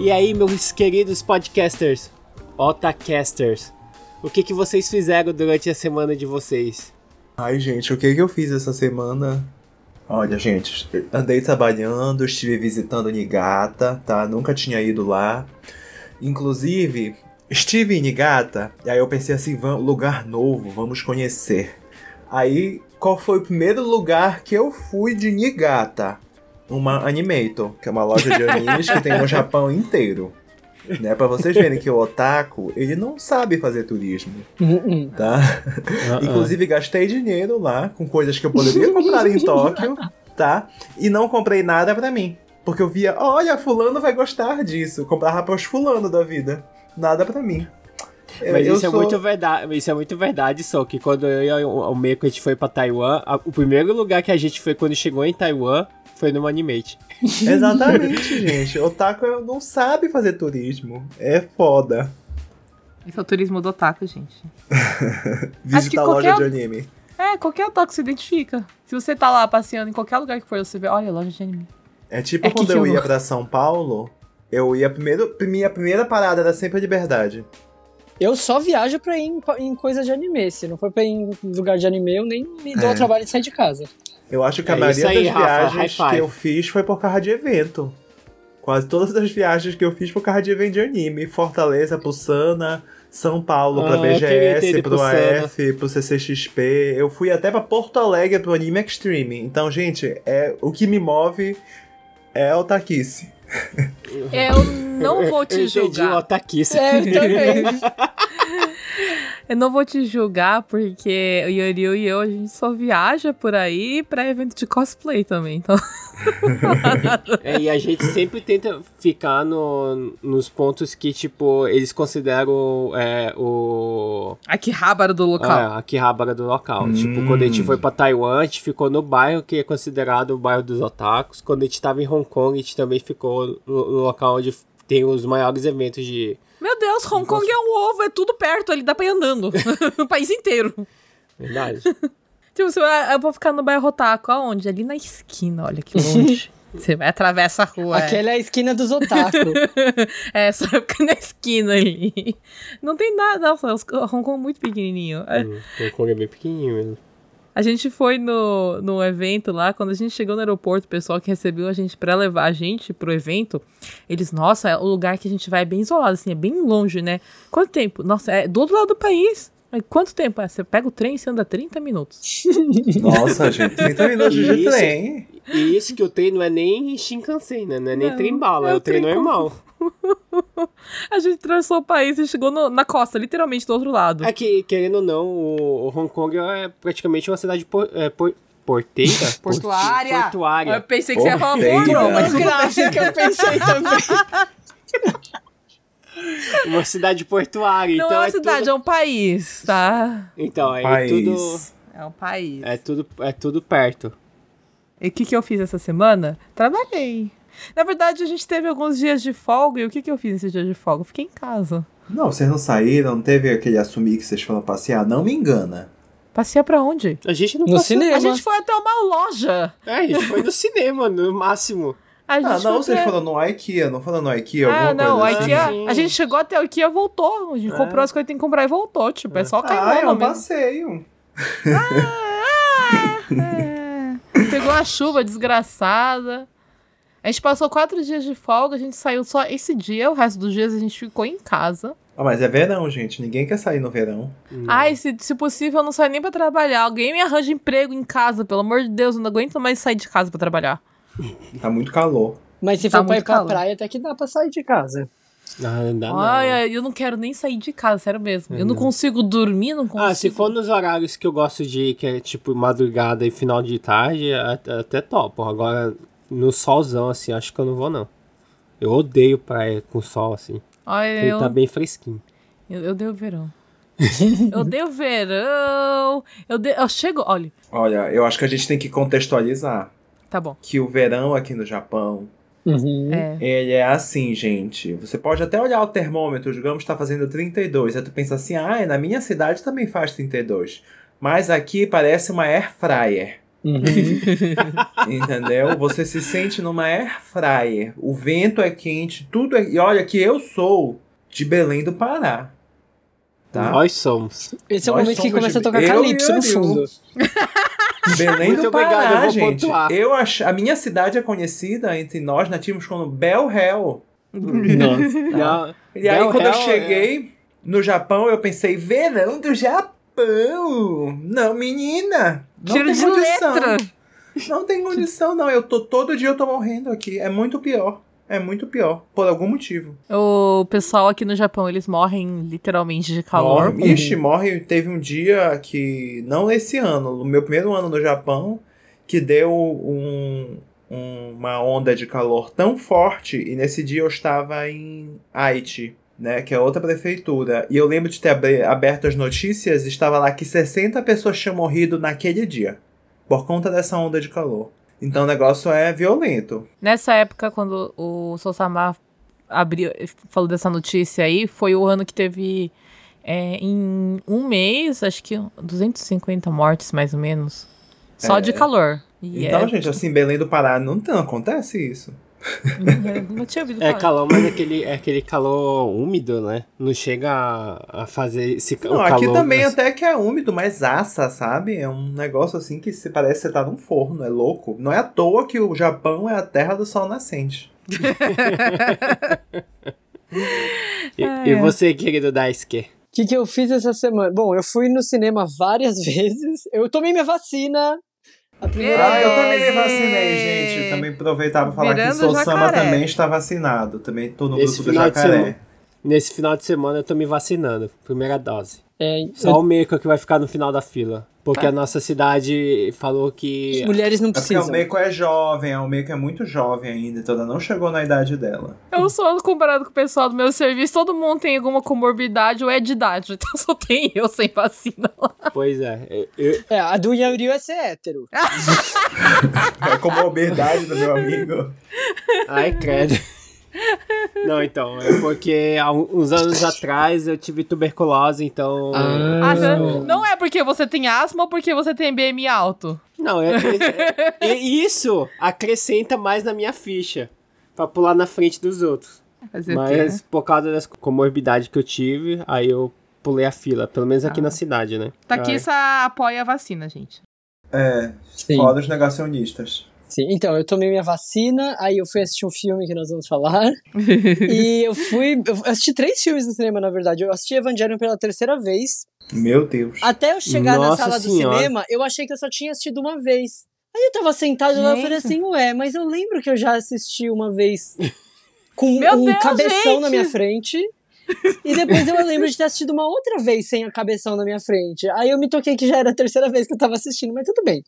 E aí, meus queridos podcasters, otacasters, o que, que vocês fizeram durante a semana de vocês? Ai, gente, o que, que eu fiz essa semana? Olha, gente, andei trabalhando, estive visitando Nigata, tá? Nunca tinha ido lá. Inclusive, estive em Nigata, e aí eu pensei assim, vamos, lugar novo, vamos conhecer. Aí, qual foi o primeiro lugar que eu fui de Nigata? Uma Animator, que é uma loja de animes que tem no Japão inteiro. Né, pra vocês verem que o otaku, ele não sabe fazer turismo, tá? Uh-uh. Inclusive, gastei dinheiro lá com coisas que eu poderia comprar em Tóquio, tá? E não comprei nada pra mim. Porque eu via, olha, fulano vai gostar disso. Comprava pros fulano da vida. Nada pra mim. Eu- Mas eu isso, sou- é muito verdade, isso é muito verdade, só que quando eu e o Meiko a gente foi pra Taiwan, a- o primeiro lugar que a gente foi quando chegou em Taiwan foi no Animate. Exatamente, gente. Otaku não sabe fazer turismo. É foda. Esse é o turismo do otaku, gente. Visitar qualquer- loja de anime. É, qualquer otaku se identifica. Se você tá lá passeando em qualquer lugar que for, você vê, olha, loja de anime. É tipo É quando eu- ia pra São Paulo, eu ia primeiro. Minha primeira parada era sempre a liberdade. Eu só viajo pra ir em, em coisa de anime. Se não for pra ir em lugar de anime, eu nem me dou É. o trabalho de sair de casa. Eu acho que a É maioria aí, das Rafa, viagens que eu fiz foi por causa de evento. Quase todas as viagens que eu fiz por causa de evento de anime. Fortaleza, Pussana, São Paulo pra Ah, eu BGS, pro Pussana. AF, pro CCXP. Eu fui até pra Porto Alegre pro Anime Extreme. Então, gente, é, o que me move é o taquice. Eu não vou te eu entendi o julgar. otaquice. É, eu também. Eu não vou te julgar, porque o Yoriu e eu, a gente só viaja por aí pra evento de cosplay também. Então, É, e a gente sempre tenta ficar no, nos pontos que, tipo, eles consideram é, o. aqui rábaro do local. A Akihabara do local. Hum. Tipo, quando a gente foi pra Taiwan, a gente ficou no bairro que é considerado o bairro dos otakus. Quando a gente tava em Hong Kong, a gente também ficou no, no local onde tem os maiores eventos de. Meu Deus, Hong Kong é um ovo, é tudo perto, ali dá pra ir andando. o país inteiro. Verdade. Tipo, você vai, eu vou ficar no bairro Otaku, aonde? Ali na esquina, olha que longe. você vai atravessa a rua. é. Aquela é a esquina dos otaku. É, só fica na esquina ali. Não tem nada. Nossa, os- Hong Kong é muito pequenininho. Hum, Hong Kong é bem pequenininho mesmo. A gente foi no, no evento lá, quando a gente chegou no aeroporto, o pessoal que recebeu a gente pra levar a gente pro evento, eles, nossa, é o lugar que a gente vai é bem isolado, assim, é bem longe, né? Quanto tempo? Nossa, é do outro lado do país. Mas Quanto tempo? É, você pega o trem e você anda 30 minutos. Nossa, gente, 30 minutos de Isso. trem. E isso que o trem não é nem Shinkansen, né? Não é nem Não, trem bala, é é o trem trem normal. A gente atravessou o país e chegou no- na costa, literalmente do outro lado. É que, querendo ou não, o, o Hong Kong é praticamente uma cidade por, é, por- porteira? Portuária. Portuária. Eu pensei que você ia falar Porteira. mas bem. gráfica, eu pensei também. Uma cidade portuária. Não então é uma é cidade, tudo... é um país, tá? Então, é País. tudo... É um país. É tudo, é tudo perto. E o que, que eu fiz essa semana? Trabalhei. Na verdade, a gente teve alguns dias de folga, e o que, que eu fiz nesses dias de folga? Eu fiquei em casa. Não, vocês não saíram, não teve aquele assumir que vocês foram passear? Não me engana. Passear pra onde? A gente não No cinema. A gente foi até uma loja. É, a gente foi no cinema, no máximo. A gente Ah, não, foi vocês até- foram no IKEA, não foram no IKEA? Ah, alguma não, coisa a assim? IKEA, Sim. a gente chegou até o IKEA voltou. A gente É. comprou as coisas que tem que comprar e voltou. Tipo, é só cair Ah, é um mesmo. passeio. É. Pegou a chuva desgraçada. A gente passou quatro dias de folga, a gente saiu só esse dia, o resto dos dias a gente ficou em casa. Ah, mas é verão, gente. Ninguém quer sair no verão. Ai, se, se possível, eu não saio nem pra trabalhar. Alguém me arranja emprego em casa, pelo amor de Deus, eu não aguento mais sair de casa pra trabalhar. Tá muito calor. Mas se Tá for pra ir pra calor. praia, até que dá pra sair de casa. Ah, não dá não. Ai, eu não quero nem sair de casa, sério mesmo. Eu não consigo dormir, não consigo. Ah, se for nos horários que eu gosto de ir, que é tipo madrugada e final de tarde, até, até topo. Agora, no solzão, assim, acho que eu não vou, não. Eu odeio praia com sol, assim. Ai, Ele eu, tá bem fresquinho. eu, eu dei o verão. eu dei o verão. Eu, dei, eu chego, olha, Olha, eu acho que a gente tem que contextualizar tá bom. que o verão aqui no Japão, Uhum. É. ele é assim, gente. Você pode até olhar o termômetro, digamos, tá fazendo 32. Aí tu pensa assim, ah, na minha cidade também faz 32. Mas aqui parece uma air fryer. Uhum. Entendeu? Você se sente numa air fryer. O vento é quente, tudo é. E olha que eu sou de Belém do Pará. Tá? Nós somos. Esse é o Nós momento que começa a de- tocar eu Calypso no fundo. Belém Muito do obrigado, Pará, eu gente. pontuar. Eu ach... A minha cidade é conhecida entre nós nativos como Bel Hell. Nossa. Não, E aí, quando eu Hell, cheguei no Japão, eu pensei, verão do Japão. Não, menina. Não Tiro tem de condição. letra. Não tem condição, não. Eu tô todo dia eu tô morrendo aqui. É muito pior. É muito pior. Por algum motivo. O pessoal aqui no Japão, eles morrem literalmente de calor. Morre. Ixi, morre. Teve um dia que. Não esse ano, no meu primeiro ano no Japão, que deu um- um- uma onda de calor tão forte. E nesse dia eu estava em Aichi. Né, que é outra prefeitura. E eu lembro de ter abe- aberto as notícias, estava lá que 60 pessoas tinham morrido naquele dia. Por conta dessa onda de calor. Então o negócio é violento. Nessa época, quando o Sosama abriu, falou dessa notícia aí, foi o ano que teve é, em um mês, acho que 250 mortes, mais ou menos. Só É. de calor. E Então, é- gente, assim, Belém do Pará não, não acontece isso. Eu não tinha ouvido É falar. calor, mas é aquele, é aquele calor úmido, né? Não chega a, a fazer esse Não, o aqui calor, também mas- até que é úmido, mas assa, sabe? É um negócio assim que se parece que você tá num forno, é louco. Não é à toa que o Japão é a terra do sol nascente. E, Ah, e é. você, querido Daisuke? O que, que eu fiz essa semana? Bom, eu fui no cinema várias vezes. Eu tomei minha vacina. A primeira Ah, eu também me Ei! vacinei, gente. Eu também aproveitar pra falar que Virando Sou Sama jacaré. também está vacinado. Também tô no Esse grupo do jacaré. Nesse final de semana eu tô me vacinando. Primeira dose. É, Só o Meiko que vai ficar no final da fila. Porque a nossa cidade falou que. mulheres não É porque o precisam. Meiko é jovem, o Meiko é muito jovem ainda, então ela não chegou na idade dela. Eu sou comparado com o pessoal do meu serviço, todo mundo tem alguma comorbidade ou é de idade, então só tem eu sem vacina lá. Pois é. eu- eu- É, a do Yanryu é ser hétero. É como a oberdade do meu amigo. Ai, credo. Não, então, é porque há uns anos atrás eu tive tuberculose, então. Ah, você- não é porque você tem asma ou porque você tem BMI alto. Não, é, é- é- e isso acrescenta mais na minha ficha. Pra pular na frente dos outros. Fazer Mas né? por causa das comorbidades que eu tive, aí eu pulei a fila. Pelo menos aqui Ah. na cidade, né? Taquissa apoia a vacina, gente. É, Sim. foda os negacionistas. Sim, então, eu tomei minha vacina, aí eu fui assistir um filme que nós vamos falar. e eu fui. Eu assisti três filmes no cinema, na verdade. Eu assisti Evangelion pela terceira vez. Meu Deus. Até eu chegar na Nossa sala do Senhora. cinema, eu achei que eu só tinha assistido uma vez. Aí eu tava sentado lá e falei assim, ué, mas eu lembro que eu já assisti uma vez com Meu um Deus, cabeção gente! na minha frente. E depois eu lembro de ter assistido uma outra vez sem a cabeção na minha frente. Aí eu me toquei que já era a terceira vez que eu tava assistindo, mas tudo bem.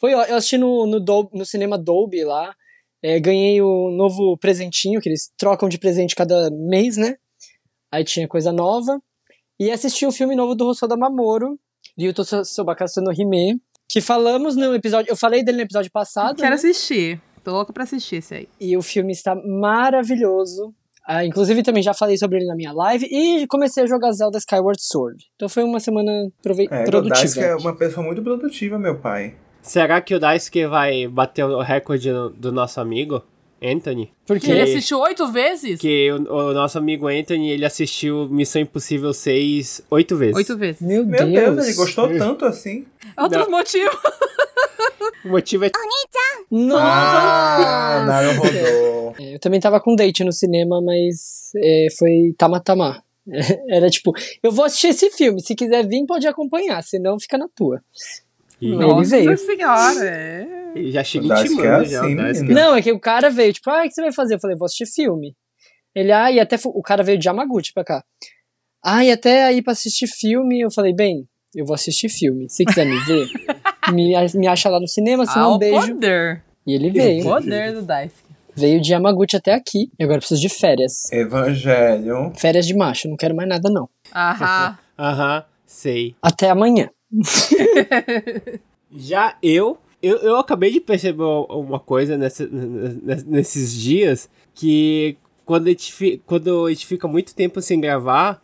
Foi, eu assisti no, no, Dol- no cinema Dolby lá. É, ganhei o novo presentinho, que eles trocam de presente cada mês, né? Aí tinha coisa nova. E assisti o filme novo do Hosoda Mamoru, Ryuto Sobakasu no Hime, que falamos no episódio. Eu falei dele no episódio passado. Quero né? assistir. Tô louca pra assistir esse aí. E o filme está maravilhoso. Ah, inclusive, também já falei sobre ele na minha live. E comecei a jogar Zelda Skyward Sword. Então foi uma semana prove- É, produtiva. Godaisuke é uma pessoa muito produtiva, meu pai. Será que o Daisuke vai bater o recorde do, nosso amigo, Anthony? Porque Ele assistiu oito vezes? Que o, o nosso amigo Anthony, ele assistiu Missão Impossível 6 oito vezes. Oito vezes. Meu, Meu Deus. Deus, ele gostou tanto assim. Outros Não. motivos. O motivo é... Nossa! Ah, Naruhodô. Eu também tava com date no cinema, mas é, foi Tamatama. Era tipo, eu vou assistir esse filme. Se quiser vir, pode acompanhar. Senão, fica na tua. E Ele Nossa veio. senhora, é. ele já chega O Daisuke intimando é já. assim, o Daisuke. menino. Não, é que o cara veio, tipo, ah, o que você vai fazer? Eu falei, vou assistir filme. Ele, ah, e até o cara veio de Yamaguchi pra cá. Ah, e até aí pra assistir filme, eu falei, bem, eu vou assistir filme. Se quiser me ver, me, me acha lá no cinema, se Ah, não, um o beijo. poder. E ele O veio. poder do Dice. Veio de Yamaguchi até aqui. E agora eu preciso de férias. Evangelho. Férias de macho, não quero mais nada, não. Aham. Aham, sei. Até amanhã. Já eu, eu, eu acabei de perceber uma coisa nessa- nesses dias, que quando a, gente, quando a gente fica muito tempo sem gravar,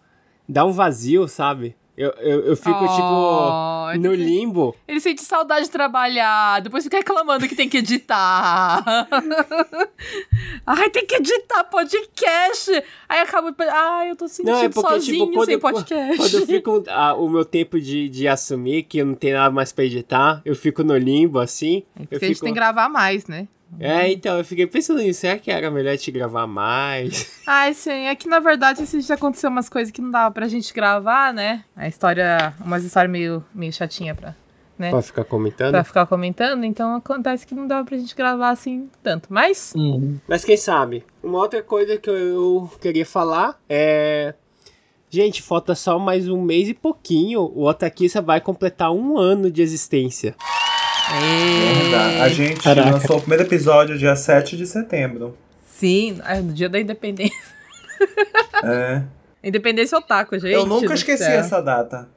dá um vazio, sabe? Eu, eu, eu fico, Oh, tipo, no ele- limbo. Ele sente saudade de trabalhar, depois fica reclamando que tem que editar. Ai, tem que editar podcast. Aí acaba. Ai, eu tô sentindo Não, é porque, sozinho tipo, quando, sem eu- podcast. quando eu fico ah, o meu tempo de, de assumir que eu não tenho nada mais pra editar, eu fico no limbo, assim. É eu porque a gente fico... tem que gravar mais, né? É, então, eu fiquei pensando nisso. Será que era melhor te gravar mais? Ai, sim, é que na verdade esses dias aconteceu umas coisas que não dava pra gente gravar, né? A história, umas histórias meio, meio chatinha pra, né? pra ficar comentando? Pra ficar comentando, então acontece que não dava pra gente gravar assim tanto. Mas, Uhum. Mas quem sabe? Uma outra coisa que eu queria falar é. Gente, falta só mais um mês e pouquinho. O Otakissa vai completar um ano de existência. Verdade. A gente Caraca. lançou o primeiro episódio dia 7 de setembro. sim, é no dia da independência. É. Independência otaku, gente. Eu nunca esqueci céu. essa data.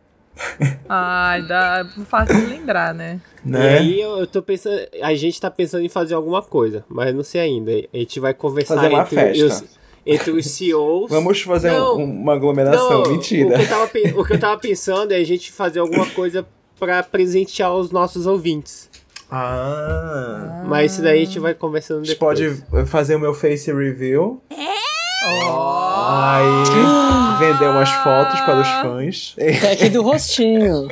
Ai, dá fácil de lembrar, né? E Né? aí eu, eu tô pensando. A gente tá pensando em fazer alguma coisa, mas não sei ainda. A gente vai conversar Fazer uma entre, festa. os, entre os CEOs. Vamos fazer Não. um- uma aglomeração. Não, Mentira. O que, eu tava, o que eu tava pensando é a gente fazer alguma coisa pra presentear os nossos ouvintes. Ah. Mas isso daí a gente vai conversando A gente depois. pode fazer o meu face review. Oh. Aí vender umas fotos para os fãs. Pack do rostinho.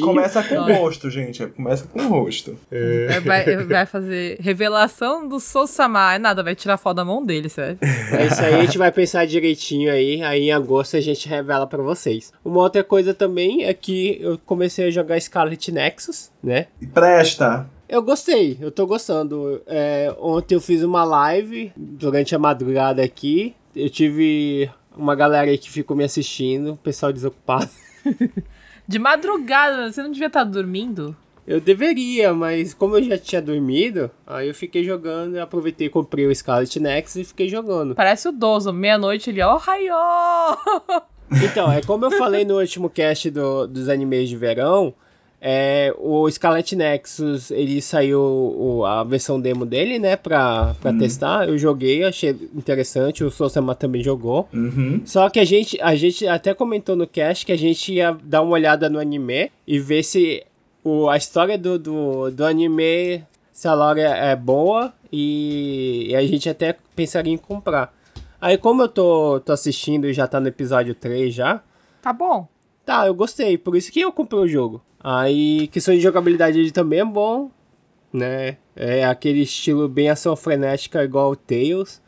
Começa com o rosto, gente. Começa com o rosto. É, Vai, vai fazer revelação do Sousama. É nada, vai tirar foto da mão dele, sério. É isso aí, a gente vai pensar direitinho aí. Aí em agosto a gente revela pra vocês. Uma outra coisa também é que eu comecei a jogar Scarlet Nexus, né? E presta. Eu gostei, eu tô gostando. É, ontem eu fiz uma live durante a madrugada aqui. Eu tive uma galera aí que ficou me assistindo, pessoal desocupado. De madrugada, você não devia estar dormindo? Eu deveria, mas como eu já tinha dormido, aí eu fiquei jogando, eu aproveitei, comprei o Scarlet Nexus e fiquei jogando. Parece o Dozo, meia-noite ele, ó, raiô! Então, é como eu falei no último cast do- dos animes de verão, é, o Scarlet Nexus, ele saiu o- a versão demo dele, né, pra, pra testar. Eu joguei, achei interessante, o Sosama também jogou. Uhum. Só que a gente, a gente até comentou no cast que a gente ia dar uma olhada no anime e ver se o, a história do, do, do anime, se a lore é boa e, e a gente até pensaria em comprar. Aí como eu tô, tô assistindo e já tá no episódio 3 já, Tá bom. tá, eu gostei, por isso que eu comprei o jogo. Aí, questão de jogabilidade ele também é bom, né? É aquele estilo bem ação frenética igual o Tails.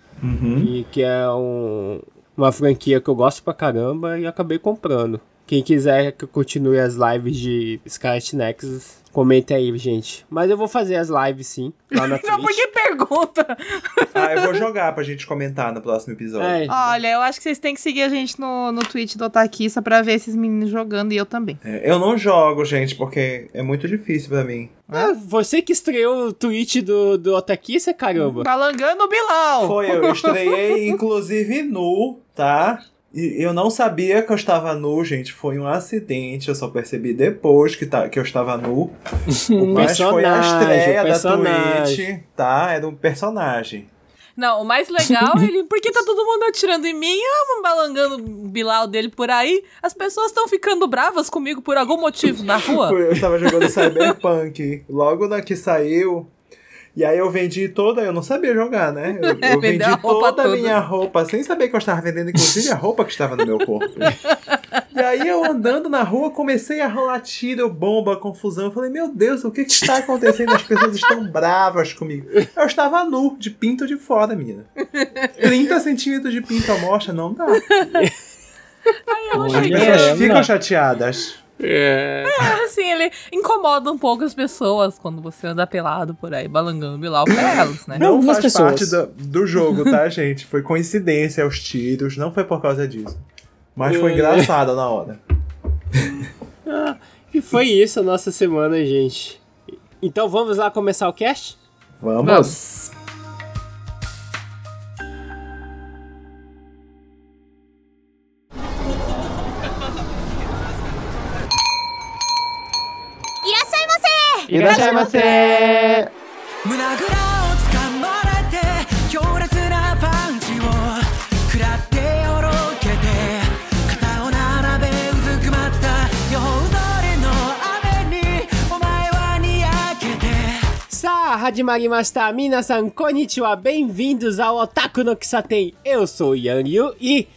E que é um, uma franquia que eu gosto pra caramba e acabei comprando. Quem quiser que eu continue as lives de Scarlet Nexus, comente aí, gente. Mas eu vou fazer as lives sim, lá na Não, por Twitch. que pergunta? Ah, eu vou jogar pra gente comentar no próximo episódio. É, Olha, eu acho que vocês têm que seguir a gente no, no Twitch do Otakissa pra ver esses meninos jogando e eu também. É, eu não jogo, gente, porque é muito difícil pra mim. ah, você que estreou o tweet do, do Otakissa, caramba. Balangando o Bilal! Foi, eu estreiei, inclusive, nu, tá? E eu não sabia que eu estava nu, gente. Foi um acidente. Eu só percebi depois que, tá, que eu estava nu. Mas foi a estreia da. Twitch, tá? Era um personagem. Não, o mais legal é ele. Porque tá todo mundo atirando em mim, ah, balangando o Bilal dele por aí. As pessoas estão ficando bravas comigo por algum motivo na rua. Eu estava jogando Cyberpunk. Logo na que saiu. E aí eu vendi toda, eu não sabia jogar, né? Eu, eu vendi a roupa toda a minha roupa, sem saber que eu estava vendendo, inclusive, a roupa que estava no meu corpo. E aí eu andando na rua, comecei a rolar tiro, bomba, confusão. Eu falei, meu Deus, o que, que está acontecendo? As pessoas estão bravas comigo. Eu estava nu, de pinto de fora, menina. 30 centímetros de pinto à mostra, não dá. Aí eu não As pessoas É, ficam chateadas. É. Assim, ele incomoda um pouco as pessoas quando você anda pelado por aí, balangando o Bilal pra elas, né? Não faz pessoas. parte do, do jogo, tá, gente? Foi coincidência os tiros, não foi por causa disso. Mas foi É. engraçado na hora. E foi isso a nossa semana, gente. Então vamos lá começar o cast? Vamos. Vamos.! いらっしゃいませ。胸ぐらを掴まれて強烈なパンチを食らってよろけて肩を並べうずくまった。夜報りの雨にお前は。にやけてさあ始まりました皆さんこんにちは Bem-vindos ao Otaku no Kisaten Eu sou Yan Yu e 弾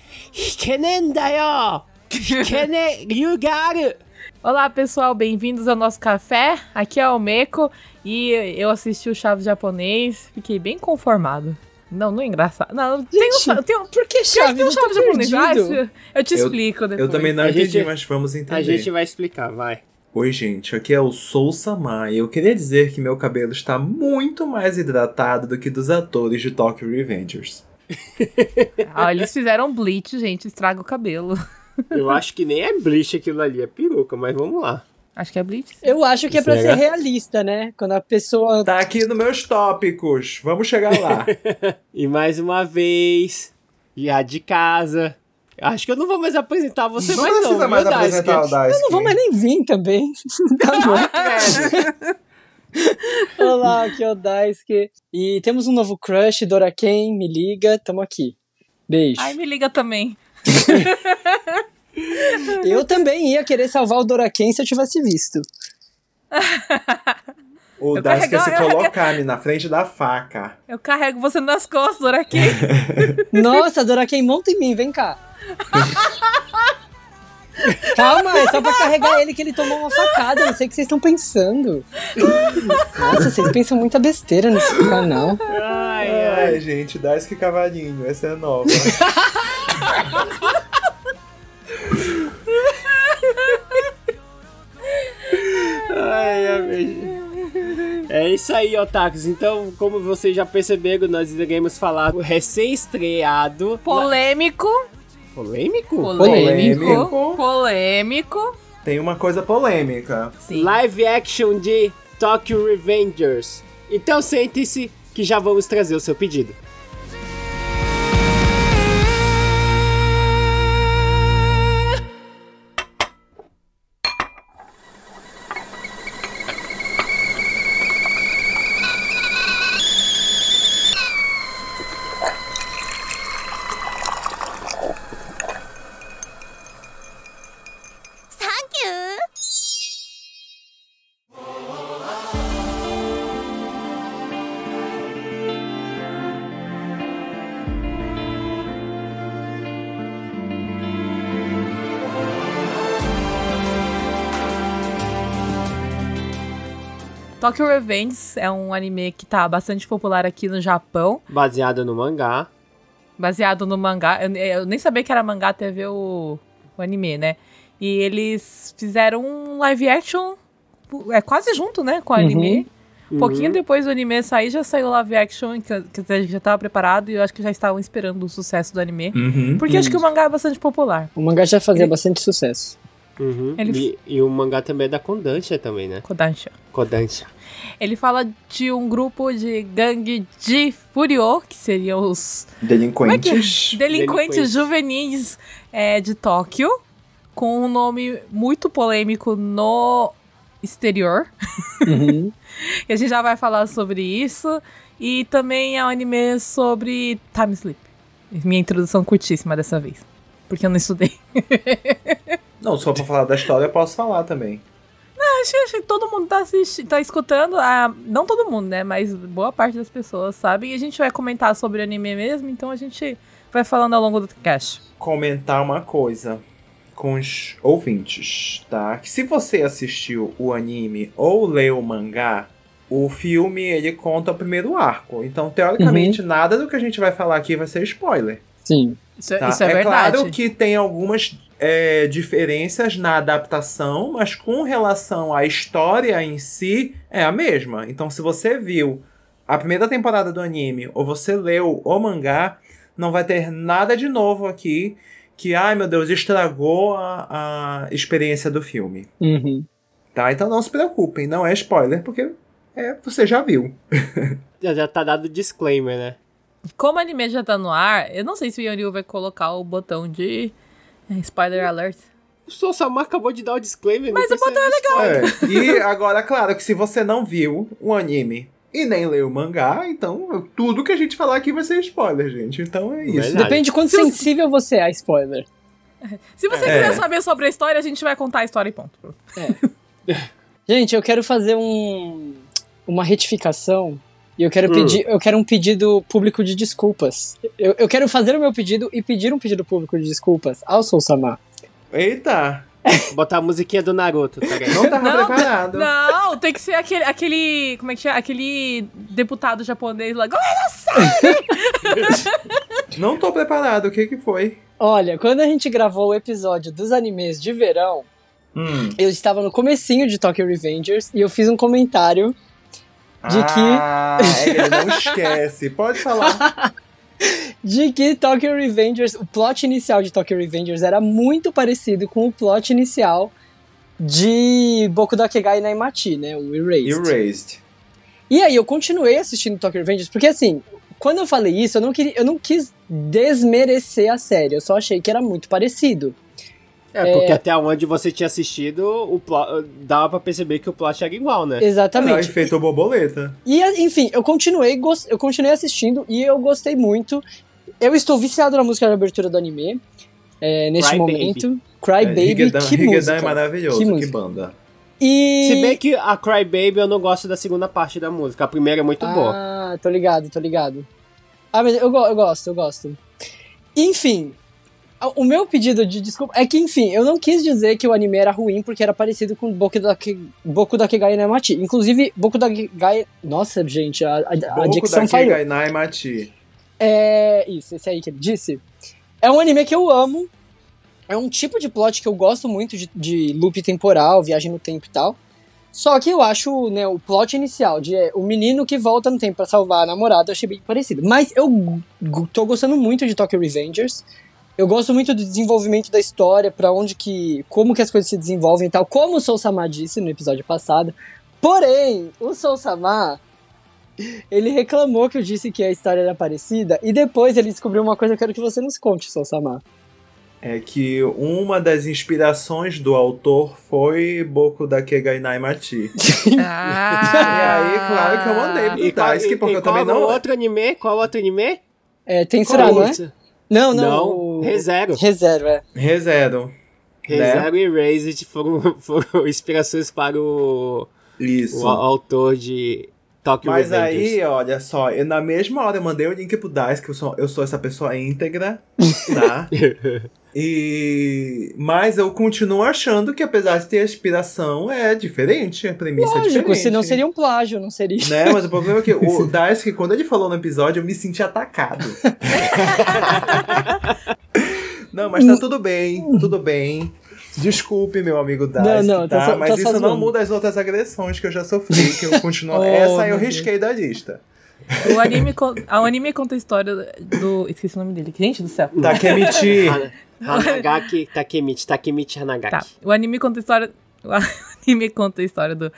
けねえんだよ。弾けねえ理由がある。Olá, pessoal, bem-vindos ao nosso café. Aqui é o Meco e eu assisti o Chaves japonês, fiquei bem conformado. Não, não é engraçado. Não, tem um, tem um, Por que pior que chave? tem um Eu Chaves japonês. Ah, eu- eu te Eu- explico depois. Eu também não A entendi, gente- mas vamos entender. A gente vai explicar, vai. Oi, gente, aqui é o Sou Sama e eu queria dizer que meu cabelo está muito mais hidratado do que dos atores de Tokyo Revengers. Ah, eles fizeram bleach, gente, estraga o cabelo. Eu acho que nem é bleach aquilo ali, é peruca, mas vamos lá. Acho que é bleach. sim. Eu acho que é pra Será? ser realista, né? Quando a pessoa. Tá aqui nos meus tópicos, vamos chegar lá. E mais uma vez, já de casa. Acho que eu não vou mais apresentar você não mais não, precisa viu, mais Daisuke? apresentar o Daisuke. Eu não vou mais nem vir também. tá bom. Olá, aqui é o Daisuke. E temos um novo crush, Doraken, me liga, tamo aqui. Beijo. Ai, me liga também. Eu também ia querer salvar o Doraken se eu tivesse visto. O Daisuke ia se carregar- eu colocar na frente da faca. Eu carrego você nas costas, Doraki. Nossa, Doraken, monta em mim, vem cá. Calma, é só pra carregar ele que ele tomou uma facada. Eu não sei o que vocês estão pensando. Nossa, vocês pensam muita besteira nesse canal. Ai, ai. Ai, gente, Daisuke Cavalinho, essa é nova. Ai, É isso aí, otakus. Então, como vocês já perceberam, nós iremos falar do recém-estreado... Polêmico. Polêmico? Polêmico. Polêmico. Polêmico. Tem uma coisa polêmica. Sim. Live action de Tokyo Revengers. Então sente-se que já vamos trazer o seu pedido. Tokyo Revenge é um anime que tá bastante popular aqui no Japão, Baseado no mangá. baseado no mangá. Eu, eu nem sabia que era mangá até ver o, o anime, né? E eles fizeram um live action é quase junto, né, com o anime. Um pouquinho depois do anime sair, já saiu o live action, que, que a gente já tava preparado, e eu acho que já estavam esperando o sucesso do anime. Uhum. Porque acho que o mangá é bastante popular. O mangá já fazia bastante sucesso. Uhum. Ele- E, e o mangá também é da Kodansha também, né? Kodansha. Kodansha. Ele fala de um grupo de gangue de Furio, que seriam os Delinquentes. delinquentes, Delinquentes. juvenis é, de Tóquio, com um nome muito polêmico no exterior. Uhum. E a gente já vai falar sobre isso. E também é um anime sobre time sleep. Minha introdução curtíssima dessa vez. Porque eu não estudei. Não, só pra falar da história eu posso falar também. Acho, acho que todo mundo tá, assistindo, tá escutando. ah, não todo mundo, né? Mas boa parte das pessoas sabem. E a gente vai comentar sobre o anime mesmo. Então a gente vai falando ao longo do cast. Comentar uma coisa com os ouvintes, tá? Que se você assistiu o anime ou leu o mangá, o filme ele conta o primeiro arco. Então, teoricamente, nada do que a gente vai falar aqui vai ser spoiler. Sim. Isso, é- Tá? isso é, verdade. claro que tem algumas é, diferenças na adaptação, mas com relação à história em si, é a mesma. Então, se você viu a primeira temporada do anime ou você leu o mangá, não vai ter nada de novo aqui que, ai meu Deus, estragou a, a experiência do filme. Uhum. Tá? Então não se preocupem, não é spoiler, porque é, você já viu. Já, já tá dado disclaimer, né? Como o anime já tá no ar, eu não sei se o Yonryu vai colocar o botão de é, Spider Alert. O Sousama acabou de dar o disclaimer. Mas o botão é de É, e agora, claro que se você não viu o anime e nem leu o mangá, então tudo que a gente falar aqui vai ser spoiler, gente. Então é isso. Verdade. Depende de quanto Se você- sensível você é a spoiler. Se você É. quiser saber sobre a história, a gente vai contar a história e ponto. Gente, eu quero fazer um. uma retificação e eu quero Hum. pedir, eu quero um pedido público de desculpas. Eu, eu quero fazer o meu pedido e pedir um pedido público de desculpas ao Soul Samar. Eita! Botar a musiquinha do Naruto, tá? Não tava Não, preparado. Não, tem que ser aquele, aquele. Como é que chama? Aquele deputado japonês lá. Não tô preparado. O que que foi? Olha, quando a gente gravou o episódio dos animes de verão, Hum. eu estava no comecinho de Tokyo Revengers e eu fiz um comentário De que- Ah, ele não esquece. Pode falar. de que Tokyo Revengers, o plot inicial de Tokyo Revengers era muito parecido com o plot inicial de Boku no Kegai Naimachi, né, o Erased. Erased. E aí eu continuei assistindo Tokyo Revengers, porque assim, quando eu falei isso, eu não, queria, eu não quis desmerecer a série, eu só achei que era muito parecido. É, porque até onde você tinha assistido, o plot, dava pra perceber que o plot era igual, né? Exatamente. efeito borboleta. E enfim, eu continuei, eu continuei assistindo e eu gostei muito. Eu estou viciado na música de abertura do anime. é, neste Cry momento. Cry Baby, Higedan, que Higedan música. é maravilhoso. Que Que, banda. E... Se bem que a Cry Baby eu não gosto da segunda parte da música. A primeira é muito boa. Ah, tô ligado, tô ligado. Ah, mas eu, eu gosto, eu gosto. Enfim, o meu pedido de desculpa é que, enfim, eu não quis dizer que o anime era ruim porque era parecido com Boku da, Boku da Kegai Nemachi. Inclusive, Boku da Kegai... Nossa, gente, a, a, a Boku dicção da falhou. Kegai Machi. É. Isso, esse aí que ele disse. É um anime que eu amo. É um tipo de plot que eu gosto muito de, de loop temporal, viagem no tempo e tal. Só que eu acho, né, o plot inicial de é, o menino que volta no tempo pra salvar a namorada, eu achei bem parecido. Mas eu tô gostando muito de Tokyo Revengers. Eu gosto muito do desenvolvimento da história, pra onde que. como que as coisas se desenvolvem e tal, como o Soul Sama disse no episódio passado. Porém, o Soul Sama ele reclamou que eu disse que a história era parecida e depois ele descobriu uma coisa que eu quero que você nos conte, Soul Sama. É que uma das inspirações do autor foi Boku da Kegai Machi. Ah. E aí, claro que eu mandei pro E qual, Daisuke, porque e eu também qual não... outro anime? Qual outro anime? É, tem será, Qual não? Não, não. O- ReZero. ReZero, é. Rezero. ReZero e Raised foram, foram inspirações para o, Isso. o autor de Tokyo Mas Revengers. aí, olha só, eu, na mesma hora eu mandei o link pro Dice, que eu sou, eu sou essa pessoa íntegra, tá? E... Mas eu continuo achando que apesar de ter inspiração, é diferente, a premissa é Lógico, diferente. senão seria um plágio, não seria. Né, mas o problema é que o que quando ele falou no episódio, eu me senti atacado. não, mas tá tudo bem, tudo bem. Desculpe, meu amigo Dice, Não, não, tá? tá só- mas tá isso não muda as outras agressões que eu já sofri, que eu continuo... Oh, Essa eu meu Deus. risquei da lista. O anime, con- o anime conta a história do. Esqueci o nome dele. Gente do céu. Takemichi. Han- Hanagaki Takemichi, Takemichi Hanagaki. Tá. O anime conta a história. O anime conta a história do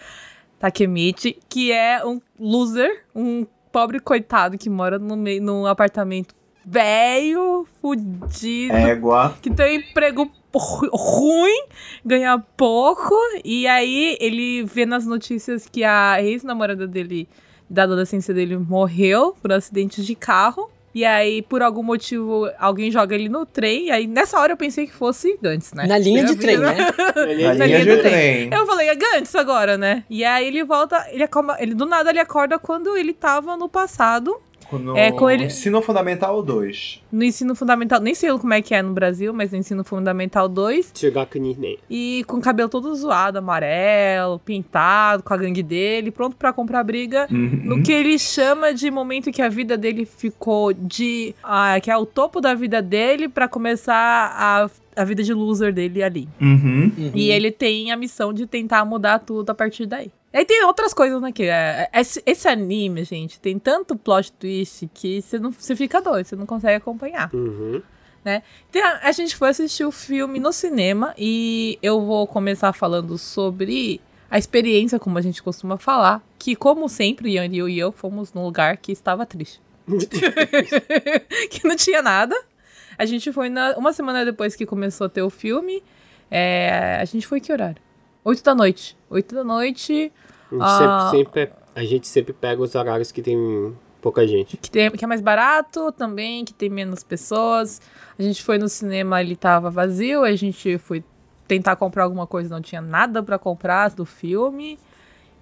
Takemichi, que é um loser, um pobre coitado que mora no meio num apartamento velho, fudido, Égua. que tem um emprego ru- ruim, ganha pouco, e aí ele vê nas notícias que a ex-namorada dele, da adolescência dele, morreu por acidente de carro. E aí, por algum motivo, alguém joga ele no trem. E aí, nessa hora, eu pensei que fosse Gantz, né? Na linha de trem, né? Na Na linha de do trem. Eu falei, é Gantz agora, né? E aí ele volta, ele, acalma, ele do nada ele acorda quando ele tava no passado, No É, com ele- Ensino Fundamental 2. no ensino fundamental, nem sei como é que é no Brasil, mas no ensino fundamental 2, Shigaku Ninen. e com o cabelo todo zoado, amarelo, pintado, com a gangue dele, pronto pra comprar briga. No que ele chama de momento que a vida dele ficou de. ah, que é o topo da vida dele pra começar a, a vida de loser dele ali. Uhum. E ele tem a missão de tentar mudar tudo a partir daí. Aí tem outras coisas, né? Que é, esse, esse anime, gente, tem tanto plot twist que você, não, você fica doido, você não consegue acompanhar. Uhum. Tem a, a gente foi assistir o filme no cinema e eu vou começar falando sobre a experiência, como a gente costuma falar, que como sempre, Ian e eu e eu fomos num lugar que estava triste. que não tinha nada. A gente foi na, uma semana depois que começou a ter o filme. é, a gente foi que horário? Oito da noite. Oito da noite. A gente, Ah. sempre, sempre- a gente sempre pega os horários que tem pouca gente. que, tem- que é mais barato também, que tem menos pessoas. A gente foi no cinema, ele tava vazio, a gente foi tentar comprar alguma coisa, não tinha nada pra comprar do filme.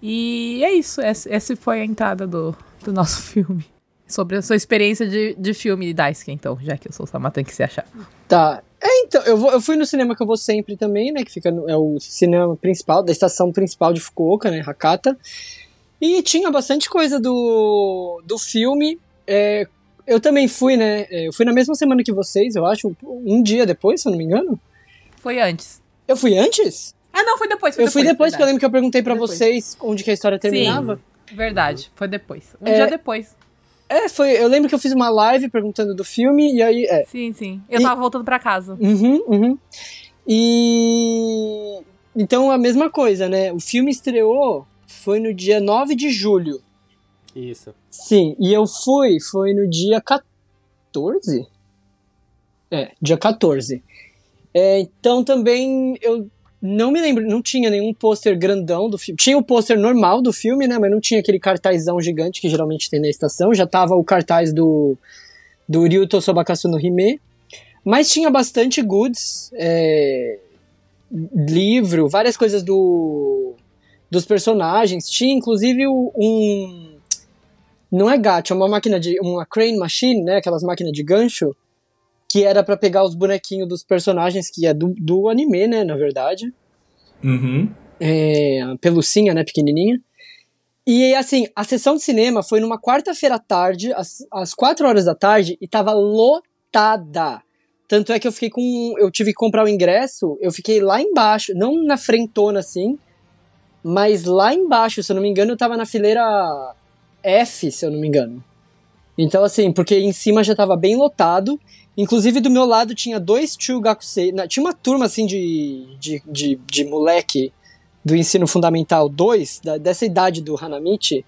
E é isso. Essa foi a entrada do, do nosso filme. Sobre a sua experiência de, de filme Daisuke, então, já que eu sou o Samatan que se achar. Tá. É, então, eu, vou, eu fui no cinema que eu vou sempre também, né? Que fica no, é o cinema principal, da estação principal de Fukuoka, né? Hakata. E tinha bastante coisa do, do filme. É, eu também fui, né? é, Eu fui na mesma semana que vocês, eu acho. Um dia depois, se eu não me engano. Foi antes. Eu fui antes? Ah, não, foi depois. Foi eu fui depois, porque eu lembro que eu perguntei pra Depois. vocês onde que a história terminava. Verdade, foi depois. Um É. dia depois. É, foi. Eu lembro que eu fiz uma live perguntando do filme, e aí. É. Sim, sim. Eu E- tava voltando pra casa. Uhum, uhum. E. Então a mesma coisa, né? O filme estreou foi no dia 9 de julho. Isso. Sim, e eu fui, foi no dia 14? É, dia 14. É, então também eu não me lembro, não tinha nenhum pôster grandão do filme. Tinha o pôster normal do filme, né? Mas não tinha aquele cartazão gigante que geralmente tem na estação. Já tava o cartaz do, do Ryuto Sobakasu no Hime. Mas tinha bastante goods, é, livro, várias coisas do dos personagens. Tinha inclusive um não é gacha, é uma máquina de uma crane machine, né, aquelas máquinas de gancho que era pra pegar os bonequinhos dos personagens que é do, do anime, né, na verdade. Uhum. É, a pelucinha, né, pequenininha. E assim, a sessão de cinema foi numa quarta-feira à tarde, às, às quatro horas da tarde, e tava lotada. Tanto é que eu fiquei com. Eu tive que comprar o ingresso, eu fiquei lá embaixo, não na frentona assim, mas lá embaixo, se eu não me engano, eu tava na fileira F, se eu não me engano. Então, assim, porque em cima já tava bem lotado. Inclusive, do meu lado tinha dois Chugakusei. Tinha uma turma, assim, de, de, de, de moleque do ensino fundamental 2, da- dessa idade do Hanamichi.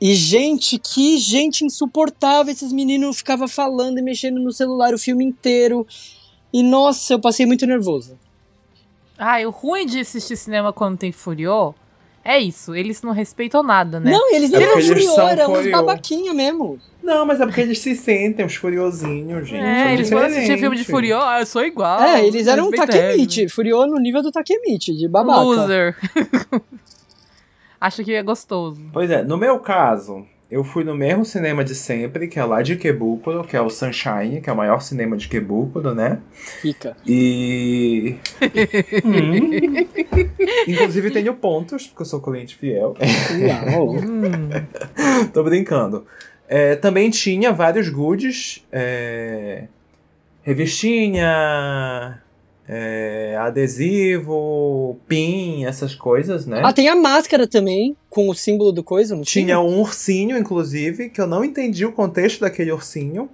E, gente, que gente insuportável. Esses meninos ficavam falando e mexendo no celular o filme inteiro. E, nossa, eu passei muito nervoso. Ah, o ruim de assistir cinema quando tem Furiô é isso. Eles não respeitam nada, né? Não, eles É eles furiô, são eram uns furiô. babaquinha mesmo. Não, mas é porque eles se sentem uns furiosinhos, gente. é, eles foram assistir diferente. filme de Furiô, ah, eu sou igual. é, eles eram um Takemichi. Furiô no nível do Takemichi, de babaca. Loser. Acho que é gostoso. Pois é, no meu caso, eu fui no mesmo cinema de sempre, que é lá de Ikebukuro, que é o Sunshine, que é o maior cinema de Ikebukuro, né? Fica. E. Hum. Inclusive tenho pontos, porque eu sou cliente fiel. Uau. Hum. Tô brincando. É, também tinha vários goodies. é, revistinha, é, adesivo, pin, essas coisas, né? Ah, tem a máscara também, com o símbolo do coisa, não Tinha um ursinho, inclusive, que eu não entendi o contexto daquele ursinho.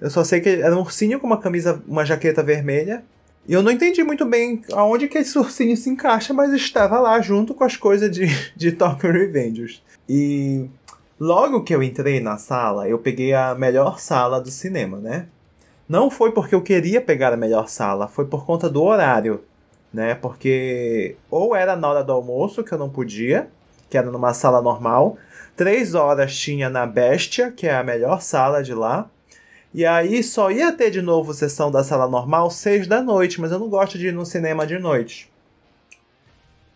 Eu só sei que era um ursinho com uma camisa, uma jaqueta vermelha. E eu não entendi muito bem aonde que esse ursinho se encaixa, mas estava lá junto com as coisas de, de Tokyo Revengers. E logo que eu entrei na sala, eu peguei a melhor sala do cinema, né? Não foi porque eu queria pegar a melhor sala, foi por conta do horário, né? Porque ou era na hora do almoço, que eu não podia, que era numa sala normal. Três horas tinha na Bestia, que é a melhor sala de lá. E aí só ia ter de novo sessão da sala normal seis da noite, mas eu não gosto de ir no cinema de noite.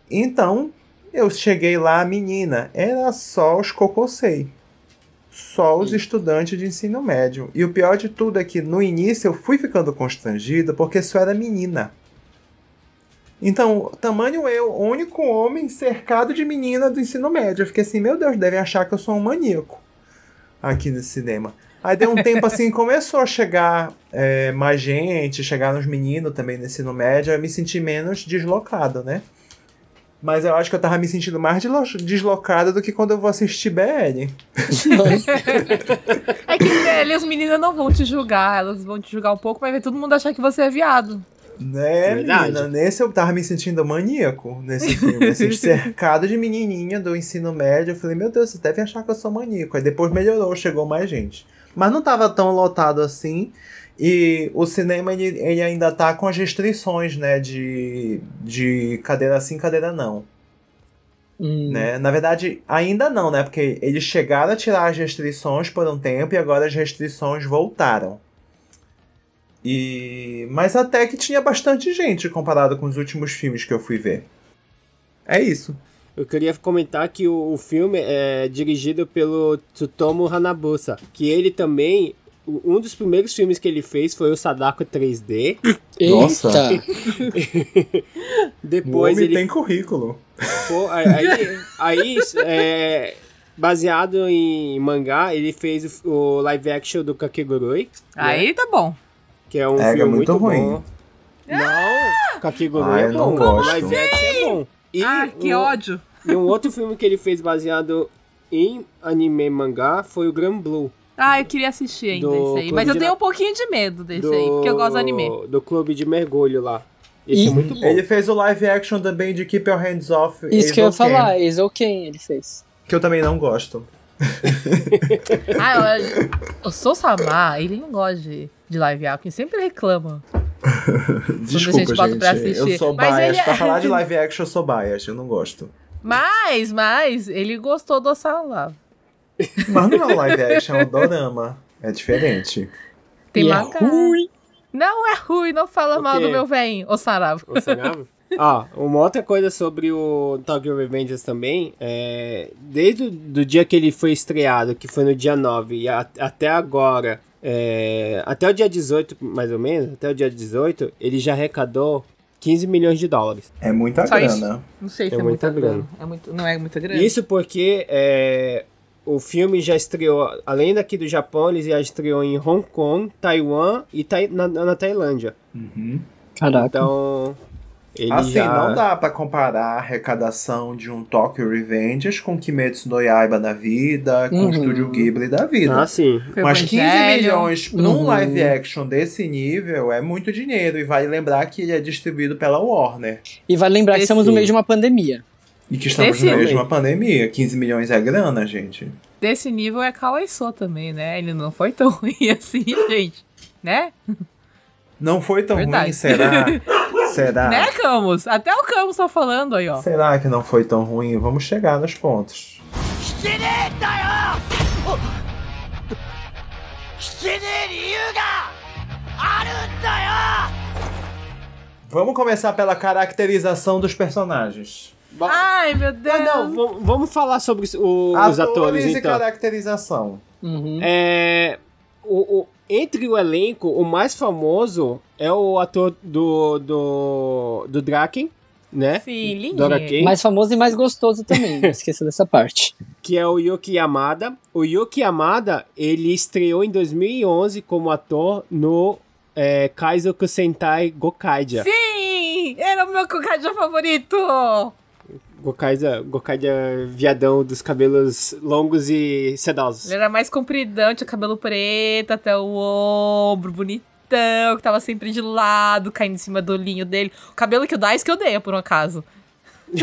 Então, eu cheguei lá, menina, era só os cocosei. Só os estudantes de ensino médio. E o pior de tudo é que no início eu fui ficando constrangido porque só era menina. Então, tamanho eu, o único homem cercado de menina do ensino médio. Eu fiquei assim, meu Deus, devem achar que eu sou um maníaco aqui nesse cinema. Aí deu um tempo assim, começou a chegar é, mais gente, chegaram os meninos também no ensino médio, eu me senti menos deslocado, né? Mas eu acho que eu tava me sentindo mais deslo- deslocado do que quando eu vou assistir BL. É que ali as meninas não vão te julgar, elas vão te julgar um pouco, mas vai todo mundo achar que você é viado. Né, Verdade. menina? Nesse eu tava me sentindo maníaco, nesse filme. Assim, cercado de menininha do ensino médio. Eu falei, meu Deus, vocês devem achar que eu sou maníaco. Aí depois melhorou, chegou mais gente. Mas não tava tão lotado assim. E o cinema, ele, ele ainda tá com as restrições, né? De, de cadeira sim, cadeira não. Hum. Né? Na verdade, ainda não, né? Porque eles chegaram a tirar as restrições por um tempo e agora as restrições voltaram. E mas até que tinha bastante gente comparado com os últimos filmes que eu fui ver. É isso. eu queria comentar que o, o filme é dirigido pelo Tsutomu Hanabusa, que ele também um dos primeiros filmes que ele fez foi o Sadako 3D. Nossa. O Depois homem ele tem currículo. Pô, aí, aí, aí, é, baseado em mangá, ele fez o, o live action do Kakegurui, Aí tá bom. que é um É, filme é muito muito, ruim. bom. Não, Kakegurui Ah, é eu não bom, o gosto. live action é bom. E ah, que um, ódio. E um outro filme que ele fez baseado em anime e mangá foi o Grand Blue. Ah, eu queria assistir ainda esse aí. Mas eu de tenho um pouquinho de medo desse Do, aí, porque eu gosto do anime. Do clube de mergulho lá. Esse E- é muito bom. Ele fez o live action também de Keep Your Hands Off. Isso que eu ia falar, Ace quem ele fez. Que eu também não gosto. Ah, eu, o Sou Samar, ele não gosta de, de live action, sempre reclama. Desculpa, gente bota gente. pra eu assistir. sou Mas bias. ele é- Pra falar de live action, eu sou bias. Eu não gosto. Mas, mas, ele gostou do Salah. Mas não é um live action, é um dorama. É diferente. Tem E é ruim. Não é ruim, não fala O mal quê? do meu velho, ô Saravo. O? Ah, uma outra coisa sobre o Tokyo Revengers também, é, desde o do dia que ele foi estreado, que foi no dia 9, e a- até agora, é, até o dia 18, mais ou menos, até o dia 18, ele já arrecadou 15 milhões de dólares. É muita Só isso? grana. Não sei se É é, muita muita grana. grana. É muito, não é muita grana? Isso porque é, o filme já estreou, além daqui do Japão, ele já estreou em Hong Kong, Taiwan e Tai- na, na Tailândia. Caraca. Então, ele Assim, já... não dá pra comparar a arrecadação de um Tokyo Revengers com Kimetsu no Yaiba da vida, com o Uhum. Estúdio Ghibli da vida. Ah, sim. Foi o Mas 15 Evangelho. milhões pra Uhum. um live action desse nível é muito dinheiro. E vale lembrar que ele é distribuído pela Warner. E vale lembrar que Esse- estamos no meio de uma pandemia. E que estamos Desse no meio de uma pandemia. 15 milhões é grana, gente. Desse nível é Kawaiso também, né? Ele não foi tão ruim assim, gente. Né? Não foi tão Verdade. ruim, será? será? Né, Camus? Até o Camus tá falando aí, ó. Será que não foi tão ruim? Vamos chegar nos pontos. Vamos começar pela caracterização dos personagens. Ai, meu Deus. Ah, não, vam- vamos falar sobre os, o- os atores, e então. caracterização. Uhum. É, o, o- entre o elenco, o mais famoso é o ator do, do, do Draken, né? Sim, Kane, Mais famoso e mais gostoso também, não esqueça dessa parte. que é o Yuki Yamada. O Yuki Yamada, ele estreou em 2011 como ator no é, Kaizoku Sentai Gokaidia. Sim! Era o meu Kokaido favorito! Gokaidia, Gokaidia viadão dos cabelos longos e sedosos. Ele era mais compridão, tinha cabelo preto até o ombro, bonitão, que tava sempre de lado, caindo em cima do olhinho dele. O cabelo que o Daisuke odeia, por um acaso.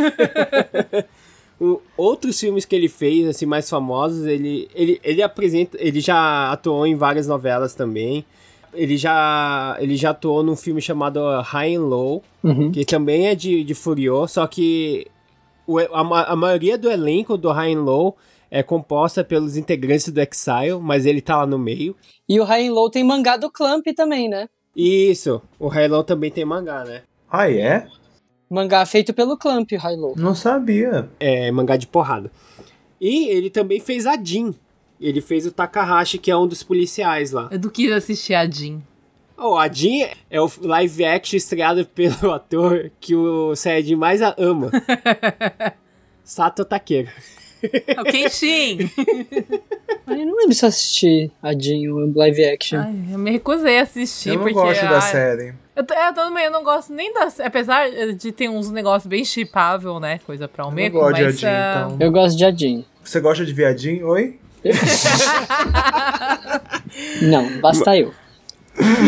O- outros filmes que ele fez, assim, mais famosos, ele, ele, ele apresenta. Ele já atuou em várias novelas também. Ele já, ele já atuou num filme chamado High and Low, Uhum. que também é de, de Furiô, só que a, a maioria do elenco do High and Low é composta pelos integrantes do Exile, mas ele tá lá no meio. E o High and Low tem mangá do Clamp também, né? Isso, o High and Low também tem mangá, né? Ah, é? Mangá feito pelo Clamp, High and Low. Não sabia. É, mangá de porrada. E ele também fez a Jin. Ele fez o Takahashi, que é um dos policiais lá. Eu não quis assistir a Jean. Oh, a Jin é o live action estreado pelo ator que o Saiyajin mais a- ama. Sato Takeru. É o Kenshin! Ai, eu não lembro se eu assisti a Jean, o live action. Ai, eu me recusei a assistir, Eu não porque... gosto da ai, série. Eu, eu também eu não gosto nem da... Apesar de ter uns negócios bem chipável, né? Coisa pra um Eu gosto de mas... Adin, ah, então. Eu gosto de Adin. Você gosta de viadinho? Oi? Não, basta eu.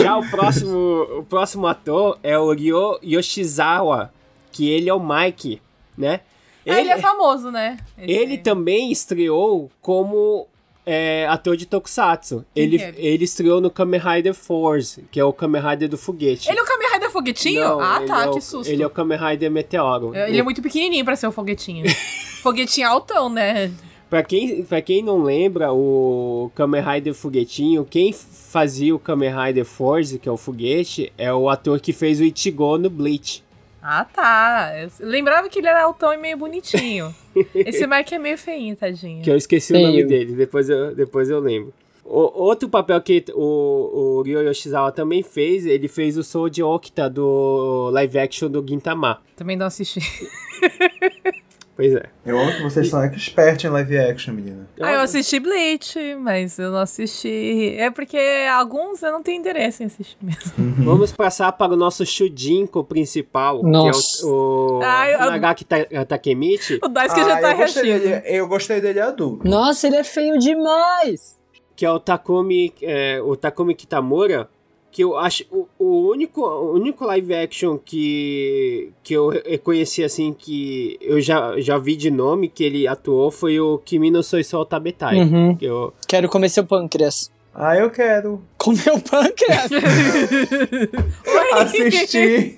Já o próximo, o próximo ator é o Ryo Yoshizawa, que ele é o Mike, né? Ele, é famoso, né? Esse- Ele também estreou como é, ator de Tokusatsu. Quem Ele, é ele? ele estreou no Kamen Rider Force, que é o Kamen Rider do foguete. Ele é o Kamen Rider Foguetinho? Não, ah, ele tá, é o- que susto. Ele é o Kamen Rider Meteoro. Ele é muito pequenininho pra ser o foguetinho. foguetinho altão, né? Pra quem, pra quem não lembra, o Kamen Rider Foguetinho, quem fazia o Kamen Rider Force, que é o foguete, é o ator que fez o Ichigo no Bleach. Ah, tá. Eu lembrava que ele era altão e meio bonitinho. Esse Mike é meio feinho, tadinho. Que eu esqueci o Feio. nome dele, depois eu, depois eu lembro. O, outro papel que o, o Ryo Yoshizawa também fez, ele fez o Soul Okita do live action do Gintama. Também não assisti. Pois é. Eu amo que vocês são expert em live action, menina. Ah, eu assisti Bleach, mas eu não assisti. É porque alguns eu não tenho interesse em assistir mesmo. Vamos passar para o nosso Shujinko principal, Nossa. que é o, o Ai, eu- Nagaki Ta- Takemichi, O Daisuke já tá eu, gostei reagindo. dele, eu gostei dele adulto. Nossa, ele é feio demais! que é o Takumi, é, o Takumi Kitamura, que eu acho o, o único o único live action que que eu reconheci assim que eu já, já vi de nome que ele atuou foi o Kimi no Soi Sou Tabetai. Uhum. Que eu, Quero comer seu pâncreas. Ah, eu quero Comer o pâncreas? assistir.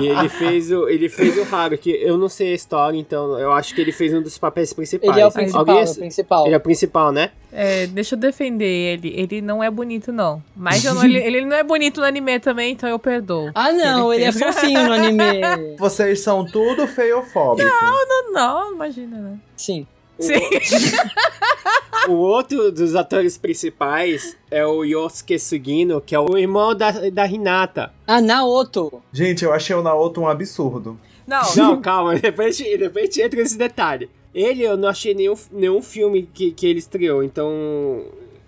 e ele fez o ele fez o Haru, que eu não sei a história, então eu acho que ele fez um dos papéis principais. Ele é o principal, Alguém- é o principal. Ele é o principal, né? É, deixa eu defender ele. Ele não é bonito, não. Mas eu não- ele, ele não é bonito no anime também, então eu perdoo. Ah, não, ele é fez. fofinho no anime. Vocês são tudo feiofóbicos. Não, não, imagina, né? Sim. Sim. O outro dos atores principais é o Yosuke Sugino, que é o irmão da, da Hinata. Ah, Naoto. Gente, eu achei o Naoto um absurdo. Não, Não, calma, depois, depois entra nesse detalhe. Ele, eu não achei nenhum, nenhum filme que, que ele estreou, então.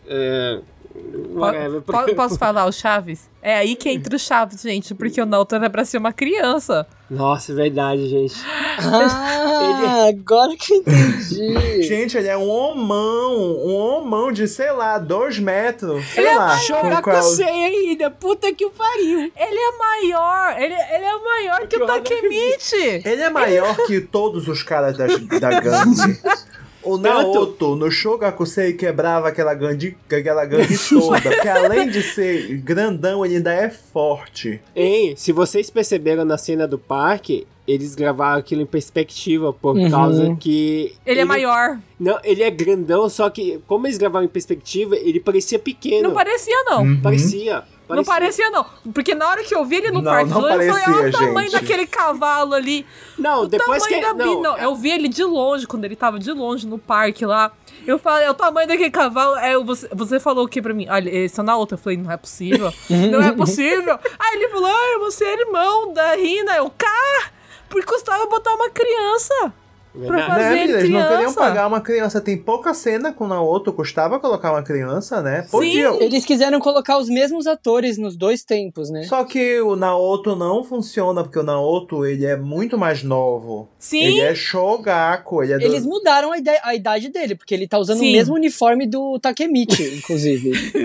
É. po- po- posso falar o Chaves? É aí que entra o Chaves, gente, porque o Naoto era pra ser uma criança. Nossa, é verdade, gente. Ah, agora que eu entendi. Gente, ele é um homão, um homão de, sei lá, dois metros, sei lá. Jogar com com qual- você ainda, puta que o pariu. Ele é maior, ele, ele é maior que o Joga- Takemichi. Ele é maior que todos os caras das, da gangue. O Naoto, no Shogakusei, quebrava aquela gangue, aquela gangue toda. Que além de ser grandão, ele ainda é forte. Hein, se vocês perceberam na cena do parque, eles gravaram aquilo em perspectiva, por Uhum. causa que. Ele é maior. Não, ele é grandão, só que, como eles gravaram em perspectiva, ele parecia pequeno. Não parecia, não. Uhum. Parecia. Não parecia, não. Porque na hora que eu vi ele no Não, parque, não eu falei, parecia, olha o tamanho gente. daquele cavalo ali. Não, O depois que. da Não, não, eu vi ele de longe, quando ele tava de longe no parque lá. Eu falei, é o tamanho daquele cavalo. É, você, você falou o que pra mim? Olha, esse é na outra. Eu falei, não é possível. não é possível. Aí ele falou, ah, você é irmão da Rina. Eu, cá, porque custava botar uma criança. Verdade. Fazer né, eles não queriam pagar uma criança. Tem pouca cena com o Naoto, custava colocar uma criança, né? Podia. Eles quiseram colocar os mesmos atores nos dois tempos, né? Só que o Naoto não funciona, porque o Naoto, ele é muito mais novo. Sim. Ele é Shogaku, ele é do... Eles mudaram a, ide- a idade dele, porque ele tá usando Sim. o mesmo uniforme do Takemichi, inclusive.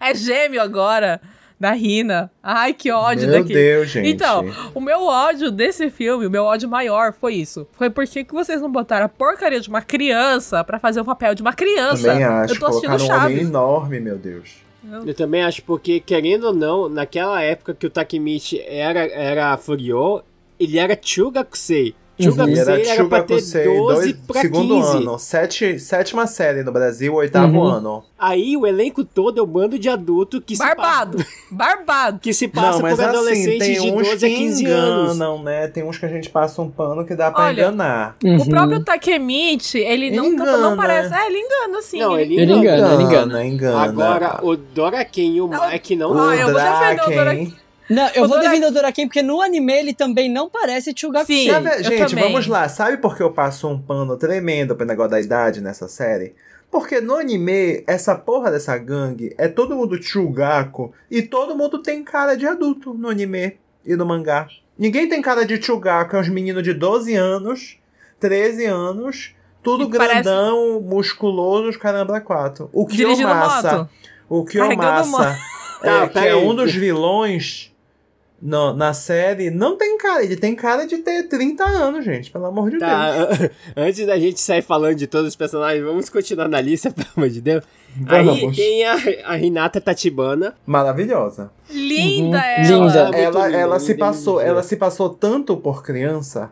É gêmeo agora. Da Rina. Ai, que ódio Meu daqui. Deus, gente. Então, o meu ódio desse filme, o meu ódio maior foi isso. Foi por que vocês não botaram a porcaria de uma criança pra fazer o papel de uma criança? Também acho. Eu tô assistindo Colocaram um homem Chaves. enorme, meu Deus. Eu também acho, porque, querendo ou não, naquela época que o Takemichi era, era Furyo, ele era Chugakusei. Ele Chugakusei era era, pra ter Chugakusei, 12 dois, pra segundo 15. ano. Sete, sétima série no Brasil, oitavo Uhum. ano. Aí o elenco todo é um bando de adulto que se Barbado. Barbado. passa, que se passa não, mas por assim, adolescentes tem de uns 12 a que 15 anos. enganam, né? Tem uns que a gente passa um pano que dá pra Olha, enganar. Uhum. O próprio Takemichi, ele, Ele não, engana. não parece. É, ele engana, sim. Não, ele, Ele engana, ele engana. engana. Agora, o Doraken e o Não, Mike não... o Ah, eu vou defender o. Doraken. Não, eu O vou Dora- defender o Doraken porque no anime ele também não parece Chugakusei. Sim. Gente, também. vamos lá. Sabe por que eu passo um pano tremendo pro negócio da idade nessa série? Porque no anime, essa porra dessa gangue é todo mundo Chugaku e todo mundo tem cara de adulto no anime e no mangá. Ninguém tem cara de Chugaku, é uns meninos de 12 anos, 13 anos, tudo parece- grandão, musculoso, os caramba quatro. O Kiyomasa, o Kiyomasa, é, Tá, que é um dos vilões no- na série, não tem cara. Ele tem cara de ter 30 anos, gente. Pelo amor de Deus. Tá, antes da gente sair falando de todos os personagens, vamos continuar na lista, pelo amor de Deus. Aí Vamos. tem a, a Hinata Tachibana. Maravilhosa. Linda Uhum. ela. Linda. muito Ela, linda, ela se linda, passou, linda. ela se passou tanto por criança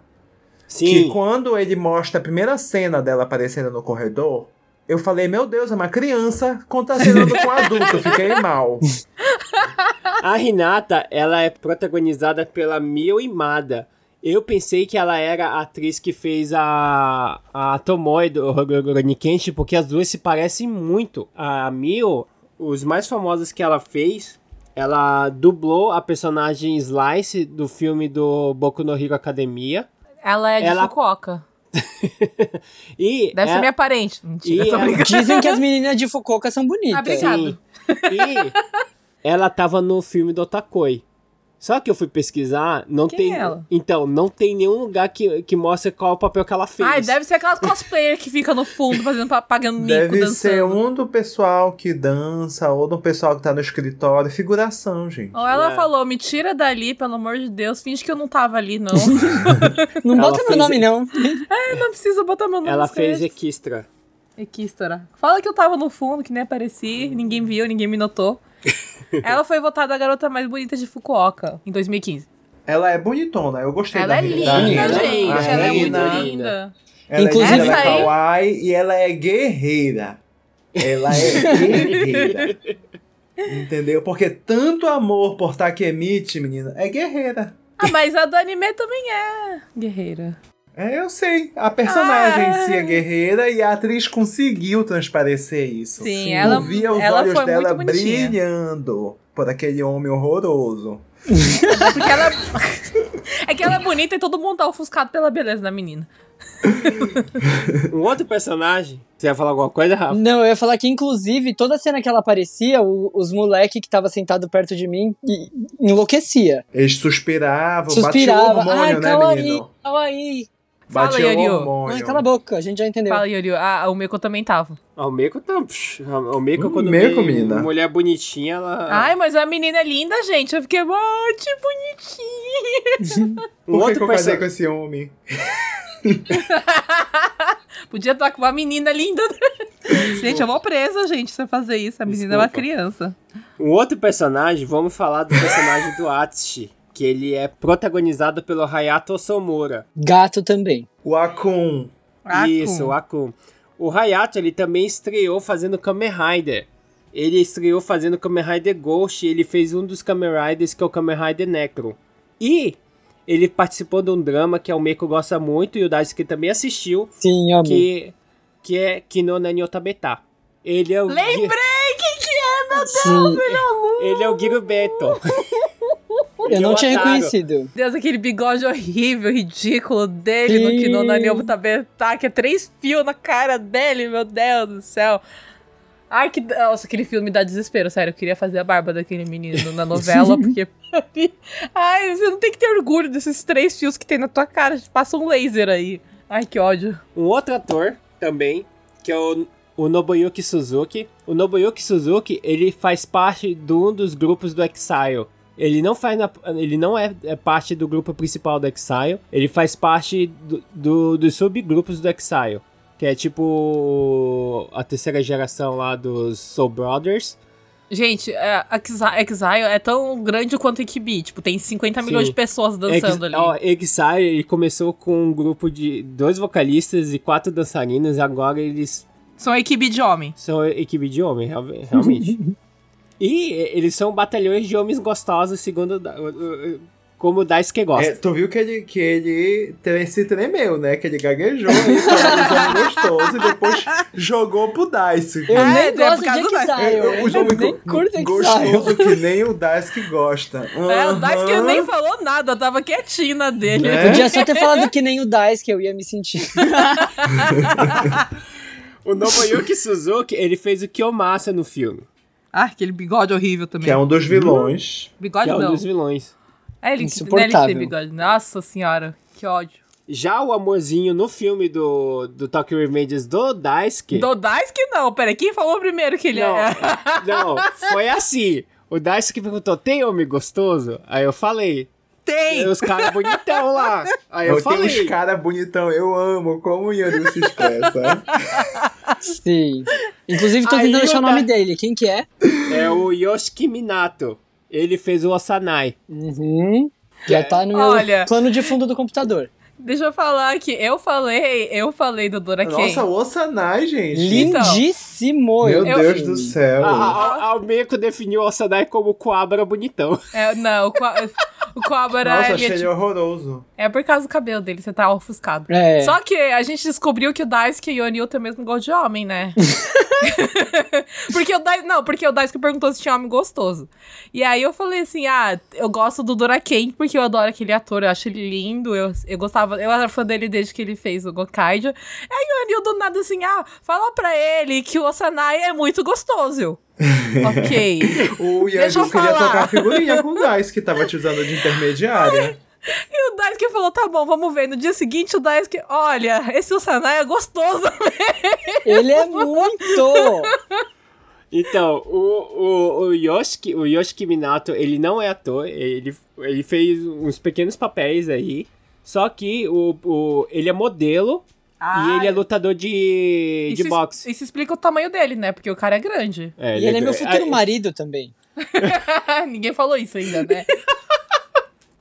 Sim. que quando ele mostra a primeira cena dela aparecendo no corredor, Eu falei, meu Deus, é uma criança contracenando com um adulto. Fiquei mal. A Renata, ela é protagonizada pela Mio Imada. Eu pensei que ela era a atriz que fez a, a Tomoe do Rurouni Kenshin, porque as duas se parecem muito. A Mio, os mais famosos que ela fez, ela dublou a personagem Slice do filme do Boku no Hero Academia. Ela é de Ela- Fukuoka. e Deve ser é- minha parente. Mentira, E brincando. Dizem que as meninas de Fukuoka são bonitas. Ah, obrigada. Sim. E ela tava no filme do Otakoi. Só que eu fui pesquisar, não Quem tem. é ela? Então, não tem nenhum lugar que, que mostre qual é o papel que ela fez. Ai, deve ser aquelas cosplayer que fica no fundo fazendo, pa- pagando mico, Deve dançando. ser um do pessoal que dança ou do pessoal que tá no escritório. Figuração, gente. Ou ela É. falou, me tira dali, pelo amor de Deus, finge que eu não tava ali, não. Não Ela bota meu fez- nome, não. Eu não preciso botar meu nome Ela nos fez. Equistra. Equistora. Fala que eu tava no fundo, que nem apareci, ninguém viu, ninguém me notou. ela foi votada a garota mais bonita de Fukuoka, em 2015. Ela é bonitona, eu gostei Ela da é Rina. linda, da Rina. Rina. gente. A Ela é muito Rina, linda. Ela Inclusive- é, ela é aí- kawaii e ela é guerreira. Ela é guerreira. Entendeu? Porque tanto amor por Takemichi, menina, é guerreira. Ah, mas a do anime também é guerreira. É, eu sei. A personagem em si é Ah. guerreira e a atriz conseguiu transparecer isso. Sim, ela- Eu via os ela olhos dela brilhando por aquele homem horroroso. Porque ela. é que ela é bonita e todo mundo tá ofuscado pela beleza da menina. Um outro personagem. Você ia falar alguma coisa, Rafa? Não, eu ia falar que, inclusive, toda cena que ela aparecia, o- os moleque que tava sentado perto de mim e- enlouquecia. Eles suspiravam, batiam Suspirava. hormônio, Ai, né, calma aí, menino? calma aí. Fala, Batia Yorio. Ai, cala a boca, a gente já entendeu. Fala, Yuri. Ah, o Meiko também tava. Ah, o Meiko tá. psh, O Meiko, Hum, quando Meiko, vê menina. mulher bonitinha, ela. Ai, mas a menina é linda, gente. Eu fiquei, ai, que bonitinha. um Por outro que eu casei com esse homem? Podia estar com uma menina linda. gente, eu vou presa, gente, se eu fazer isso. A menina é uma Desculpa. criança. Um outro personagem, vamos falar do personagem do Atsushi. Que ele é protagonizado pelo Hayato Somura. Gato também. O Akun. Akun. Isso, o Akun. O Hayato, ele também estreou fazendo Kamen Rider. Ele estreou fazendo Kamen Rider Ghost e ele fez um dos Kamen Riders que é o Kamen Rider Necro. E ele participou de um drama que o Meiko gosta muito e o Daisuke também assistiu, Sim, amo. que, que é Kino Nani Otabeta. Ele é o Lembrei quem que é, meu Deus. Sim, ele é o Giro Beto. eu não tinha Otário. reconhecido. Deus, aquele bigode horrível, ridículo dele no Sim. Kino Naniobu Tabeta, que é três fios na cara dele, meu Deus do céu. Ai, que. Nossa, aquele filme me dá desespero, sério. Eu queria fazer a barba daquele menino na novela, porque. Ai, você não tem que ter orgulho desses três fios que tem na tua cara. Passa um laser aí. Ai, que ódio. Um outro ator também, que é o, o Nobuyuki Suzuki. O Nobuyuki Suzuki, ele faz parte de um dos grupos do Exile. Ele não, faz na- ele não é, é parte do grupo principal do Exile, ele faz parte do, do- dos subgrupos do Exile. Que é tipo a terceira geração lá dos Soul Brothers. Gente, é, Exile Exile é tão grande quanto Equibi. Tipo, tem 50 Sim. milhões de pessoas dançando Ex- ali. ó, Exile, ele começou com um grupo de dois vocalistas e quatro dançarinos, e agora eles São Equibi de homem. São equipe de homem, real- realmente. e eles são batalhões de homens gostosos, segundo o- como o Daisuke gosta. É, tu viu que ele, que ele se tremeu, né? Que ele gaguejou e dos homens gostosos e depois jogou pro Dice. Eu É, nem é gosto de Exile. Eu, Eu nem curto Exile. gostoso que nem o Daisuke gosta. É, o Daisuke Aham. nem falou nada, tava quietinho na dele. Né? Podia só ter falado que nem o Dice, que eu ia me sentir. O Nobuyuki Suzuki, ele fez o Kiyomasa no filme, Ah, aquele bigode horrível também. Que é um dos vilões. Bigode que é um não. dos vilões. É ele, Insuportável. né, ele que tem bigode. Nossa senhora, que ódio. Já o amorzinho no filme do, do Tokyo Revengers do Daisuke... Do Daisuke não, peraí, quem falou primeiro que ele Não, é? não, foi assim. O Daisuke perguntou, tem homem gostoso? Aí eu falei. Tem! E os caras bonitão lá. Aí eu, Eu tenho falei. uns caras bonitão, eu amo como o Yuri se expressa. Sim. Inclusive, tô tentando achar o nome Da- dele. Quem que é? É o Yoshiki Minato. Ele fez o Osanai. Uhum. Já tá no meu Olha. plano de fundo do computador. Deixa eu falar que eu falei, eu falei do Dora Ken. Nossa, o Osanai, gente. Lindíssimo! Meu eu- Deus do céu. A, Almeco definiu o Osanai como Coabra bonitão. É, não, o, Qua- o Cobra Nossa, ele achei é, ele horroroso. é por causa do cabelo dele, você tá ofuscado. É. Só que a gente descobriu que o Daisuke e o Anil tem o mesmo gosto de homem, né? porque o Daisuke, não, porque o Daisuke perguntou se tinha homem gostoso. E aí eu falei assim, ah, eu gosto do Doraken porque eu adoro aquele ator, eu acho ele lindo, eu, eu gostava, eu era fã dele desde que ele fez o Gokaido. Aí o Anil do nada assim, ah, fala pra ele que o Osanai é muito gostoso. Ok. O Yandu queria trocar figurinha com o Dice, que tava te usando de intermediária. E o Daisuke falou, tá bom, vamos ver. No dia seguinte, o Daisuke, olha, esse Osanai é gostoso. Ele é muito! Então, o, o, o, Yoshiki, o Yoshiki Minato, ele não é ator, ele, ele fez uns pequenos papéis aí, só que o, o, ele é modelo e ele é lutador de, de isso, boxe. Isso explica o tamanho dele, né? Porque o cara é grande. É, E ele é meu é- futuro marido também. Ninguém falou isso ainda, né?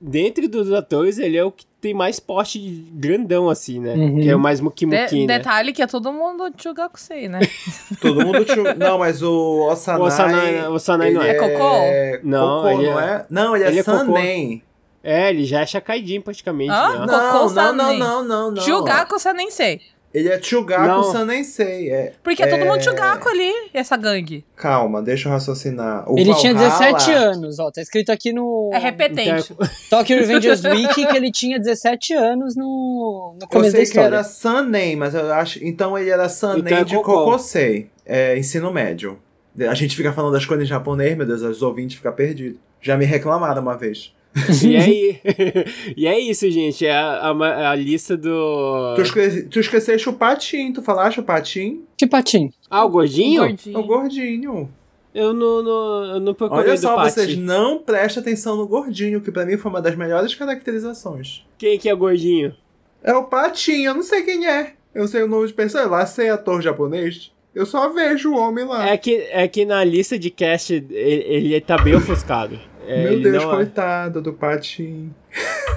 Dentre dos atores, ele é o que tem mais porte de grandão, assim, né? Uhum. Que é o mais De- mukimuki, né? Detalhe que é todo mundo Chugakusei, né? Todo mundo tinha... Não, mas o Osanai... O Osanai- o Osanai não é. É Cocô? Não, Cocô, ele não é- é? Não, ele, ele é é. Sanen. É, ele já é Shakaidin praticamente. Hã? né? Não, não, não, não, não, não. Chugaku Sanensei. Ele é Chugaku. Sanensei. É, Porque é todo é- mundo Chugaku ali, essa gangue. Calma, deixa eu raciocinar. O ele tinha Valhalla- 17 anos, ó. Tá escrito aqui no É repetente. Então, Tokyo Revengers Week que ele tinha 17 anos no, no Eu começo da sei que era Sanen, mas eu acho. Então ele era Sanen Então é de. Kokosei. É ensino médio. A gente fica falando das coisas em japonês, meu Deus, os ouvintes ficam perdidos. Já me reclamaram uma vez. E aí, e é isso, gente. É a, a, a lista do. Tu, esque... tu esqueceste o patim, tu falaste o patim? Que patinho. Ah, o gordinho? Gordinho. O gordinho. Eu não, não, eu não procurei Olha do só, Pati. vocês não prestem atenção no gordinho, que pra mim foi uma das melhores caracterizações. Quem que é gordinho? É o patim, eu não sei quem é. Eu sei o nome de pessoa, lá sei ator japonês. Eu só vejo o homem lá. É que, é que na lista de cast ele, ele tá bem ofuscado. É, Meu Deus, é- coitado é... do Patim.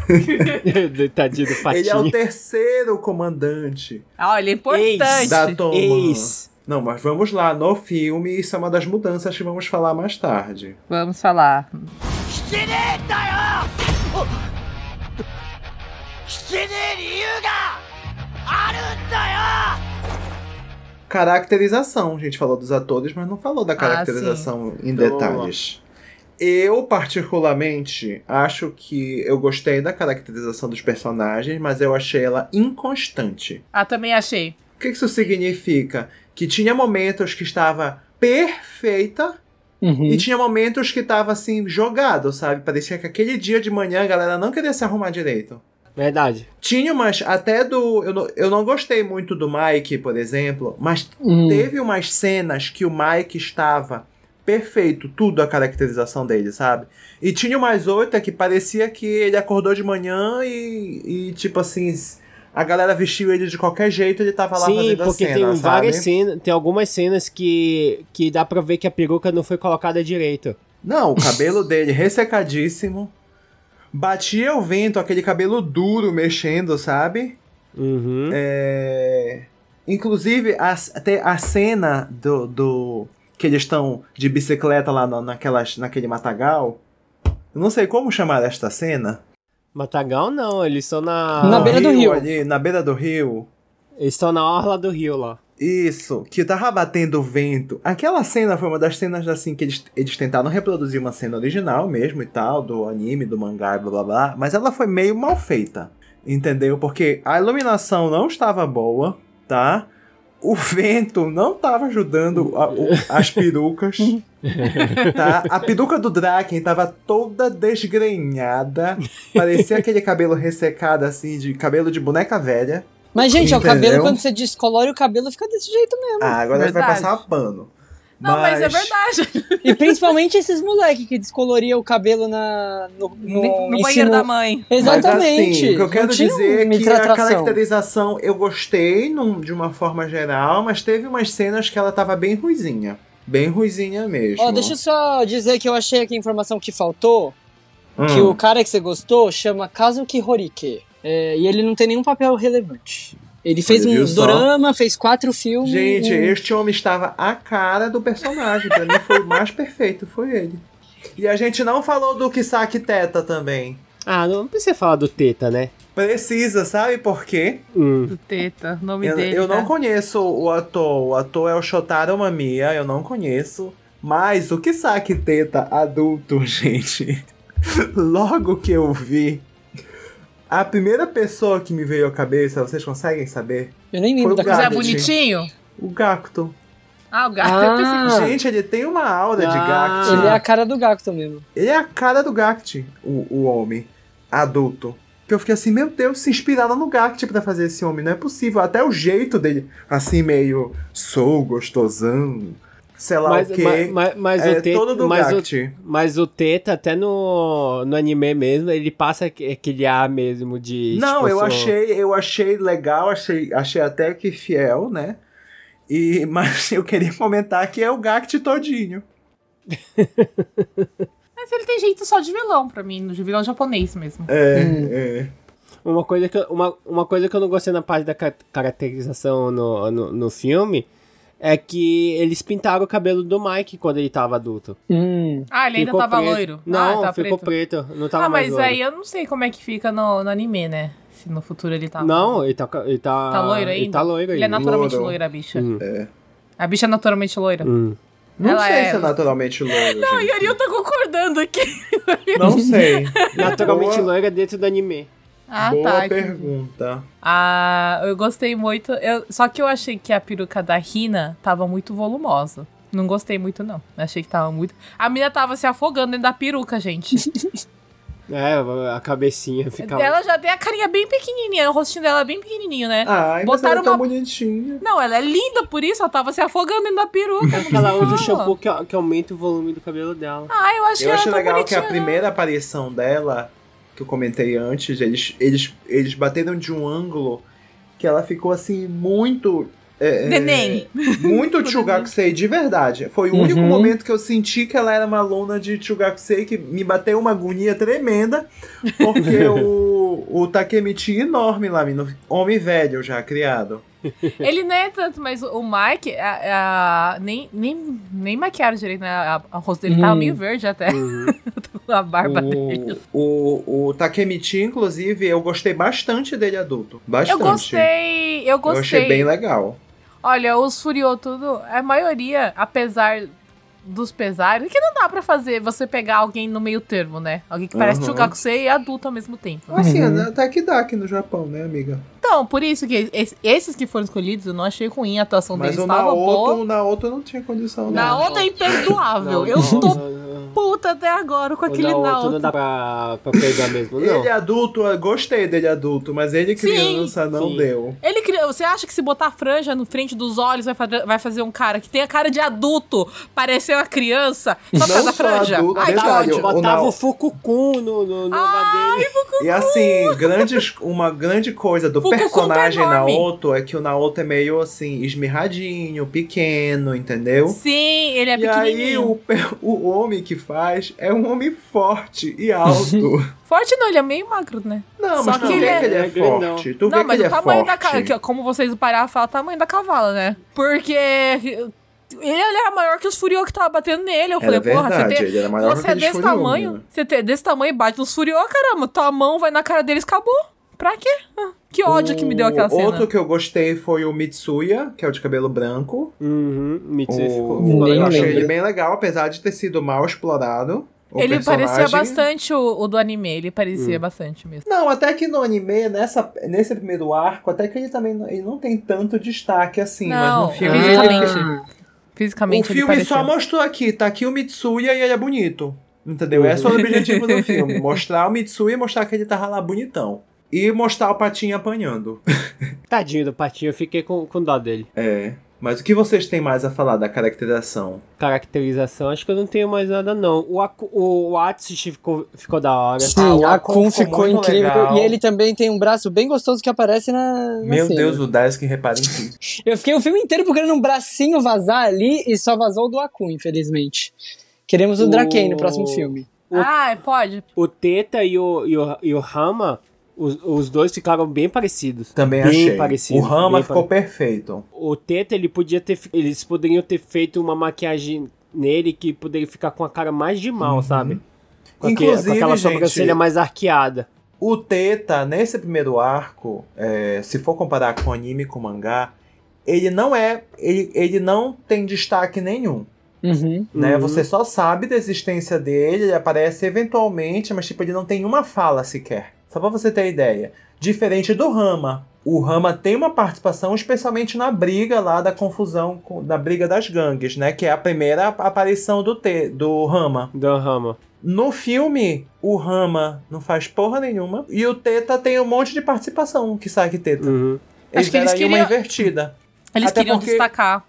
Tadinho do Patim. Ele é o terceiro comandante. Ah, ele é importante. Ex. Da Toma. Ex. Não, mas vamos lá, no filme, isso é uma das mudanças que vamos falar mais tarde. Vamos falar. Caracterização, a gente falou dos atores, mas não falou da ah, caracterização ah, em então, detalhes. Eu, particularmente, acho que eu gostei da caracterização dos personagens, mas eu achei ela inconstante. Ah, também achei. O que isso significa? Que tinha momentos que estava perfeita Uhum. e tinha momentos que estava assim, jogado, sabe? Parecia que aquele dia de manhã a galera não queria se arrumar direito. Verdade. Tinha umas, até do. Eu não, eu não gostei muito do Mike, por exemplo, mas Hum. teve umas cenas que o Mike estava perfeito, tudo a caracterização dele, sabe? E tinha umas outras que parecia que ele acordou de manhã e, e tipo assim, a galera vestiu ele de qualquer jeito ele tava lá Sim, fazendo a porque cena, tem sabe? várias cenas, tem algumas cenas que, que dá pra ver que a peruca não foi colocada direito. Não, o cabelo dele ressecadíssimo. Batia o vento, aquele cabelo duro mexendo, sabe? Uhum. É... Inclusive, a, até a cena do, do. Que eles estão de bicicleta lá na, naquelas, naquele matagal. Eu não sei como chamar esta cena. Matagal não, eles estão na. Na beira do rio. Ali, na beira do rio. Eles estão na orla do rio lá. Isso, que tava batendo vento. Aquela cena foi uma das cenas assim que eles, eles tentaram reproduzir uma cena original mesmo e tal, do anime, do mangá, blá blá blá, mas ela foi meio mal feita. Entendeu? Porque a iluminação não estava boa, tá? O vento não estava ajudando a- o- as perucas. tá? A peruca do Draken tava toda desgrenhada. Parecia aquele cabelo ressecado, assim, de cabelo de boneca velha. Mas, gente, é o Entendeu? cabelo, quando você descolore o cabelo, fica desse jeito mesmo. Ah, agora vai Verdade. passar pano. Não, mas, é verdade. E principalmente esses moleque que descoloriam o cabelo na, no, no, No, ensino- banheiro da mãe. Exatamente. Mas, assim, o que eu quero dizer é que a caracterização eu gostei num- de uma forma geral, mas teve umas cenas que ela tava bem ruizinha. Bem ruizinha mesmo. Ó, deixa eu só dizer que eu achei aqui a informação que faltou. Hum. Que o cara que você gostou chama Kazuki Horike. É, e ele não tem nenhum papel relevante. Ele fez Olha, um viu só? fez quatro filmes. Gente, um- este homem estava a cara do personagem. Pra mim foi o mais perfeito, foi ele. E a gente não falou do Kisaki Teta também. Ah, não precisa falar do Teta, né? Precisa, sabe por quê? Hum. Do Teta, nome Eu, dele. eu não tá? conheço o ator. O ator é o Shotaro Mamiya, eu não conheço. Mas o Kisaki Teta adulto, gente. Logo que eu vi, a primeira pessoa que me veio à cabeça, vocês conseguem saber? Eu nem lembro o da Mas é bonitinho? O Gakuto. Ah, o gato. Ah. Pensei Gente, ele tem uma aura de Ah. Gakuto. Ele é a cara do Gakuto mesmo. Ele é a cara do Gact, o, o homem adulto. Que eu fiquei assim, meu Deus, se inspiraram no Gact pra fazer esse homem. Não é possível. Até o jeito dele, assim, meio sou gostosão, sei lá Mas, o quê. mas, mas, mas é o Teta, todo do mas, o, Gact. mas o Teta, até no, no anime mesmo, ele passa aque- aquele ar mesmo de. Não, tipo, eu sou- achei, eu achei legal, achei, achei até que fiel, né? E, mas eu queria comentar que é o Gact todinho. Mas ele tem jeito só de vilão pra mim, de vilão japonês mesmo. É, Hum. é. Uma coisa, que, eu- uma, uma coisa que eu não gostei na parte da ca- caracterização no, no, no filme é que eles pintaram o cabelo do Mike quando ele tava adulto. Hum. Ah, ele ainda Ficou tava preto. loiro? Não, ah, tá ficou preto. preto. Não tava Ah, mais mas loiro. aí eu não sei como é que fica no, no anime, né? Se no futuro ele tá. Não, ele tá, ele tá. Tá loiro ainda? Ele tá loiro Ele é ainda. naturalmente Loiro. loira, a bicha. Hum. É. A bicha é naturalmente loira. Hum. Não Ela sei é- se é naturalmente loiro. Não, gente. e Ariel tá concordando aqui. Não sei. Naturalmente Boa- loira dentro do anime. Ah, Boa tá. pergunta. Ah, eu gostei muito. Eu, só que eu achei que a peruca da Rina tava muito volumosa. Não gostei muito, não. Achei que tava muito. A menina tava se afogando dentro da peruca, gente. É, a cabecinha ficava. Ela já tem a carinha bem pequenininha, o rostinho dela é bem pequenininho, né? Mas Botaram ela é tão uma- bonitinha. Não, ela é linda por isso, ela tava se afogando dentro da peruca. Porque ela usa shampoo que, que aumenta o volume do cabelo dela. Ah, eu achei Eu ela achei tão legal que a primeira aparição dela, que eu comentei antes, eles, eles, eles bateram de um ângulo que ela ficou assim muito. é, é, Neném. Muito Chugakusei, de verdade. Foi o Uhum. único momento que eu senti que ela era uma aluna de Chugakusei que me bateu uma agonia tremenda, porque o, o Takemichi enorme lá, menino, homem velho já criado. Ele não é tanto, mas o Mike, a, a- nem, nem, nem maquiaram direito, né? A, a rosto dele tava Hum. meio verde até. Uhum. a barba dele. O, o, o Takemichi, inclusive, eu gostei bastante dele adulto. Bastante. Eu gostei, eu Eu gostei. achei bem legal. Olha, os Furiô tudo, a maioria, apesar dos pesares, que não dá pra fazer você pegar alguém no meio termo, né? Alguém que parece Uhum. Chugakusei e adulto ao mesmo tempo. Assim, Uhum. até que dá aqui no Japão, né, amiga? Então, por isso que es- esses que foram escolhidos, eu não achei ruim, a atuação Mas deles o estava boa. Naoto, o Naoto não tinha condição, Na não. outra é imperdoável. Não, eu não, tô não, puta até agora com aquele Naoto Naoto. não dá pra, pra pegar mesmo, não. Ele adulto, eu gostei dele adulto, mas ele Sim, criança não sim. deu. Ele cria- Você acha que se botar franja no frente dos olhos vai fazer, vai fazer um cara que tem a cara de adulto parecer uma criança só por causa da só franja? adulto, Ai, que detalhe, ódio. o Botava o Fukukun no, no, no Ai, lugar dele. E assim, grandes, uma grande coisa do Fukukuka personagem. Naoto é que o Naoto é meio assim, esmirradinho, pequeno, entendeu? Sim, ele é e aí pequenininho. o, o homem que faz é um homem forte e alto. Forte não, ele é meio magro, né? Não, Só mas tu que vê ele é- que ele é ele é forte. Tu vê não, que mas ele o é tamanho forte. da cara, que- como vocês pararam, fala o tamanho da cavala, né? Porque ele era maior que os Furiô que tava batendo nele. Eu Era falei, porra, verdade, você, tem, ele era maior você que é desse Furiô, tamanho, né? você tem desse tamanho e bate nos Furiô, caramba, tua mão vai na cara deles, acabou. Pra quê? Ah, Que ódio que me deu aquela O cena. Outro que eu gostei foi o Mitsuya, que é o de cabelo branco. Uhum, Mitsu O- eu achei ele bem legal, apesar de ter sido mal explorado. o Ele parecia personagem. bastante o, o do anime, ele parecia bastante mesmo. Não, até que no anime, nessa, nesse primeiro arco, até que ele também não- ele não tem tanto destaque assim, Não, mas no filme. fisicamente. ele- Fisicamente o filme parecia. só mostrou aqui, tá aqui o Mitsuya e ele é bonito. Entendeu? Esse é o objetivo do filme. Mostrar o Mitsuya e mostrar que ele tava lá bonitão. E mostrar o patinho apanhando. Tadinho do patinho, eu fiquei com, com dó dele. É. Mas o que vocês têm mais a falar da caracterização? Caracterização, acho que eu não tenho mais nada, não. O, Aku- o, o Atsushi ficou, ficou da hora. Ah, Sim, o a Akun Kun ficou ficou incrível. legal. E ele também tem um braço bem gostoso que aparece na. na Meu cena. Deus, o Desk repara em tudo. Eu fiquei o filme inteiro procurando um bracinho vazar ali e só vazou o do Akun, infelizmente. Queremos o O- Drakei no próximo filme. Ah, pode. O Teta e o, e o, e o Rama, Os, os dois ficaram bem parecidos. Também bem achei. Parecidos, o Rama ficou pare- perfeito. O Teta, ele podia ter. Eles poderiam ter feito uma maquiagem nele que poderia ficar com a cara mais de mal, sabe? Com, Uhum. Inclusive, com aquela gente, sobrancelha mais arqueada. O Teta, nesse primeiro arco, é, se for comparar com anime e com mangá, ele não é. Ele, ele não tem destaque nenhum. Uhum. Né? Uhum. Você só sabe da existência dele, ele aparece eventualmente, mas tipo, ele não tem uma fala sequer. Só pra você ter ideia. Diferente do Rama. O Rama tem uma participação, especialmente na briga lá da confusão, com- da briga das gangues, né? Que é a primeira aparição do, T, do Rama. Do Rama. No filme, o Rama não faz porra nenhuma. E o Teta tem um monte de participação, que sai que Teta. Uhum. Eles Acho que eles aí uma queriam- invertida. Eles Até queriam porque- destacar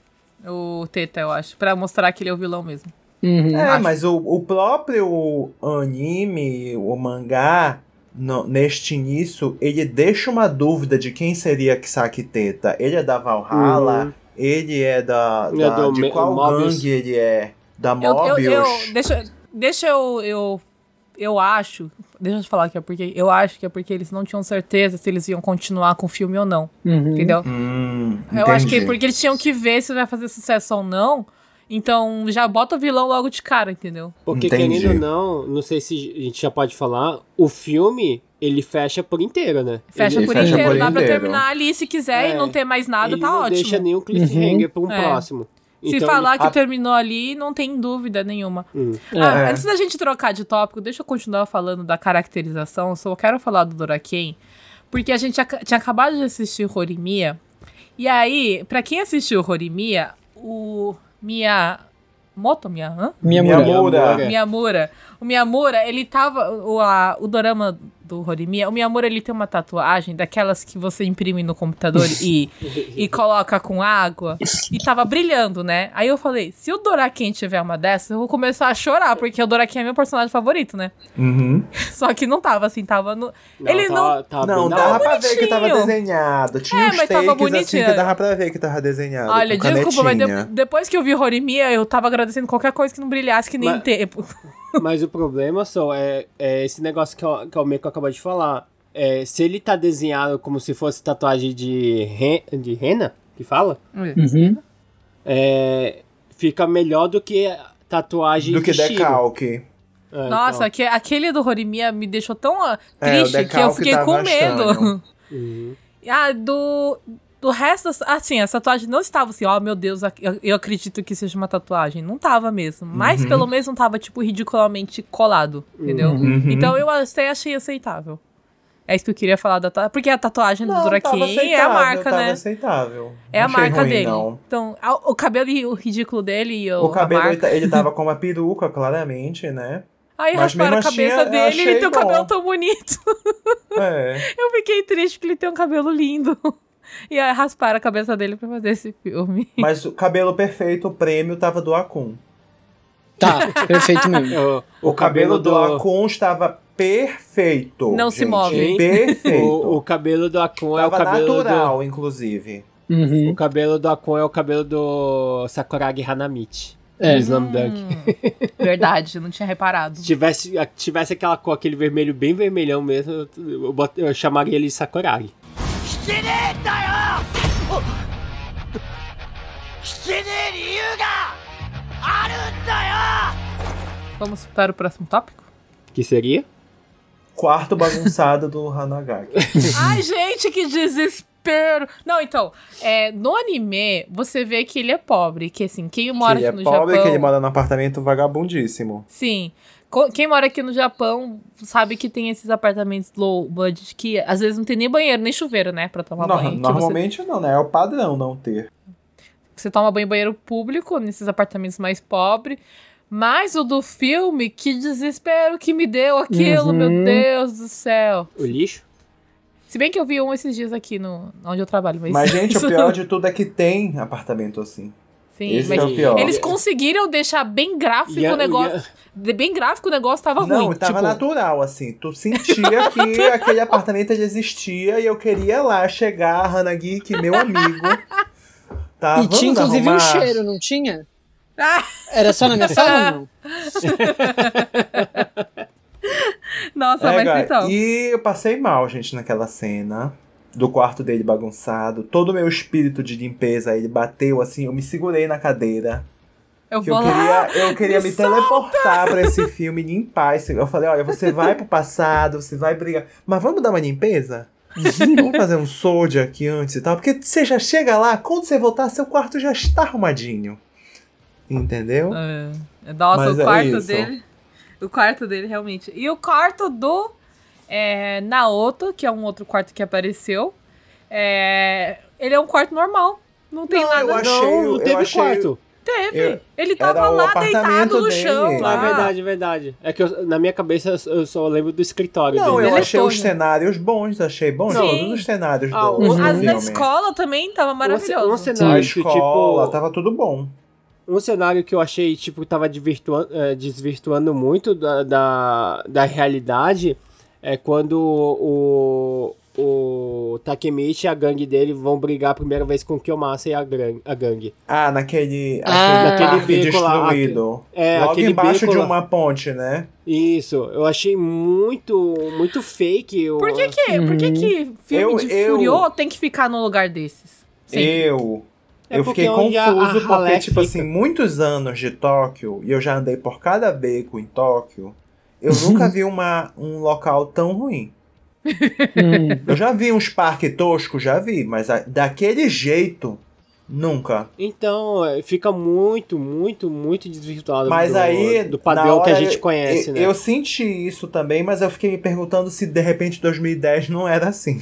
o Teta, eu acho, pra mostrar que ele é o vilão mesmo. Uhum. É, Acho. mas o, o próprio anime, o mangá, no- neste início, ele deixa uma dúvida de quem seria Kisaki Teta. Ele é da Valhalla, Uhum. ele é da. Ele é da- do de Me- qual Mobius. gangue ele é? Da Eu, Mobius? eu, eu- deixa, deixa eu, eu. Eu acho. Deixa eu te falar que é porque. Eu acho que é porque eles não tinham certeza se eles iam continuar com o filme ou não. Uhum. Entendeu? Hum, Eu acho que é entendi. porque eles tinham que ver se vai fazer sucesso ou não. Então já bota o vilão logo de cara, entendeu? Porque Entendi. querendo ou não, não sei se a gente já pode falar, o filme, ele fecha por inteiro, né? Fecha ele, por fecha inteiro. por Dá pra terminar ali se quiser É. e não ter mais nada, ele tá não ótimo. deixa nenhum cliffhanger pra um É. próximo. Se Então, falar ele- que terminou ali, não tem dúvida nenhuma. Hum. Ah, É. Antes da gente trocar de tópico, deixa eu continuar falando da caracterização. Só quero falar do Doraken, porque a gente tinha acabado de assistir Horimiya. E aí, pra quem assistiu Horimiya, o Mia... Moto Mia? Hã? Minha Minha. Miyamura. Miyamura. O Miyamura, ele tava. O, a, o dorama do Horimiya, o Miyamura ele tem uma tatuagem daquelas que você imprime no computador e, e coloca com água. E tava brilhando, né? Aí eu falei: se o Doraken tiver uma dessas, eu vou começar a chorar, porque o Doraken é meu personagem favorito, né? Uhum. Só que não tava assim, tava no. Não, ele não. tava- Não, dava pra ver que tava bonitinho. desenhado. Tinha É, uns mas tava takes assim bonitinho. que dava pra ver que tava desenhado. Olha, desculpa, mas de- depois que eu vi Horimiya, eu tava agradecendo qualquer coisa que não brilhasse, que nem Mas- tempo. Mas o problema só é, é esse negócio que, o- que o Meiko acabou de falar. É, se ele tá desenhado como se fosse tatuagem de, ren, de rena, que fala, Uhum. é, fica melhor do que tatuagem Do que de decalque. É, Nossa, então. aque- aquele do Horimiya me deixou tão É, triste que eu fiquei com medo. Uhum. ah, do, do resto, assim, a tatuagem não estava assim, ó, meu Deus, eu, acredito que seja uma tatuagem. Não tava mesmo. Mas Uhum. pelo menos não tava, tipo, ridiculamente colado, entendeu? Uhum. Então eu até achei aceitável. É isso que eu queria falar da tatuagem. Porque a tatuagem do Não, tava Duraken é a marca, tava né? aceitável. É a marca ruim, dele. Não. Então, a- o cabelo e o ridículo dele e o, O cabelo, marca. ta- ele tava com uma peruca, claramente, né? Aí mas rasparam a assim, cabeça dele e ele tem um cabelo tão bonito. É. Eu fiquei triste porque ele tem um cabelo lindo. E aí rasparam a cabeça dele pra fazer esse filme. Mas o cabelo perfeito, o prêmio tava do Akun. Tá, perfeito mesmo. O, O, cabelo, do, Akun estava perfeito. Não se gente, move. Perfeito. o, o cabelo do Akun é o tava cabelo natural, inclusive. do... Uhum. O cabelo do Akun é o cabelo do Sakuragi Hanamichi. É. Do Slam Dunk. Hum, verdade, eu não tinha reparado. Se tivesse, tivesse aquela cor, aquele vermelho bem vermelhão mesmo, eu, eu, eu chamaria ele de Sakuragi. 引けねえんだよ引けねえ理由があるんだよ Vamos para o próximo tópico? Que seria? Quarto bagunçado do Hanagaki. Ai, gente, que desespero! Não, então, é, no anime, você vê que ele é pobre, que assim, quem mora ele é aqui no pobre, Japão... que ele mora num apartamento vagabundíssimo. Sim. Quem mora aqui no Japão sabe que tem esses apartamentos low budget que às vezes não tem nem banheiro, nem chuveiro, né? Pra tomar No- banho. que você- normalmente não, né? É o padrão não ter. Você toma banho em banheiro público nesses apartamentos mais pobres. Mas o do filme, que desespero que me deu aquilo, Uhum. meu Deus do céu. O lixo? Se bem que eu vi um esses dias aqui no onde eu trabalho, mas. Mas, gente, o pior de tudo é que tem apartamento assim. Sim, Esse mas é o pior. eles conseguiram deixar bem gráfico a- o negócio. a- Bem gráfico o negócio tava Não, ruim. tava tipo, natural, assim. Tu sentia que aquele apartamento ele existia e eu queria lá chegar, Hanagiki, meu amigo. Tá, E tinha inclusive um arrumar? cheiro, não tinha? Ah! Era só na minha sala ou não? Nossa, É, mas então. E eu passei mal, gente, naquela cena. Do quarto dele bagunçado. Todo o meu espírito de limpeza, ele bateu assim, eu me segurei na cadeira. Eu Que vou eu lá. queria, eu queria me, me teleportar pra esse filme limpar. esse- Eu falei, olha, você vai pro passado, você vai brigar. Mas vamos dar uma limpeza? vamos fazer um soldier aqui antes e tal. Porque você já chega lá, quando você voltar, seu quarto já está arrumadinho. Entendeu? É, Nossa, Mas o é quarto isso. dele. O quarto dele, realmente. E o quarto do é, Naoto, que é um outro quarto que apareceu. é, ele é um quarto normal. Não tem Não, nada. eu achei- não, não eu teve achei- quarto. Teve. eu- ele tava lá deitado no dele. chão. Ah, Ah, Lá. é verdade, é verdade. É que eu- na minha cabeça eu- eu só lembro do escritório Não, dele. eu Ele é achei os cenários bons, achei bons Sim. todos os cenários Ah, o- do As da escola também tava maravilhoso. Um cenário A que, escola, tipo, tava tudo bom. um cenário que eu achei, tipo, tava desvirtuando, eh, desvirtuando muito da, da, da realidade é quando o, o Takemichi e a gangue dele vão brigar a primeira vez com o Kiyomasa e a, gran- a gangue. Ah, naquele, Ah, aquele naquele parque beco lá, destruído. é, Logo aquele embaixo de uma ponte, né? Isso, eu achei muito, muito fake. o- Por que que, por que, que filme Eu- de eu- Furiô tem que ficar num lugar desses? Sempre. Eu. É eu fiquei onde a- confuso a porque, tipo fica. assim, muitos anos de Tóquio, e eu já andei por cada beco em Tóquio, eu nunca vi uma, um local tão ruim. Hum. Eu já vi uns parques toscos, já vi, mas a- daquele jeito, nunca. Então, é, fica muito, muito, muito desvirtuado Mas do, aí. do padrão que a gente conhece, eu, né? Eu senti isso também, mas eu fiquei me perguntando se de repente 2010 não era assim.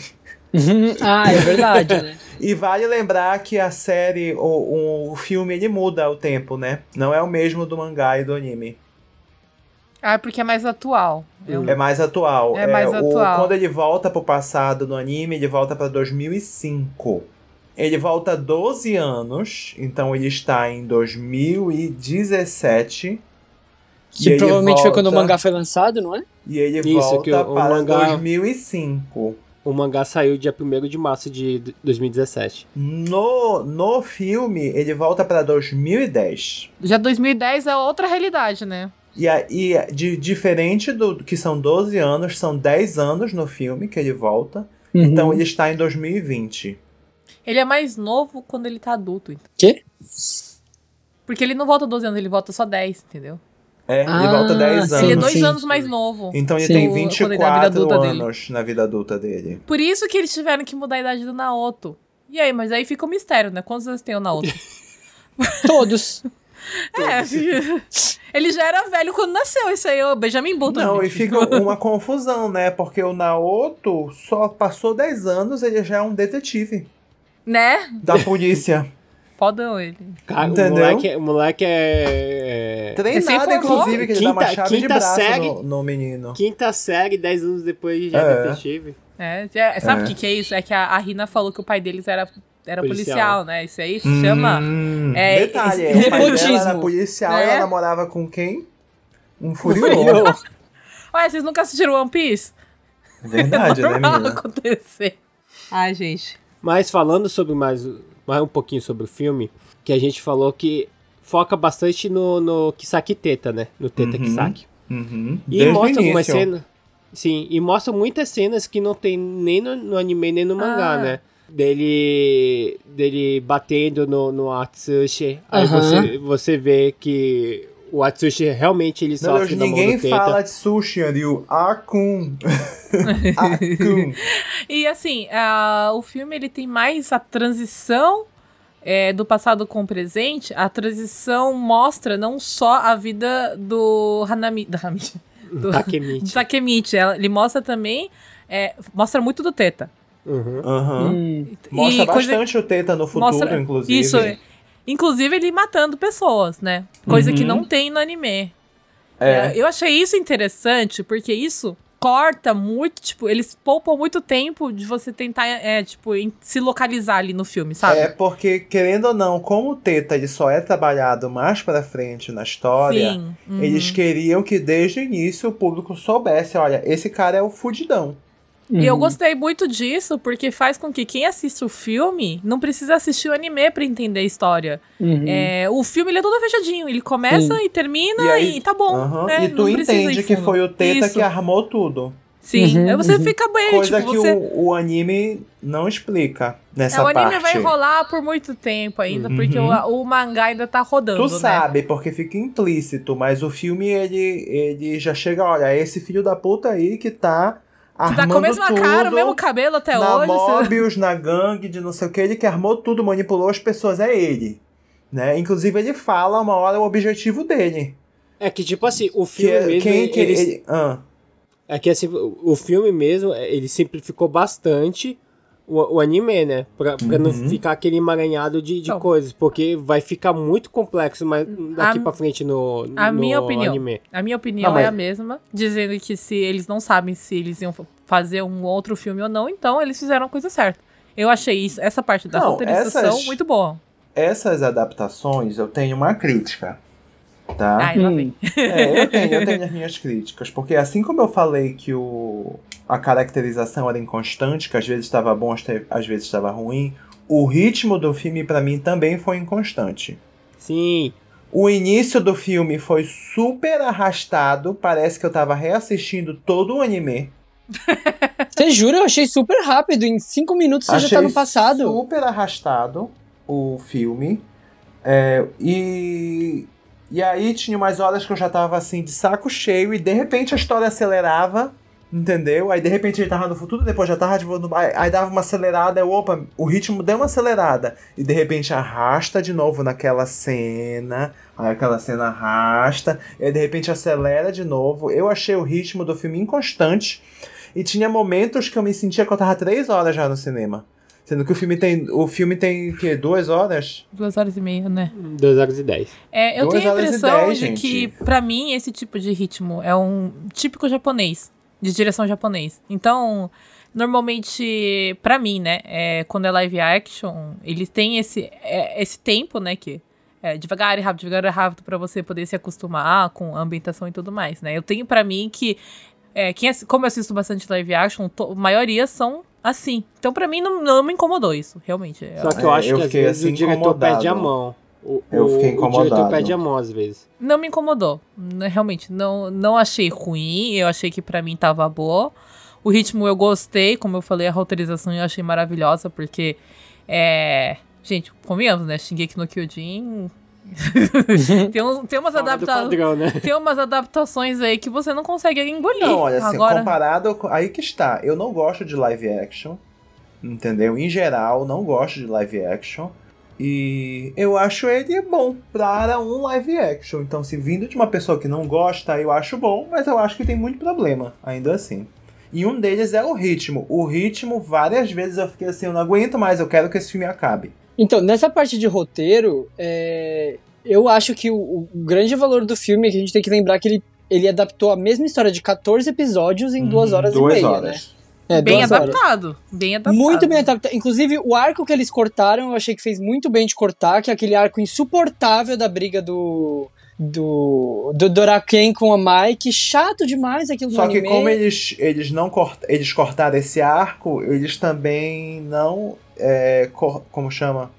ah, é verdade, né? E vale lembrar que a série, o, o, o filme, ele muda o tempo, né? Não é o mesmo do mangá e do anime. Ah, porque é mais atual. É um- É mais atual. É mais o- atual. quando ele volta pro passado no anime, ele volta pra 2005. Ele volta 12 anos, então ele está em 2017. E Que provavelmente foi quando o volta- mangá foi lançado, não é? E ele Isso, que volta o- o para mangá- 2005. O mangá saiu dia 1 de março de 2017. No, no filme, ele volta pra 2010. Já 2010 é outra realidade, né? E, a, e de, diferente do que são 12 anos, são 10 anos no filme que ele volta. Uhum. Então ele está em 2020. Ele é mais novo quando ele tá adulto. então. Quê? Porque ele não volta 12 anos, ele volta só 10, entendeu? É, ele Ah, volta 10 sim. anos. ele é dois sim. anos mais novo. Então ele Sim. tem O- quando ele tá na 24 adulta dele. anos na vida adulta dele. Por isso que eles tiveram que mudar a idade do Naoto. E aí, mas aí fica um mistério, né? Quantos anos tem o Naoto? Todos. É, ele já era velho quando nasceu, isso aí é o Benjamin Button. Não, e gente. fica uma confusão, né? Porque o Naoto só passou 10 anos, ele já é um detetive Né? da polícia. Fodão ele. Cara, o Entendeu? moleque, o moleque é. é Treinado, Recém-formou. inclusive, que ele dá uma Quinta- chave de quinta braço série. no, no menino. Quinta série, 10 anos depois já É. é detetive. É, já- sabe o É. que, que é isso? É que a, a Rina falou que o pai deles era, era policial. Policial. né? Isso aí se chama. Hum, é, detalhe, pai dela era policial, É. ela namorava com quem? Um furioso. Ué, vocês nunca assistiram One Piece? Verdade, né, Normal menina? acontecer. Ai, gente. Mas falando sobre mais, mais um pouquinho sobre o filme, que a gente falou que foca bastante no, no Kisaki Teta, né? No Teta Uhum. Kisaki. Uhum. E Desde mostra algumas cenas. Sim, e mostra muitas cenas que não tem nem no, no anime nem no mangá, Ah. né? Dele. dele batendo no, no Atsushi. Aí Aham. você, você vê que o Atsushi realmente ele Meu sofre Deus, da mão ninguém do fala de sushi, Ariu. Akun. Akun. E assim, a- o filme ele tem mais a transição é, do passado com o presente. A transição mostra não só a vida do Hanami. Do, Hanami, do, do Takemichi. Takemichi. ela- Ele mostra também. é, mostra muito do Teta. Uhum. Aham. Hum. Mostra E coisa- bastante o Teta no futuro, mostra- inclusive. Isso. é. Inclusive ele matando pessoas, né? Coisa que Uhum. não tem no anime. É. Eu achei isso interessante, porque isso corta muito, tipo, eles poupam muito tempo de você tentar, é, tipo, em- se localizar ali no filme, sabe? É porque, querendo ou não, como o Teta ele só é trabalhado mais pra frente na história, Sim. uhum. eles queriam que desde o início o público soubesse, olha, esse cara é o fudidão. E eu gostei muito disso, porque faz com que quem assiste o filme não precisa assistir o anime pra entender a história. Uhum. É, o filme ele é todo fechadinho, ele começa e termina e, aí- tá bom. Aham, né? E tu Não entende que foi o Teta Isso. que armou tudo. Sim, Uhum, aí você uhum. fica bem, Coisa tipo, que você... o, o anime não explica nessa É, o anime parte. vai rolar por muito tempo ainda, Uhum. porque o, o mangá ainda tá rodando, Tu né? sabe, porque fica implícito, mas o filme ele, ele já chega, olha, é esse filho da puta aí que tá armando tá com a mesma tudo cara, o mesmo cabelo até na hoje. você- Mobius, na gangue, de não sei o que, ele que armou tudo, manipulou as pessoas, é ele. Né? Inclusive ele fala uma hora o objetivo dele. É que, tipo assim, o Que filme é, mesmo, quem que ele, ele... Ah, é que assim, o o filme mesmo, é, ele simplificou bastante o, o anime, né? Pra, pra não Uhum. ficar aquele emaranhado de, de Não. coisas, porque vai ficar muito complexo mas daqui A- pra frente no, a no minha opinião. anime. A minha opinião Não, mas- é a mesma, dizendo que se eles não sabem se eles iam fa- fazer um outro filme ou não, então eles fizeram a coisa certa. Eu achei isso, essa parte da Não, roteirização essas- muito boa. essas adaptações eu tenho uma crítica. Tá? Ai, lá Hum. vem. É, eu tenho, eu tenho as minhas críticas, porque assim como eu falei que o, a caracterização era inconstante, que às vezes estava bom, às vezes estava ruim, o ritmo do filme pra mim também foi inconstante. Sim, O início do filme foi super arrastado, parece que eu tava reassistindo todo o anime. Você jura? Eu achei super rápido. Em cinco minutos você já tá no passado. super arrastado o filme. É, e, e aí tinha umas horas que eu já tava assim de saco cheio e de repente a história acelerava, entendeu? Aí de repente ele tava no futuro, depois já tava de no... Aí, aí dava uma acelerada, eu, opa, o ritmo deu uma acelerada. E de repente arrasta de novo naquela cena, aí aquela cena arrasta, e aí de repente acelera de novo. Eu achei o ritmo do filme inconstante. E tinha momentos que eu me sentia que eu tava três horas já no cinema. Sendo que o filme tem. O filme tem o quê? Duas horas? Duas horas e meia, né? 2 horas e 10. É, eu Duas tenho a impressão dez, de gente. que, pra mim, esse tipo de ritmo é um típico japonês, de direção japonês. Então, normalmente, pra mim, né, é, quando é live action, eles têm esse, é, esse tempo, né, que é devagar e rápido, devagar e rápido, pra você poder se acostumar com a ambientação e tudo mais, né. Eu tenho pra mim que, é, quem, como eu assisto bastante live action, to- a maioria são assim. Então, pra mim, não, não me incomodou isso, realmente. Só que eu É, acho eu que às fiquei, vezes assim, o diretor incomodado. perde a mão. O, Eu fiquei O diretor incomodado. perde a mão às vezes. Não me incomodou. N- Realmente, não, não achei ruim. Eu achei que pra mim tava boa. O ritmo eu gostei, como eu falei, a roteirização eu achei maravilhosa, porque é. Gente, convenhamos, né? Shingeki no Kyojin. tem, uns, tem, umas adapta... padrão, né? tem umas adaptações aí que você não consegue engolir. Não, olha assim, Agora, comparado. com- Aí que está. Eu não gosto de live action. Entendeu? Em geral, não gosto de live action. E eu acho ele bom para um live action. Então, se vindo de uma pessoa que não gosta, eu acho bom, mas eu acho que tem muito problema, ainda assim. E um deles é o ritmo. O ritmo, várias vezes eu fiquei assim, eu não aguento mais, eu quero que esse filme acabe. Então, nessa parte de roteiro, é, eu acho que o, o grande valor do filme é que a gente tem que lembrar que ele, ele adaptou a mesma história de 14 episódios em duas horas Duas e meia, horas. né? É, bem duas horas. adaptado. Bem adaptado. Muito bem adaptado. Inclusive, o arco que eles cortaram, eu achei que fez muito bem de cortar, que é aquele arco insuportável da briga do. Do, do Doraken com a Mike, chato demais aquilo Só que anime. como eles, eles não cort, eles cortaram esse arco, eles também não. é, cor- como chama?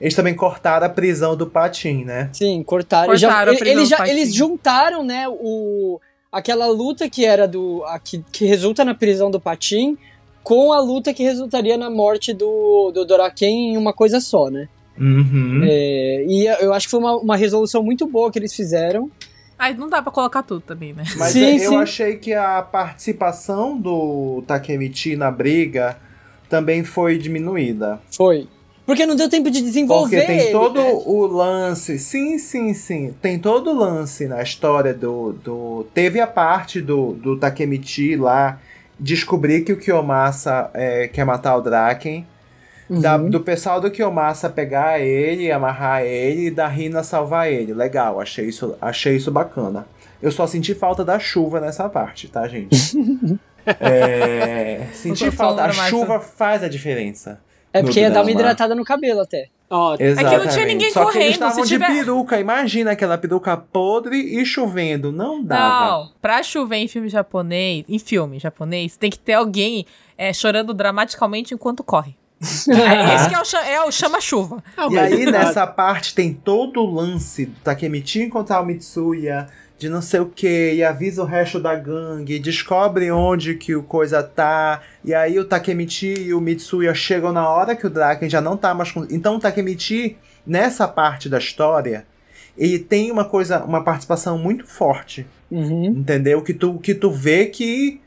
Eles também cortaram a prisão do Patim, né? Sim, cortaram. Cortaram Já- a prisão eles, do já, eles juntaram, né, o, aquela luta que era do. A, que, que resulta na prisão do Patim com a luta que resultaria na morte do, do Doraken em uma coisa só, né? Uhum. É, e eu acho que foi uma, uma resolução muito boa que eles fizeram. Aí não dá pra colocar tudo também, né? Mas Sim, eu sim. achei que a participação do Takemichi na briga também foi diminuída. Foi. Porque não deu tempo de desenvolver Porque tem ele, todo né? o lance. Sim, sim, sim. Tem todo o lance na história do. do teve a parte do, do Takemichi lá descobrir que o Kiyomasa é, quer matar o Draken. Da- Uhum. do pessoal do Kiyomasa pegar ele, amarrar ele e da Rina salvar ele. Legal, achei isso, achei isso bacana. Eu só senti falta da chuva nessa parte, tá, gente? é, senti falta. A chuva faz a diferença. É porque ia dar uma hidratada no cabelo até. Ó, Exatamente. É que não tinha ninguém Só que eles correndo, estavam se de tiver- peruca. Imagina aquela peruca podre e chovendo. Não dava. Não, pra chover em filme japonês, em filme japonês, tem que ter alguém é, chorando dramaticamente enquanto corre. É, esse que é o, é o chama-chuva. ah, E aí, nessa parte, tem todo o lance do Takemichi encontrar o Mitsuya, de não sei o que, e avisa o resto da gangue, descobre onde que o coisa tá, e aí o Takemichi e o Mitsuya chegam na hora que o Draken já não tá mais com... Então o Takemichi, nessa parte da história, ele tem uma coisa, uma participação muito forte, Uhum. entendeu? Que tu, que tu vê que,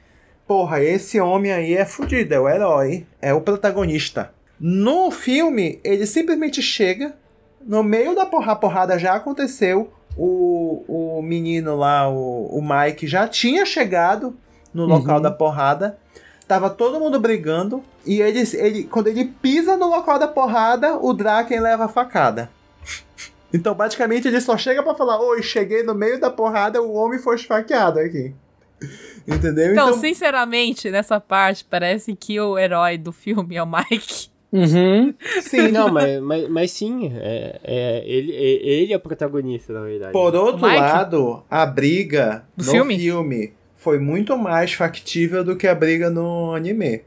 porra, esse homem aí é fudido, é o herói, é o protagonista. No filme, ele simplesmente chega, no meio da porra, porrada já aconteceu, o, o menino lá, o, o Mike, já tinha chegado no local Uhum. da porrada, tava todo mundo brigando, e ele, ele, quando ele pisa no local da porrada, o Draken leva a facada. Então, basicamente, ele só chega pra falar: Oi, cheguei no meio da porrada, o homem foi esfaqueado aqui. Entendeu? Então, sinceramente, nessa parte, parece que o herói do filme é o Mike. Uhum. sim. Não, mas, mas, mas sim, é, é, ele, é- ele é o protagonista, na verdade. Por outro lado, a briga Do no filme? filme? foi muito mais factível do que a briga no anime.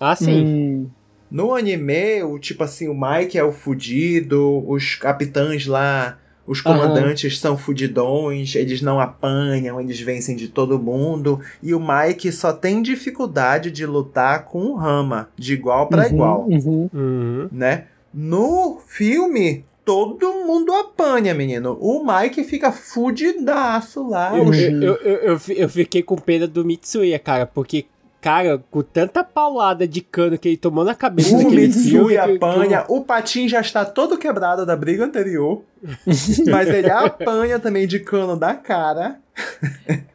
Ah, sim. Hum. No anime, o tipo assim, o Mike é o fudido, os capitães lá, os comandantes são fudidões, eles não apanham, eles vencem de todo mundo, e o Mike só tem dificuldade de lutar com o Rama, de igual pra Uhum, igual, uhum. Uhum. né? No filme, todo mundo apanha, menino. O Mike fica fudidaço lá. Eu, eu, eu, eu fiquei com pena do Mitsuya, cara, porque, cara, com tanta paulada de cano que ele tomou na cabeça O naquele filme. Mitsui que- apanha, o Patin já está todo quebrado da briga anterior, mas ele apanha também de cano da cara.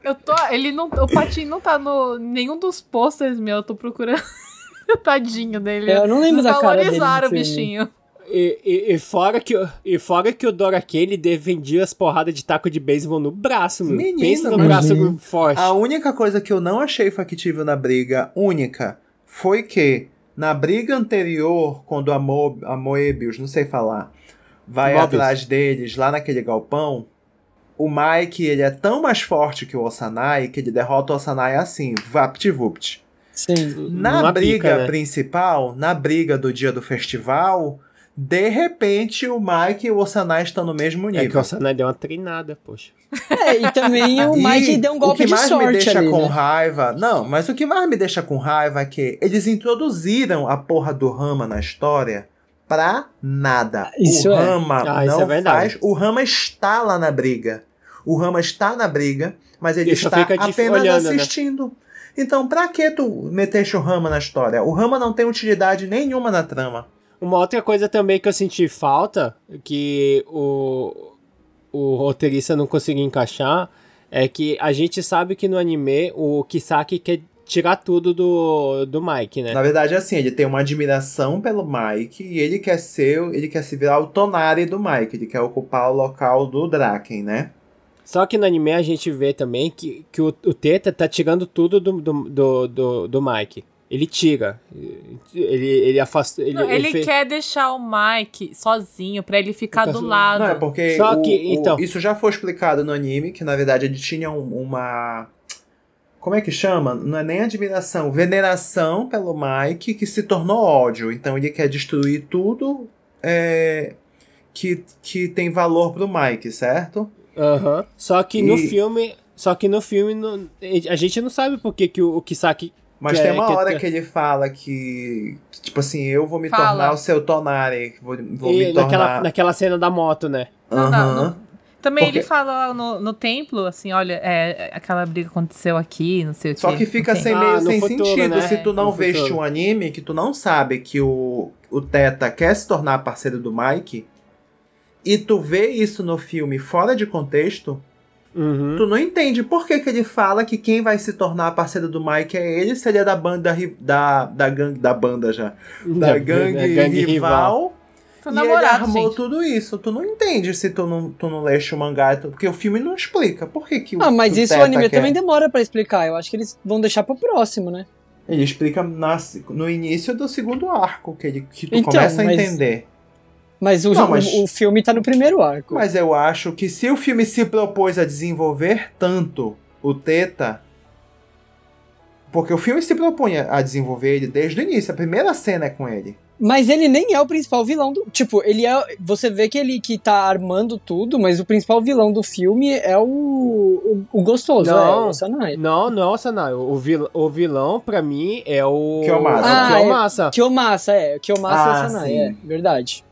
Eu tô. Ele não. O Patinho não tá no nenhum dos posters meu, eu tô procurando. Tadinho dele. Eu não lembro da cara dele no Desvalorizaram o bichinho. E, e, e fora que, o- e fora que o Dora ele defendia as porradas de taco de beisebol no braço, meu. Menino, Pensa no braço forte. A única coisa que eu não achei factível na briga, única, foi que na briga anterior, quando a, Mo, a Moebius, não sei falar, vai Mobius. atrás deles lá naquele galpão, o Mike ele é tão mais forte que o Osanai que ele derrota o Osanai assim, vapt-vupt. Sim. Na briga pica, né? principal, na briga do dia do festival, de repente o Mike e o Osanai estão no mesmo É que nível. o Sanai deu uma treinada, poxa. É, e também o E Mike deu um golpe o que de mais sorte me deixa ali, com né? raiva. Não, mas o que mais me deixa com raiva é que eles introduziram a porra do Rama na história pra nada. Isso o é. Rama Ah, isso não é faz. O Rama está lá na briga. O Rama está na briga, mas ele só está fica de- apenas olhando, né? assistindo. Então, pra que tu meteste o Rama na história? O Rama não tem utilidade nenhuma na trama. Uma outra coisa também que eu senti falta, que o, o roteirista não conseguiu encaixar, é que a gente sabe que no anime o Kisaki quer tirar tudo do, do Mike, né? Na verdade, é assim, ele tem uma admiração pelo Mike e ele quer ser, ele quer se virar o Tonari do Mike, ele quer ocupar o local do Draken, né? Só que no anime a gente vê também que, que o, o Teta tá tirando tudo do, do, do, do, do Mike. Ele tira. Ele, ele afasta. Ele, Não, ele fe- quer deixar o Mike sozinho pra ele ficar Tá do so- lado. Não, é porque Só o- que, o- então- isso já foi explicado no anime, que na verdade ele tinha um- uma. Como é que chama? Não é nem admiração, veneração pelo Mike que se tornou ódio. Então ele quer destruir tudo é, que, que tem valor pro Mike, certo? Aham. Só que no E- filme. Só que no filme não- a gente não sabe por que, que o, o Kisaki. Mas Que tem é- uma que é- hora que ele fala que, que, tipo assim, eu vou me Fala. tornar o seu Tonari, vou, vou me e naquela, tornar. naquela cena da moto, né? Não, não, Aham. não. Também Porque- ele fala no, no templo, assim, olha, é, aquela briga aconteceu aqui, não sei o Só quê. que fica sem. Ah, meio no sem futuro, sentido né? se tu não No veste futuro. um anime que tu não sabe que o, o Teta quer se tornar parceiro do Mike e tu vê isso no filme fora de contexto, Uhum. tu não entende por que, que ele fala que quem vai se tornar parceiro do Mike é ele, seria da banda da, da gangue da banda já, da, gangue, rival. Foi E ele namorado, armou gente. tudo isso. Tu não entende se tu não, tu não leste o mangá, porque o filme não explica. Por que, que o Ah, mas isso o anime quer? também demora pra explicar. Eu acho que eles vão deixar pro próximo, né? Ele explica na- no início do segundo arco, que, ele, que tu Então, começa a mas- entender. Mas o, Não, mas- o, o filme tá no primeiro arco. Mas eu acho que se o filme se propôs a desenvolver tanto o Teta. Porque o filme se propõe a desenvolver ele desde o início. A primeira cena é com ele. Mas ele nem é o principal vilão do. Tipo, ele é. Você vê que ele que tá armando tudo, mas o principal vilão do filme é o. O, o gostoso, Não. é o Sanai. Não, não, Sanai. O, vil, o vilão, pra mim, é o. Kiyomasa. É o Ah, Kiyomasa. Kiyomasa, é. Kiyomasa Ah, e o Sanai, sim. é. Verdade.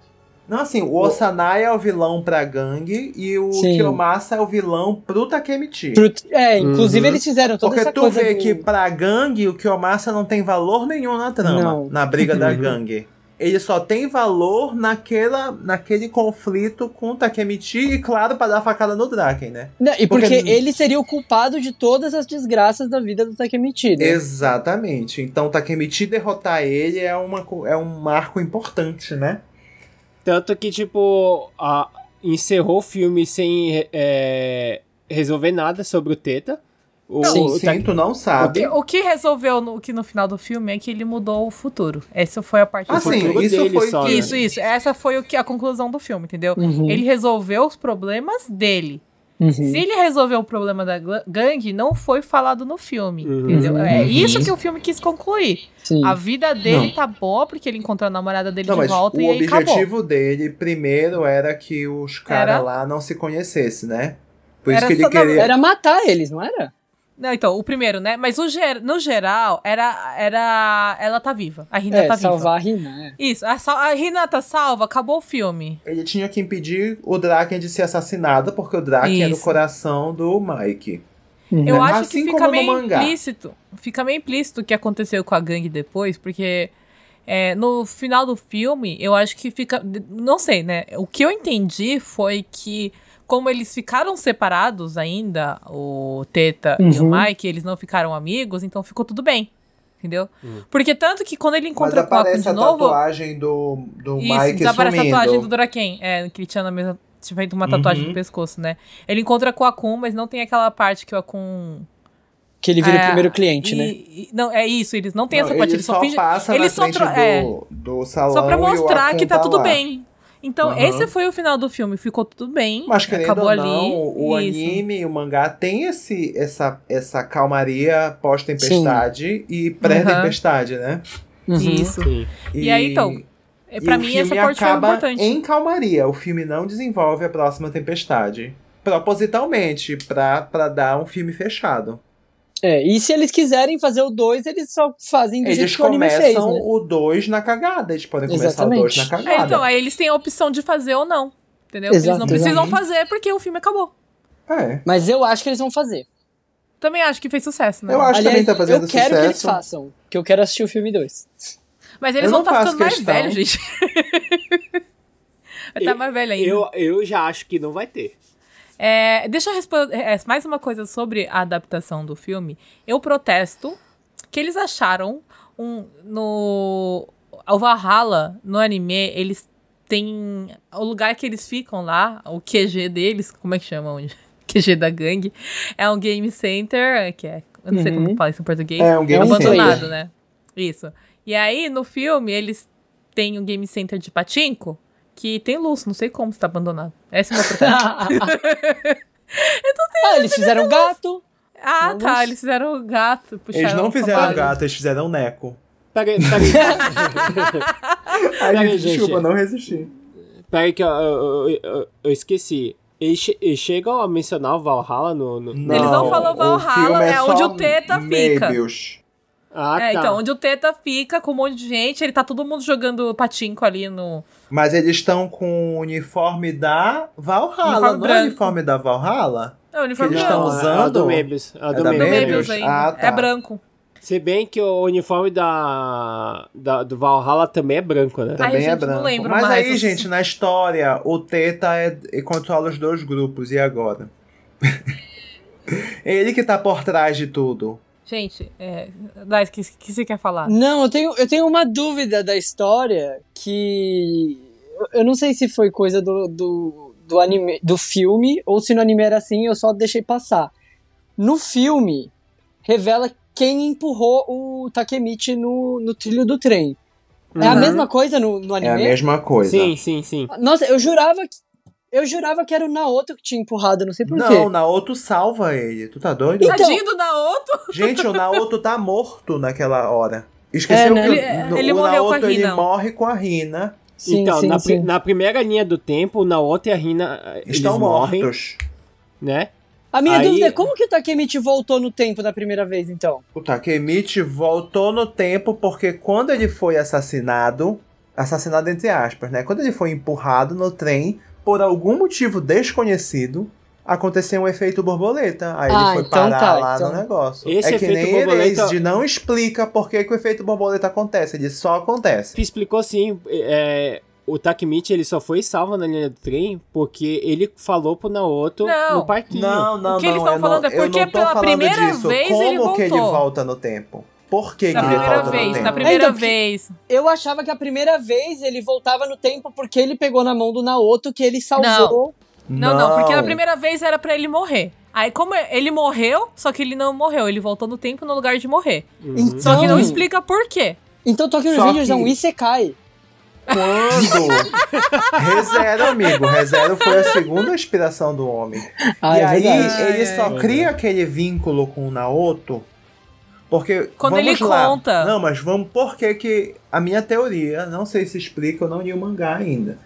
Não, assim, o Osanai é o vilão pra gangue e o Sim. Kiyomasa é o vilão pro Takemichi. Pro- é, inclusive Uhum. eles fizeram toda Porque essa tu coisa. vê do- que pra gangue o Kiyomasa não tem valor nenhum na trama, Não. na briga da Uhum. gangue. Ele só tem valor naquela, naquele conflito com o Takemichi e, claro, pra dar facada no Draken, né? Não, e porque, porque- ele seria o culpado de todas as desgraças da vida do Takemichi, né? Exatamente. Então, o Takemichi derrotar ele é, uma, é um marco importante, né? Tanto que, tipo, a- encerrou o filme sem é, resolver nada sobre o Teta. O, Sim, o Sim, tu não O sabe. que, o que resolveu no, que no final do filme é que ele mudou o futuro. Essa foi a parte Ah, do sim, futuro isso dele foi só, que- né? Isso, isso. Essa foi o que, a conclusão do filme, entendeu? Uhum, Ele resolveu os problemas dele. Uhum. Se ele resolveu o problema da gangue, não foi falado no filme, Uhum. entendeu? É Uhum. isso que o filme quis concluir. Sim. A vida dele Não. tá boa porque ele encontrou a namorada dele Não, de volta o e aí acabou. objetivo dele, primeiro, era que os caras Era? lá não se conhecessem, né? Por Era isso que ele só- não, queria... Era matar eles, não era? Não, então, o primeiro, né? Mas o ger- no geral, era, era. Ela tá viva. A Rina É, tá viva. salvar a Rina, é. Isso, a, sal- a Rina tá salva, acabou o filme. Ele tinha que impedir o Draken de ser assassinado, porque o Draken era o coração do Mike. Eu Né? acho Assim que como fica meio mangá. implícito. Fica meio implícito o que aconteceu com a gangue depois, porque é, no final do filme, eu acho que fica. Não sei, né? O que eu entendi foi que, como eles ficaram separados ainda, o Teta e o Uhum. Mike, eles não ficaram amigos, então ficou tudo bem. Entendeu? Porque tanto que quando ele Mas encontra com a Akun aparece de a novo. tatuagem do, do Isso, Mike desaparece sumindo. a tatuagem do Draken. É, que ele tinha na mesma. Tinha feito uma tatuagem Uhum. no pescoço, né? Ele encontra com o Akun, mas não tem aquela parte que o Akun. Que ele vira É, o primeiro cliente, e- né? e- não, é isso, eles não têm Não, essa parte, ele eles só fingem. passa ele na só frente tro- do, é. do salão Só pra e o mostrar Akun que tá tudo lá. bem. Então, Aham. esse foi o final do filme. Ficou tudo bem. Mas querendo acabou ou ali. não, o isso. anime e o mangá tem esse, essa, essa calmaria pós-tempestade e pré-tempestade, né? Uhum. Isso. Sim. E aí, então, pra o mim, filme essa parte foi acaba importante. em calmaria. O filme não desenvolve a próxima tempestade. Propositalmente, pra, pra dar um filme fechado. É, e se eles quiserem fazer o 2, eles só fazem do jeito Eles que o anime começam fez, né? o 2 na cagada. Eles podem começar Exatamente. o 2 na É, cagada. então, aí eles têm a opção de fazer ou não. Entendeu? Exato, eles não precisam fazer porque o filme acabou. É. Mas eu acho que eles vão fazer. Também acho que fez sucesso, né? Eu acho que também tá fazendo eu quero que eles sucesso. façam, que eu quero assistir o filme 2. Mas eles Eu vão estar faço ficando mais questão. velhos, gente. Vai estar mais velho ainda. Eu, eu já acho que não vai ter. É, deixa eu responder é, mais uma coisa sobre a adaptação do filme. Eu protesto que eles acharam um no o Valhalla no anime eles têm o lugar que eles ficam lá, o QG deles, como é que chama onde? QG da gangue, é um game center, que é, eu não sei Uhum. como fala isso em português. É um game abandonado, center. né? Isso. E aí no filme eles têm um game center de patinco que tem luz, não sei como está abandonado. Esse é o meu protesto. ah, eles fizeram gato. Ah, Vamos. tá. Eles fizeram o gato. Eles não fizeram parede. gato, eles fizeram neco. Peraí, peraí. Ai, Peraí, gente, gente. desculpa, não resisti. peraí que eu, eu, eu- eu esqueci. Eles, che- eles chegam a mencionar o Valhalla no. no- Eles não falam o Valhalla, filme é onde o Teta fica. Ah, é, tá. então, onde o Teta fica com um monte de gente, ele tá todo mundo jogando patinco ali no. Mas eles estão com o uniforme da Valhalla, Uniforme não é o uniforme da Valhalla? É, o uniforme eles branco. estão Não, usando? É a do Mebius. A É do Do Mebius. Mebius. Ainda. Ah, tá. É branco. Se bem que o uniforme da, da- do Valhalla também é branco, né? Também gente, é não branco. lembro Mas mais. aí, gente, na história, o Teta é, é controla os dois grupos, e agora? é ele que tá por trás de tudo. Gente, é. Dai, o que, que você quer falar? Não, eu tenho, eu tenho uma dúvida da história que. eu- não sei se foi coisa do, do, do anime, do filme, ou se no anime era assim, eu só deixei passar. No filme, revela quem empurrou o Takemichi no, no trilho do trem. É a Uhum. mesma coisa no, no É a anime? mesma coisa. Sim, sim, sim. Nossa, eu jurava que. Eu jurava que era o Naoto que tinha empurrado, não sei por Não, quê. o Naoto salva ele. Tu tá doido? Então- Tadinho do Naoto. Gente, o Naoto tá morto naquela hora. Esqueceu É, né? que Ele- o, no- ele o morreu com a Naoto ele morre com a Rina. Sim, então, sim, na, sim. na primeira linha do tempo, o Naoto e a Rina eh, Estão morrem, mortos. né? A minha Aí- dúvida é como que o Takemichi voltou no tempo da primeira vez, então? O Takemichi voltou no tempo porque quando ele foi assassinado, assassinado entre aspas, né? Quando ele foi empurrado no trem, por algum motivo desconhecido, aconteceu um efeito borboleta. Aí Ah, ele foi então parar tá, lá então- no negócio. Esse é que efeito nem borboleta- Erased não explica por que, que o efeito borboleta acontece, ele só acontece. Que explicou sim, é, o Takemichi ele só foi salvo na linha do trem porque ele falou pro Naoto Não. no parquinho. Não, não, O que eles não. tão eu falando não, é porque eu não tô pela falando primeira disso. vez Como ele que ele voltou. volta no tempo? Por que, que ele primeira volta no vez, tempo? da primeira Então, que- vez. Eu achava que a primeira vez ele voltava no tempo porque ele pegou na mão do Naoto que ele salvou. Não, não, porque na primeira vez era pra ele morrer. Aí, como ele morreu, só que ele não morreu, ele voltou no tempo no lugar de morrer. Uhum. Então, Só que não explica por quê. Então Tokyo Revengers é um que- Isekai. Quando? Rezero, amigo. Rezero foi a segunda inspiração do homem. Ah, e é aí, verdade. ele Ai, só ai. cria aquele vínculo com o Naoto. Porque. Quando vamos ele lá. conta. Não, mas vamos. Por que que. A minha teoria, não sei se explica, eu não li o mangá ainda.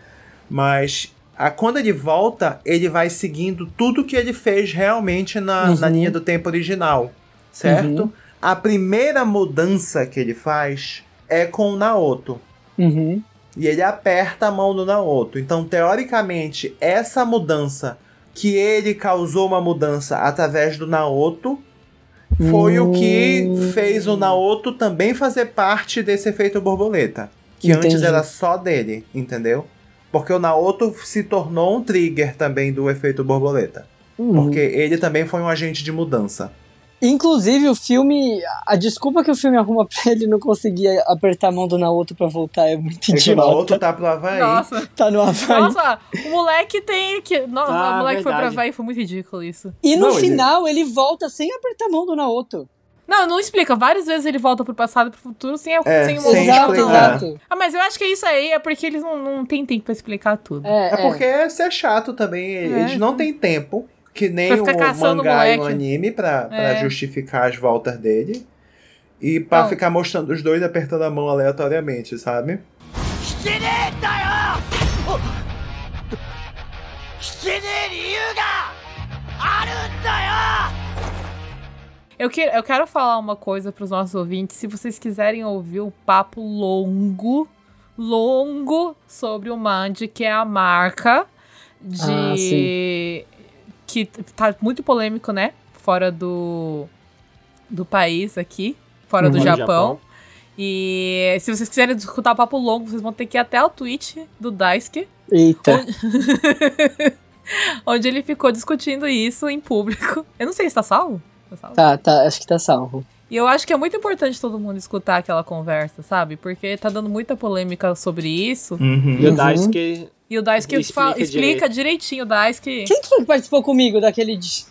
Mas. A, quando ele volta, ele vai seguindo tudo que ele fez realmente na, Uhum. na linha do tempo original. Certo? Uhum. A primeira mudança que ele faz é com o Naoto. Uhum. E ele aperta a mão do Naoto. Então, teoricamente, essa mudança que ele causou uma mudança através do Naoto foi o que Hum. fez o Naoto também fazer parte desse efeito borboleta. Que antes Entendi. era só dele, entendeu? Porque o Naoto se tornou um trigger também do efeito borboleta. Uhum. Porque ele também foi um agente de mudança. Inclusive, o filme. A desculpa que o filme arruma pra ele não conseguir apertar a mão do Naoto pra voltar é muito É que o Naoto idiota. tá pro Havaí. Nossa, Tá no Havaí. nossa, o moleque tem que. No, Ah, o moleque foi pra verdade. Havaí, foi muito ridículo isso. E no Não, ele- final ele volta sem apertar a mão do Naoto. Não, não explica. Várias vezes ele volta pro passado e pro futuro sem, É, sem sem exato, exato. Ah, mas eu acho que isso aí é porque eles não, não têm tempo pra explicar tudo. É, É porque isso é chato também. Eles não têm tempo, que nem o mangá o e o anime pra, pra é. justificar as voltas dele. E pra Não. ficar mostrando os dois apertando a mão aleatoriamente, sabe? Eu, que, eu quero falar uma coisa para os nossos ouvintes. Se vocês quiserem ouvir o papo longo, longo sobre o Mand, que é a marca de ah, que tá muito polêmico, né? Fora do, do país aqui, fora do Fora do Japão. E se vocês quiserem escutar o papo longo, vocês vão ter que ir até o tweet do Daisuke, Eita. onde ele ficou discutindo isso em público. Eu não sei se tá salvo. Tá salvo? Tá, tá, acho que tá salvo. E eu acho que é muito importante todo mundo escutar aquela conversa, sabe? Porque tá dando muita polêmica sobre isso. E o Uhum. Daisuke E o Daisuke Explica explica, explica direitinho, o Daisuke Quem que foi que participou comigo daquele. di-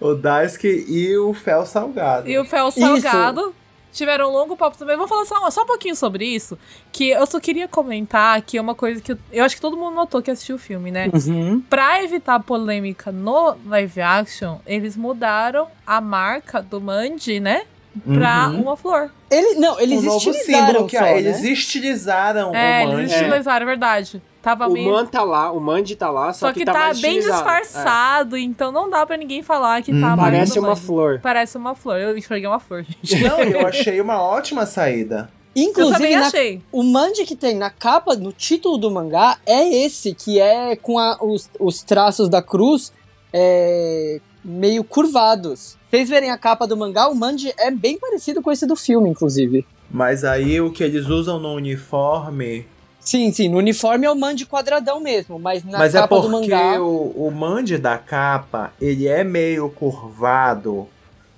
O Daisuke e o Fel Salgado. e o Fel Salgado tiveram um longo papo também. Vamos falar só, só um pouquinho sobre isso. Que eu só queria comentar que é uma coisa que eu, eu acho que todo mundo notou que assistiu o filme, né? Uhum. Pra evitar polêmica no live action, eles mudaram a marca do Mandy, né? Pra Uhum. uma flor. Ele, não, eles um novo estilizaram símbolo que só, eles né? estilizaram é, o eles Manji. estilizaram, é verdade. Tava O meio... Man tá lá, o Mandy tá lá, só, Só que, tá, tá, mais bem. É. disfarçado, então não dá pra ninguém falar que tá a marca Parece uma Mandy. flor. Parece uma flor. Eu enxerguei uma flor, gente. Não, eu achei uma ótima saída. Eu Inclusive, também na- achei. o mandi que tem na capa, no título do mangá, é esse, que é com a- os, os traços da cruz é, meio curvados. Vocês verem a capa do mangá, o mandi é bem parecido com esse do filme, inclusive. Mas aí o que eles usam no uniforme. Sim, sim, no uniforme é o mandi quadradão mesmo, mas na mas é capa do porque mangá... o, o mande da capa, ele é meio curvado,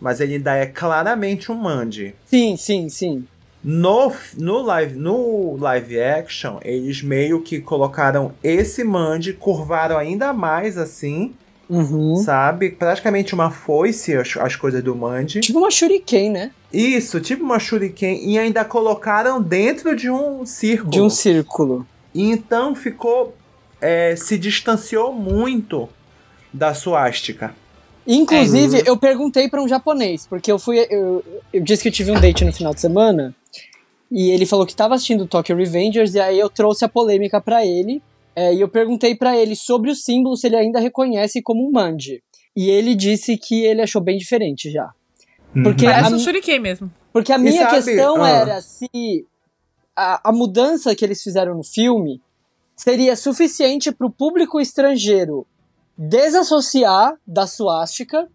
mas ele ainda é claramente um mande. Sim, sim, sim. No, no, live, no live action, eles meio que colocaram esse mande, curvaram ainda mais assim, Uhum. sabe? Praticamente uma foice, as, as coisas do Manji. Tipo uma shuriken, né? Isso, tipo uma shuriken. E ainda colocaram dentro de um círculo. De um círculo. E então ficou. é, se distanciou muito da suástica. Inclusive, eu perguntei pra um japonês, porque eu fui. Eu, eu disse que eu tive um date no final de semana. E ele falou que tava assistindo Tokyo Revengers, e aí eu trouxe a polêmica pra ele. É, e eu perguntei pra ele sobre o símbolo, se ele ainda reconhece como um manji. E ele disse que ele achou bem diferente já. Porque a, Parece um shuriken mesmo. porque a minha sabe, questão ah. era se a, a mudança que eles fizeram no filme seria suficiente para o público estrangeiro desassociar da suástica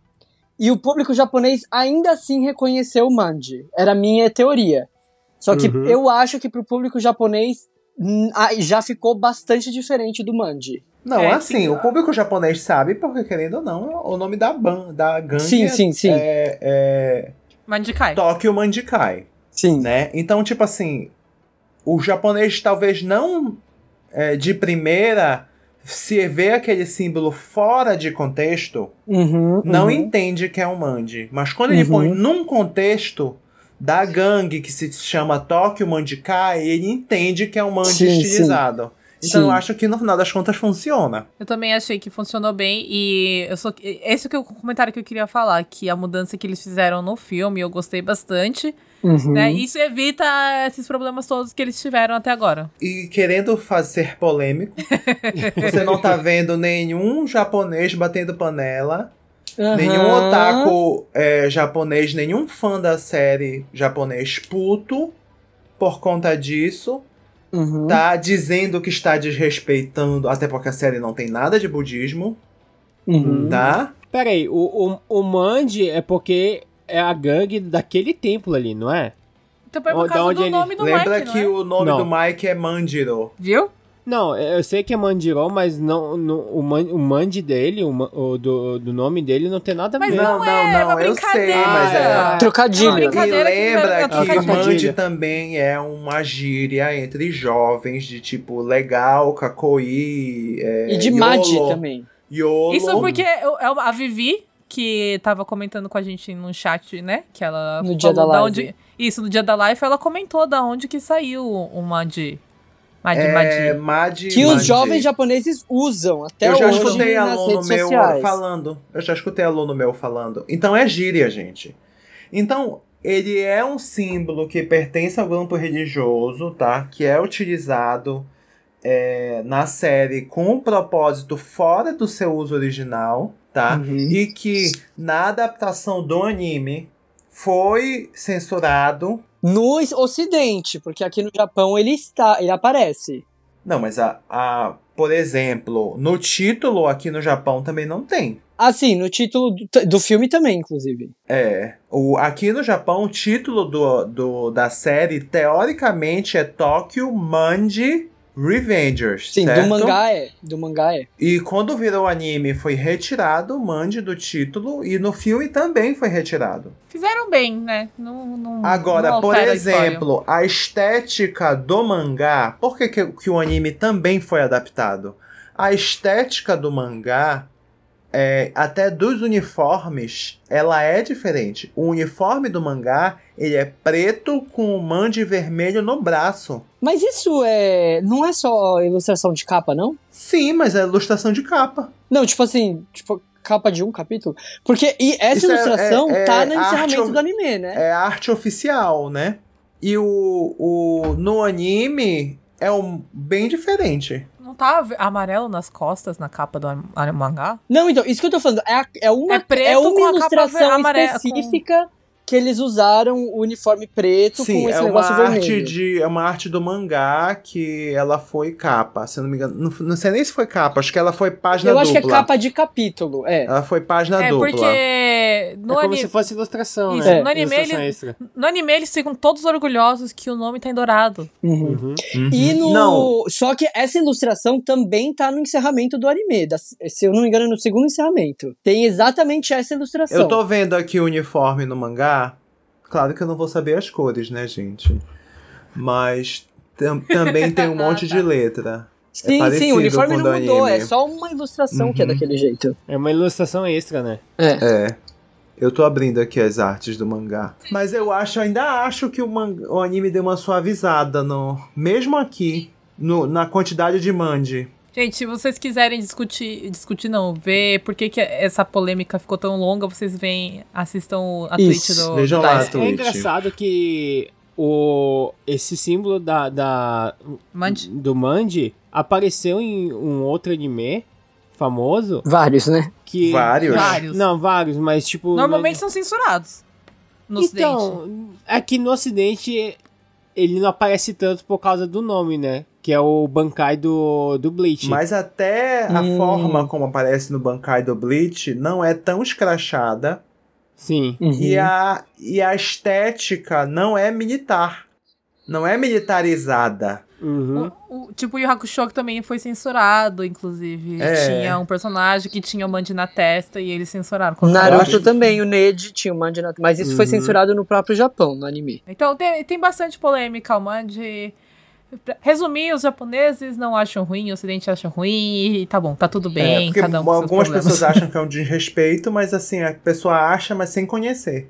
e o público japonês ainda assim reconhecer o manji. Era a minha teoria. Só que Uhum. eu acho que para o público japonês já ficou bastante diferente do manji. Não, É, assim, sim. o público japonês sabe, porque querendo ou não, o nome da ban, da gangue Sim, é- sim, sim. é, é Mandikai. Tokyo Mandikai, Sim. né? Então, tipo assim, o japonês talvez não é, de primeira se vê aquele símbolo fora de contexto, Uhum, não uhum. entende que é um mandi. Mas quando ele Uhum. põe num contexto da gangue que se chama Tokyo Mandikai, ele entende que é um mandi Sim, sim. estilizado. Então Sim. eu acho que no final das contas funciona. Eu também achei que funcionou bem e eu sou esse que é o comentário que eu queria falar, que a mudança que eles fizeram no filme eu gostei bastante, Uhum. né? Isso evita esses problemas todos que eles tiveram até agora. E querendo fazer polêmico, você não tá vendo nenhum japonês batendo panela, nenhum Aham. otaku é, japonês, nenhum fã da série japonês puto por conta disso. Uhum. Tá dizendo que está desrespeitando, até porque a série não tem nada de budismo, Uhum. tá? Pera aí, o, o, o Manji é porque é a gangue daquele templo ali, não é? Então foi por Da causa onde do ele- nome do Lembra Mike, que não é? o nome Não. do Mike é Manjiro. Viu? Não, eu sei que é Mandiro, mas não, não- o, man, o Mandi dele, o, o do, do nome dele não tem nada a Mas ver. não, Não, é, não, é uma eu sei, brincadeira. mas é- É uma Trocadilho. brincadeira E que lembra que é o trocadilho. Manji também é uma gíria entre jovens de tipo legal, kakoi, é, E de Madi também. Yolo. Isso porque eu- é a Vivi, que tava comentando com a gente no chat, né? Que ela No dia da live. onde. Isso, no dia da live, ela comentou da onde que saiu o Madi. Madi, é, Madi. Que os Madi. jovens japoneses usam até Eu já hoje escutei nas aluno redes meu sociais. falando. Eu já escutei aluno meu falando. Então é gíria, gente. Então, ele é um símbolo que pertence ao grupo religioso, tá? Que é utilizado é, na série com um propósito fora do seu uso original, tá? Uhum. E que na adaptação do anime foi censurado. No ocidente, porque aqui no Japão ele está, ele aparece. Não, mas a, a por exemplo, no título aqui no Japão também não tem. Assim, no título do, do filme também, inclusive. É, o, aqui no Japão, o título do, do, da série, teoricamente, é Tokyo Manji Revengers. Sim, certo? do mangá é. Do mangá é. E quando virou anime, foi retirado o Manji do título, e no filme também foi retirado. Fizeram bem, né? Não, não, Agora, não por altera a exemplo, a estética do mangá, por que, que, que o anime também foi adaptado? A estética do mangá, é, até dos uniformes, ela é diferente. O uniforme do mangá, ele é preto com o mande vermelho no braço. Mas isso é. Não é só ilustração de capa, não? Sim, mas é ilustração de capa. Não, tipo assim, tipo, capa de um capítulo. Porque e essa Isso é- ilustração é- é tá no arte encerramento do anime, né? É arte oficial, né? E o, o no anime é um, bem diferente. Não tá amarelo nas costas, na capa do an- an- mangá? Não, então, isso que eu tô falando, é, é uma, É preto é uma com a capa ilustração específica que eles usaram o uniforme preto Sim, com esse é uma negócio arte vermelho. de é uma arte do mangá que ela foi capa, se eu não me engano. Não, não sei nem se foi capa, acho que ela foi página Eu dupla. acho que é capa de capítulo, é. Ela foi página é dupla. porque no, é como se fosse ilustração, Isso, né? no anime Ilustração ele- no anime eles ficam todos orgulhosos que o nome tá em dourado. Uhum. Uhum. Uhum. E no. Não, Só que essa ilustração também tá no encerramento do anime. da- se eu não me engano, no segundo encerramento. Tem exatamente essa ilustração. eu tô vendo aqui o uniforme no mangá. Claro que eu não vou saber as cores, né, gente? Mas tam- também tem um monte de letra. Sim, sim, parecido o uniforme não do mudou, anime. é só uma ilustração que é Uhum. daquele jeito. É uma ilustração extra, né? É. É. Eu tô abrindo aqui as artes do mangá. Mas eu acho, ainda acho que o, manga, o anime deu uma suavizada no. Mesmo aqui, no- na quantidade de mande. Gente, se vocês quiserem discutir, discutir não, ver por que, que essa polêmica ficou tão longa, vocês vêm, assistam a Isso, Twitch do, vejam do lá. Dice. É Twitch. engraçado que o, esse símbolo da, da, Mande. do Manji apareceu em um outro anime famoso Vários, né? que... Vários? Vários. Não, vários, mas tipo... Normalmente são censurados no ocidente. então, aqui no ocidente ele não aparece tanto por causa do nome, né? Que é o Bankai do, do Bleach. Mas até a Hum. forma como aparece no Bankai do Bleach não é tão escrachada. Sim. Uhum. E, a, e a estética não é militar. Não é militarizada. Uhum. O, o- tipo, o Yu Hakusho que também foi censurado, inclusive. É. Tinha um personagem que tinha o Manji na testa e eles censuraram. Naruto acho- também, o Ned tinha o Manji na... Mas isso foi Uhum. censurado no próprio Japão, no anime. Então tem, tem bastante polêmica. O Manji. Resumir, os japoneses não acham ruim, o ocidente acha ruim, e tá bom, tá tudo bem, É, cada um algumas pessoas acham que é um desrespeito, mas assim, a pessoa acha, mas sem conhecer.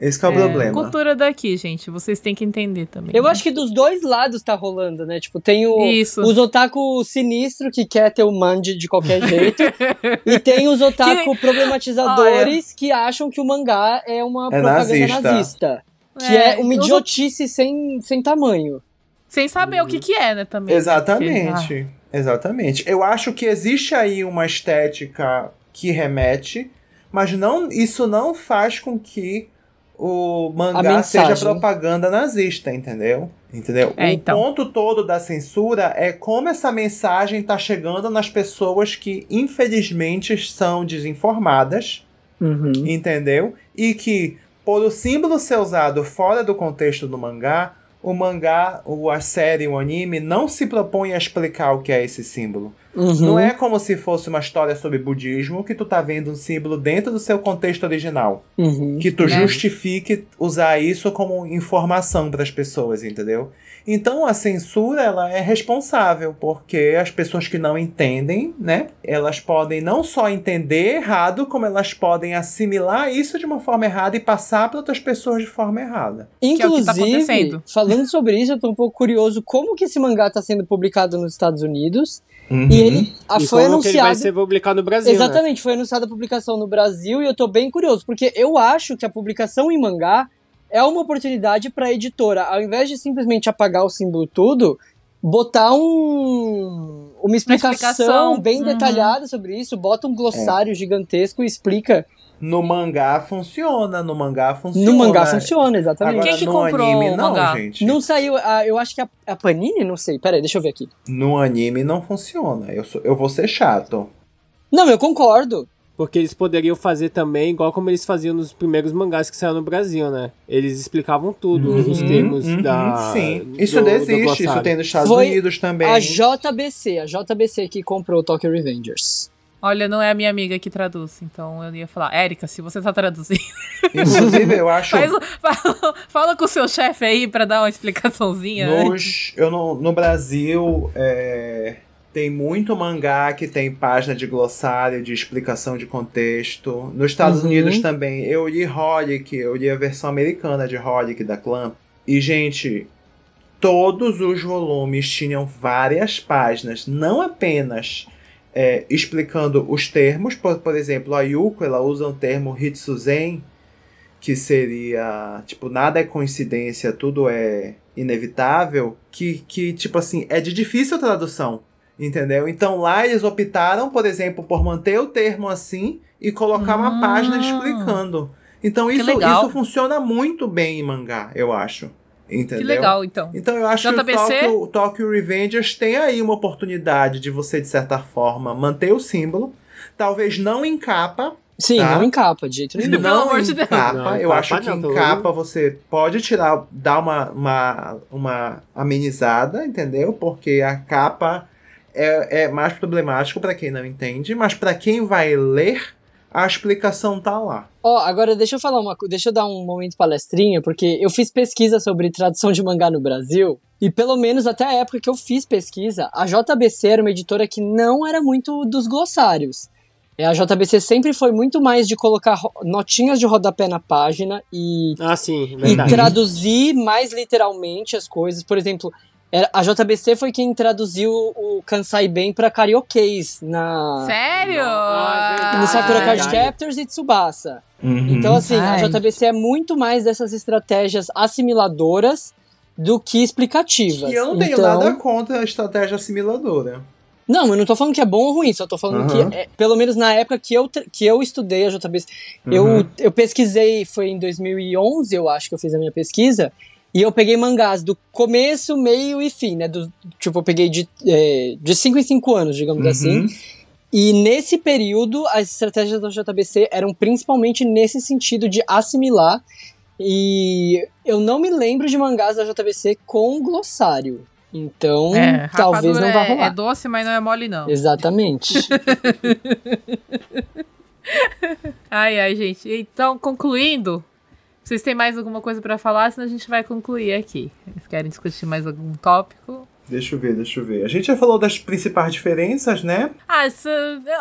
Esse que é o É, problema. Cultura daqui, gente, vocês têm que entender também. Eu acho que dos dois lados tá rolando, né? Tipo, tem o, Isso. os otaku sinistro que quer ter o Manji de qualquer jeito. e tem os otaku problematizadores que acham que o mangá é uma É propaganda nazista. nazista. Que é, uma os idiotice sem, sem tamanho. Sem saber o que que é, né, também. Exatamente. Exatamente. Eu acho que existe aí uma estética que remete, mas não, isso não faz com que o mangá seja propaganda nazista, entendeu? Entendeu? É, o então. ponto todo da censura é como essa mensagem tá chegando nas pessoas que infelizmente são desinformadas Uhum. entendeu? E que, por o símbolo ser usado fora do contexto do mangá, o mangá, ou a série, o anime, não se propõe a explicar o que é esse símbolo. Uhum. Não é como se fosse uma história sobre budismo que tu tá vendo um símbolo dentro do seu contexto original. Uhum. Que tu Né? justifique usar isso como informação para as pessoas, entendeu? Então a censura ela é responsável, porque as pessoas que não entendem, né, elas podem não só entender errado, como elas podem assimilar isso de uma forma errada e passar para outras pessoas de forma errada. é o que tá Inclusive, acontecendo. falando sobre isso, eu tô um pouco curioso como que esse mangá tá sendo publicado nos Estados Unidos. Uhum. E ele ah, E foi como que ele vai anunciado. ser publicado no Brasil, né? Exatamente, foi anunciada a publicação no Brasil e eu tô bem curioso, porque eu acho que a publicação em mangá é uma oportunidade pra editora, ao invés de simplesmente apagar o símbolo tudo, botar um uma explicação, explicação, bem uhum. detalhada sobre isso, bota um glossário gigantesco e explica. No mangá funciona, no mangá funciona. No mangá funciona, exatamente. Agora, Quem que no comprou anime, o não, mangá? gente. Não saiu, ah, eu acho que a, a Panini, não sei, peraí, deixa eu ver aqui. No anime não funciona. Eu, sou, eu vou ser chato. Não, eu concordo. Porque eles poderiam fazer também, igual como eles faziam nos primeiros mangás que saíram no Brasil, né? Eles explicavam tudo, os termos Uhum, da. Sim, isso do- do existe, isso glossário. tem nos Estados Foi Unidos também. A JBC, a JBC que comprou o Tokyo Revengers. Olha, não é a minha amiga que traduz, então eu ia falar, Érica, se você tá traduzindo, Inclusive, eu acho. faz, fala, fala com o seu chefe aí pra dar uma explicaçãozinha. Nos, eu no, no Brasil, é, tem muito mangá que tem página de glossário, de explicação de contexto. Nos Estados Uhum. Unidos também. Eu li Holic, eu li a versão americana de Holic da Clamp. E, gente, todos os volumes tinham várias páginas, não apenas é, explicando os termos. Por, por exemplo, a Yuko ela usa o termo Hitsuzen, que seria tipo nada é coincidência, tudo é inevitável, que, que tipo assim é de difícil tradução, entendeu? Então lá eles optaram, por exemplo, por manter o termo assim e colocar uma Ah. página explicando. Então isso, isso funciona muito bem em mangá, eu acho. Entendeu? Que legal, então. Então eu acho que JBC? o Tokyo, o Tokyo Revengers tem aí uma oportunidade de você, de certa forma, manter o símbolo. Talvez não em capa. Sim, Tá. não encapa de jeito nenhum. Pelo Não amor em de Deus. capa. Não, em eu capa acho que não, em capa você pode tirar, dar uma, uma, uma amenizada, entendeu? Porque a capa é, é mais problemático para quem não entende, mas para quem vai ler a explicação tá lá. Ó, agora deixa eu falar uma coisa, deixa eu dar um momento palestrinha, porque eu fiz pesquisa sobre tradução de mangá no Brasil, e pelo menos até a época que eu fiz pesquisa, a JBC era uma editora que não era muito dos glossários. É, a JBC sempre foi muito mais de colocar notinhas de rodapé na página e Ah, sim, e traduzir mais literalmente as coisas. Por exemplo, a JBC foi quem traduziu o Kansai Ben pra karaokês na Sério? Ah, é no verdade. Sakura Card verdade. Captors e Tsubasa. Uhum. Então, assim, Ai. a JBC é muito mais dessas estratégias assimiladoras do que explicativas. E eu não tenho então, nada contra a estratégia assimiladora. Não, eu não tô falando que é bom ou ruim, só tô falando Aham. que, é, pelo menos na época que eu, que eu estudei a JBC, Uhum. eu, eu pesquisei, foi em 2011, eu acho que eu fiz a minha pesquisa, e eu peguei mangás do começo, meio e fim, né? Do, tipo, eu peguei de 5 é, de cinco em 5 anos, digamos Uhum. assim. E nesse período, as estratégias da JBC eram principalmente nesse sentido de assimilar. E eu não me lembro de mangás da JBC com glossário. Então, É, talvez não vá é- rolar. É doce, mas não é mole, não. Exatamente. Ai, ai, gente. Então, concluindo, vocês têm mais alguma coisa pra falar? Senão a gente vai concluir aqui. Vocês querem discutir mais algum tópico? Deixa eu ver, deixa eu ver. A gente já falou das principais diferenças, né? Ah, isso,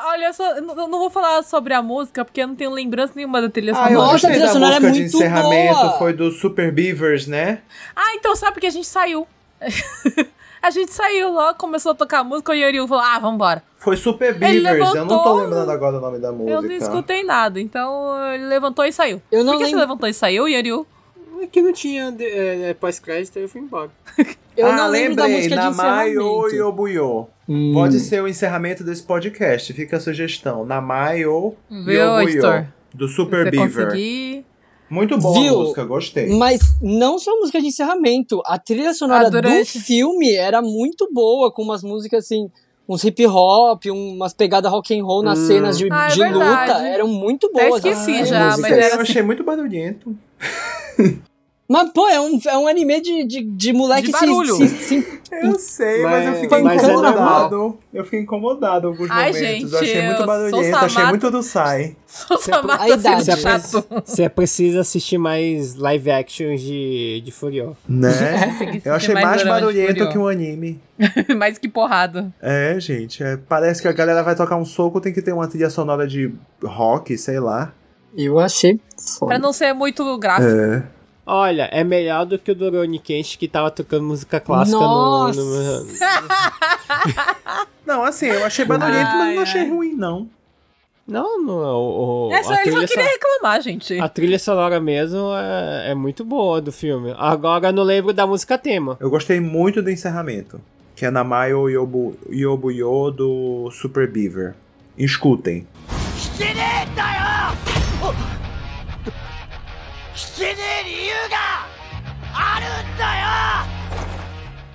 olha, só, eu não eu não vou falar sobre a música, porque eu não tenho lembrança nenhuma da trilha Ah, eu sonora. Nossa, a trilha da sonora é música de muito encerramento, boa! foi do Super Beavers, né? Ah, então sabe porque a gente saiu. a gente saiu logo, começou a tocar a música, o Yoriu falou, ah, vambora. Foi Super Ele Beavers, eu não tô levantou- lembrando agora o nome da música. Eu não escutei nada, então ele levantou e saiu. Eu não Por que você lembro. levantou e saiu, Yoriu? Aqui não tinha de- é, é, pós-crédito, eu fui embora. Eu ah, não lembro da música de Namai encerramento. Yobuyo. Hum. Pode ser o encerramento desse podcast, fica a sugestão. Namai Viu, Yobuyo. Do Super você Beaver. conseguir... Muito boa Viu? a música, gostei. Mas não só a música de encerramento, a trilha sonora durante- do filme era muito boa, com umas músicas assim, uns hip hop, umas pegadas rock and roll nas Hum. cenas de, Ah, é de luta, eram muito Até boas. esqueci as já, músicas. mas era Eu achei muito barulhento. Mas, pô, é um, é um anime de, de, de moleque De barulho. se, se, se- Eu sei, mas, Mas- eu fiquei mas é incomodado. eu fiquei incomodado em alguns Ai, momentos. gente, eu achei muito barulhento, sou achei muito do Sai. Samata idade. sendo Você, é chato. pre- você precisa assistir mais live action de, de Furió. Né? Eu achei mais de barulhento que um anime. mais que porrada. É, gente, é, parece que a galera vai tocar um soco, tem que ter uma trilha sonora de rock, sei lá. Eu achei foda. Pra não ser muito gráfico. É. Olha, é melhor do que o do Rurouni Kenshin que tava tocando música clássica no, Nossa! no- Não, assim, eu achei barulhento, mas Ai, não achei ai. ruim, não. Não, não. O, o, É só, a, eles não trilha queriam so- reclamar, gente. a trilha sonora mesmo é, é muito boa do filme. Agora eu não lembro da música tema. Eu gostei muito do encerramento. Que é Namayo Yobu, Yobuyo do Super Beaver. Escutem. 聞けねえんだよ 聞けねえ理由があるんだよ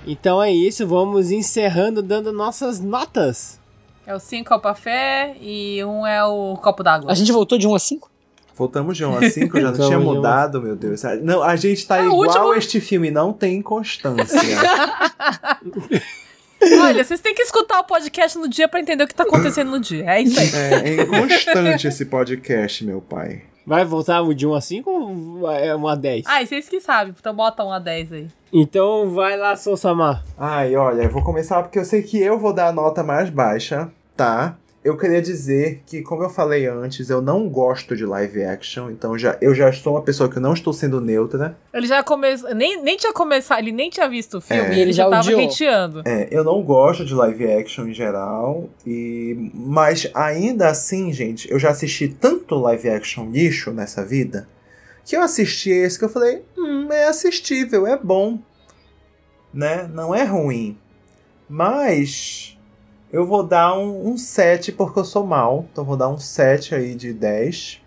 Então é isso, vamos encerrando dando nossas notas. É o 5 copo fé e um é o copo d'água. A gente voltou de 1 a 5? Voltamos de 1 a 5, já não Voltamos tinha de um a- mudado, meu Deus. Não, a gente tá É, o igual último- este filme, não tem constância. Olha, vocês têm que escutar o podcast no dia pra entender o que tá acontecendo no dia. É isso aí. é, é inconstante esse podcast, meu pai. Vai voltar de 1 a 5 ou é 1 a 10? Ah, e vocês que sabem, então bota um a 10 aí. Então vai lá, Sousama. Ai, olha, eu vou começar porque eu sei que eu vou dar a nota mais baixa, tá? Eu queria dizer que, como eu falei antes, eu não gosto de live action, então já, eu já sou uma pessoa que não estou sendo neutra. Ele já começou. Nem, nem tinha começado, ele nem tinha visto o filme. É. Ele, Ele já tava odiou. hateando. É, eu não gosto de live action em geral, e mas ainda assim, gente, eu já assisti tanto live action lixo nessa vida que eu assisti esse que eu falei, hum, é assistível, é bom, né? Não é ruim, mas eu vou dar um, um 7 porque eu sou mal, então vou dar um 7 aí de 10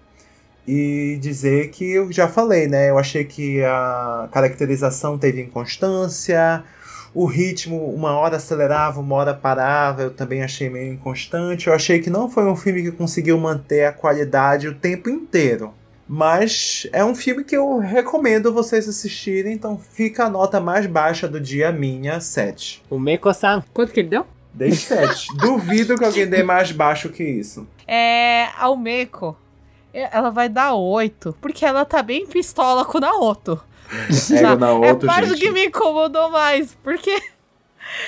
e dizer que eu já falei, né? Eu achei que a caracterização teve inconstância, o ritmo, uma hora acelerava, uma hora parava, eu também achei meio inconstante. Eu achei que não foi um filme que conseguiu manter a qualidade o tempo inteiro. Mas é um filme que eu recomendo vocês assistirem, então fica a nota mais baixa do dia minha, 7. O Meiko-san. Quanto que ele deu? Dei 7. Duvido que alguém dê mais baixo que isso. É. A Umeko, ela vai dar 8, porque ela tá bem pistola com o Naoto. É, o Naoto, é parte do gente. que me incomodou mais, porque.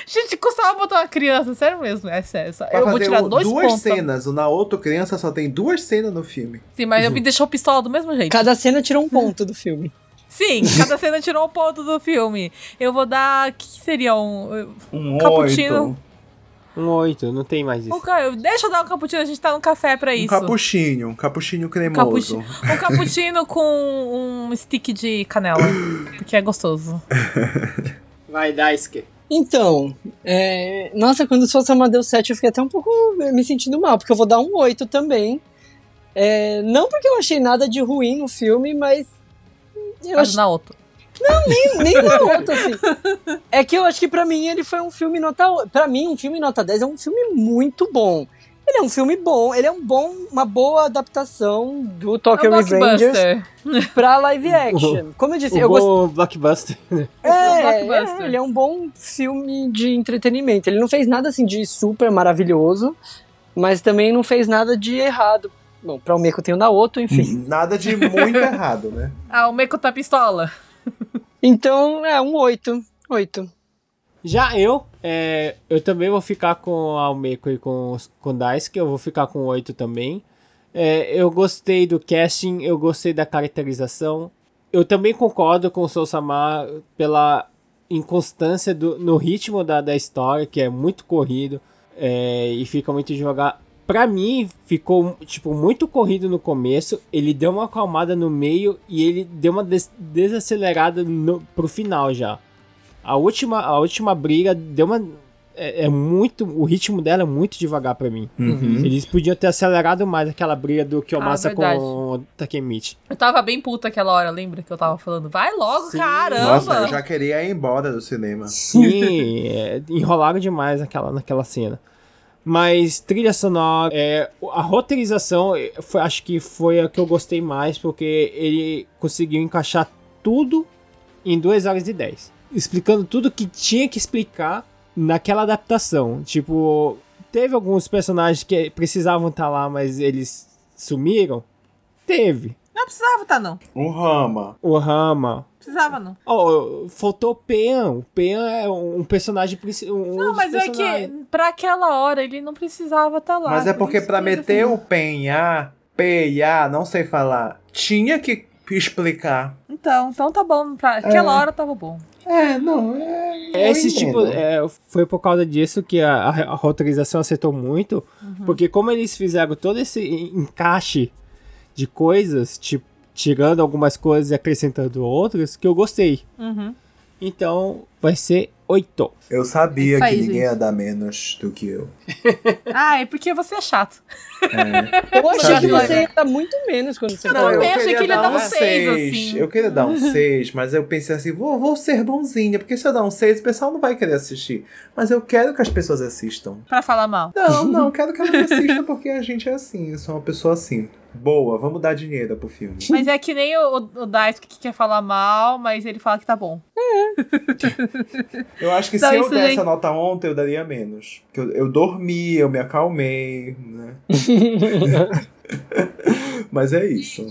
Gente, custava botar uma criança, sério mesmo, é sério. Eu vou tirar o- dois duas pontos. cenas. O Naoto criança só tem duas cenas no filme. Sim, mas eu me deixou pistola do mesmo jeito. Cada cena tirou um ponto do filme. Sim, cada cena tirou um ponto do filme. Eu vou dar. O que seria um. Um Cappuccino. oito. Um 8, não tem mais um isso. ca- Deixa eu dar um cappuccino, a gente tá no café pra Um isso. capuchinho. Um capuchinho cremoso. Cappuccino. Um cappuccino com um stick de canela. Porque é gostoso. Vai, Daisuke. Então, é, nossa, quando o Sousama deu 7, eu fiquei até um pouco me sentindo mal, porque eu vou dar um 8 também. É, não porque eu achei nada de ruim no filme, mas. Eu Mas acho, na outra. Nem, nem na outra, assim. É que eu acho que pra mim ele foi um filme nota 8. Pra mim, um filme nota 10 é um filme muito bom. Ele é um filme bom, ele é um bom, uma boa adaptação do É Tokyo um Revengers blockbuster. pra live action. Como eu disse, O eu gostei. bom blockbuster. É, blockbuster. é, ele é um bom filme de entretenimento. Ele não fez nada assim de super maravilhoso, mas também não fez nada de errado. Bom, pra o Meco tem o Naoto, enfim. Nada de muito errado, né? Ah, o Meiko tá pistola. Então, é um 8. 8. Já eu, é, eu também vou ficar com a Almeco e com, com Daisuke, eu vou ficar com 8 também. É, eu gostei do casting, eu gostei da caracterização. Eu também concordo com o Sousama pela inconstância do, no ritmo da, da história, que é muito corrido é, e fica muito devagar. Pra mim, ficou tipo muito corrido no começo, ele deu uma acalmada no meio e ele deu uma des- desacelerada no, pro final já. A última, a última briga deu uma. É, é muito. O ritmo dela é muito devagar pra mim. Uhum. Eles podiam ter acelerado mais aquela briga do Kiyomasa Ah, verdade. com o Takemichi. Eu tava bem puta aquela hora, lembra que eu tava falando? Vai logo, Sim. caramba! Nossa, eu já queria ir embora do cinema. Sim, é, enrolaram demais naquela, naquela cena. Mas trilha sonora, é, a roteirização, é, foi- acho que foi a que eu gostei mais, porque ele conseguiu encaixar tudo em 2 horas e 10. Explicando tudo que tinha que explicar naquela adaptação. Tipo, teve alguns personagens que precisavam estar lá, mas eles sumiram? Teve. Não precisava tá, não. Um Rama. O Rama, Precisava, não. Oh, faltou o Pean. O Pean é um personagem principal. Um Não, mas é que pra aquela hora ele não precisava estar lá. Mas é por porque pra meter o penha, peia, não sei falar, tinha que explicar. Então, então tá bom. Pra aquela hora tava bom. É, não, é. Esse tipo, é, foi por causa disso que a, a, a roteirização acertou muito, Uhum. porque como eles fizeram todo esse en- encaixe de coisas, tipo, tirando algumas coisas e acrescentando outras, que eu gostei. Uhum. Então, vai ser oito. Eu sabia aí, que ninguém gente. ia dar menos do que eu. Ah, é porque você é chato. Eu achei que você ia dar muito menos quando você Eu falou. também achei que ele ia dar um seis, seis, assim. Eu queria dar um 6, mas eu pensei assim, vou, vou ser bonzinha, porque se eu dar um 6, o pessoal não vai querer assistir. Mas eu quero que as pessoas assistam. Pra falar mal. Não, não, eu quero que elas assistam porque a gente é assim, eu sou uma pessoa assim. Boa, vamos dar dinheiro pro filme. Mas é que nem o, o, Daisuke que quer falar mal, mas ele fala que tá bom. Eu acho que Então, se eu desse gente. a nota ontem, eu daria menos. Porque eu, eu dormi, eu me acalmei, né? Mas é isso.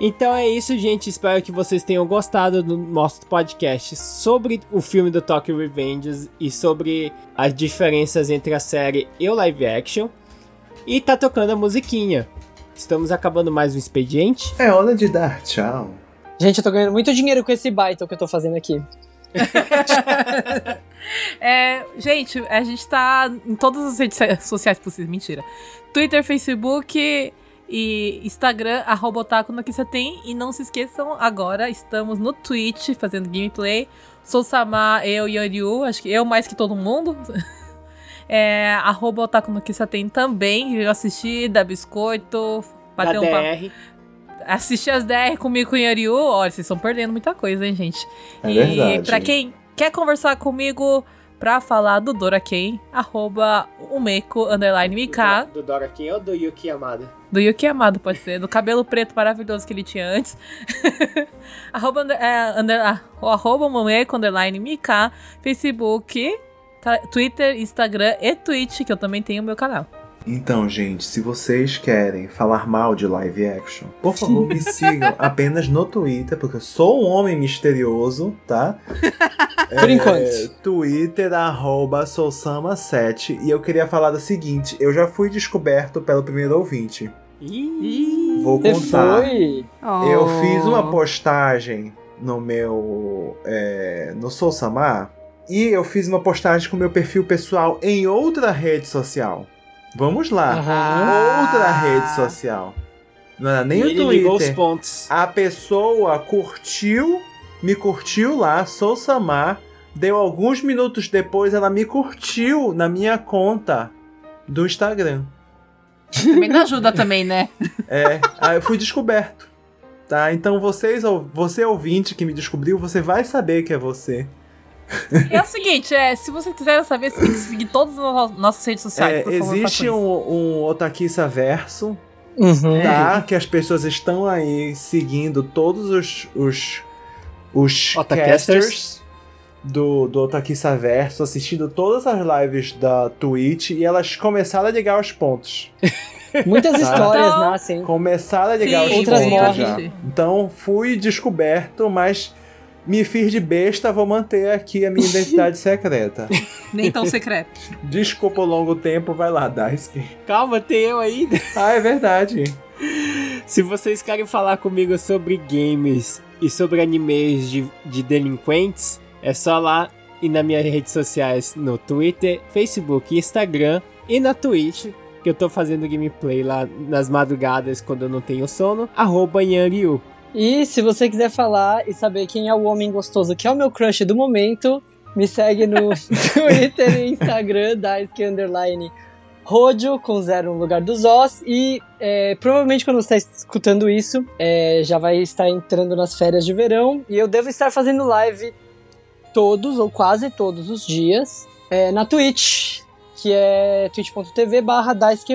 Então é isso, gente. Espero que vocês tenham gostado do nosso podcast sobre o filme do Tokyo Revengers e sobre as diferenças entre a série e o live action. E tá tocando a musiquinha. Estamos acabando mais um expediente. É hora de dar tchau. Gente, eu tô ganhando muito dinheiro com esse baita que eu tô fazendo aqui. É, gente, a gente tá em todas as redes sociais possíveis. Mentira. Twitter, Facebook e Instagram, arroba otaku no que você tem. E não se esqueçam, agora estamos no Twitch fazendo gameplay. Sou Sama, eu e Yoryu, acho que eu mais que todo mundo. É, arroba otaku no que você tem também. Eu assisti, da biscoito, Da bater um papo. DR. Assistir as DR comigo com o Yoryu, olha, vocês estão perdendo muita coisa, hein, gente? É e verdade. pra quem quer conversar comigo, pra falar do Dora Ken, arroba umeko, underline mika, Do Dora Ken ou do Yuki Amada? Do Yuki Amado, pode ser, do cabelo preto maravilhoso que ele tinha antes. arroba, under- é, under- ah, o arroba umeko, underline mika, Facebook, Twitter, Instagram e Twitch, que eu também tenho o meu canal. Então, gente, se vocês querem falar mal de live action, por favor, me sigam apenas no Twitter, porque eu sou um homem misterioso, tá? Por enquanto. Twitter, arroba sousama7. E eu queria falar do seguinte: eu já fui descoberto pelo primeiro ouvinte. Ih, Vou Você contar. foi? Eu Oh. fiz uma postagem no meu. É, no Sousama. E eu fiz uma postagem com meu perfil pessoal em outra rede social. Vamos lá. Aham. Outra rede social. Não era nem e o ele ligou os Twitter. pontos. A pessoa curtiu, me curtiu lá, Sousama. Deu alguns minutos depois, ela me curtiu na minha conta do Instagram. Também não ajuda também, né? É, aí eu fui descoberto. Tá? Então vocês, ou- você ouvinte que me descobriu, você vai saber que é você. É o seguinte, é, se você quiser saber, você tem que seguir todas as nossas redes sociais. É, por favor, existe um, um Otakissa verso, Uhum. tá? Que as pessoas estão aí seguindo todos os os, os Otacasters. casters do, do Otakissa verso, assistindo todas as lives da Twitch e elas começaram a ligar os pontos. Muitas Tá. histórias Então- nascem. Começaram a ligar Sim, os outras pontos já. Então fui descoberto, mas me fiz de besta, vou manter aqui a minha identidade secreta. Nem tão secreto. Desculpa o longo tempo, vai lá, Daisuke. Calma, tem eu ainda. Ah, é verdade. Se vocês querem falar comigo sobre games e sobre animes de, de delinquentes, é só lá e nas minhas redes sociais no Twitter, Facebook, Instagram e na Twitch, que eu tô fazendo gameplay lá nas madrugadas quando eu não tenho sono, arroba Yanryu. E se você quiser falar e saber quem é o homem gostoso, que é o meu crush do momento, me segue no Twitter e Instagram, Daisuke Underline Rodio, com zero no lugar dos Os. E é, provavelmente quando você está escutando isso, é, já vai estar entrando nas férias de verão. E eu devo estar fazendo live todos, ou quase todos os dias, é, na Twitch, que é twitch.tv barra Daisuke.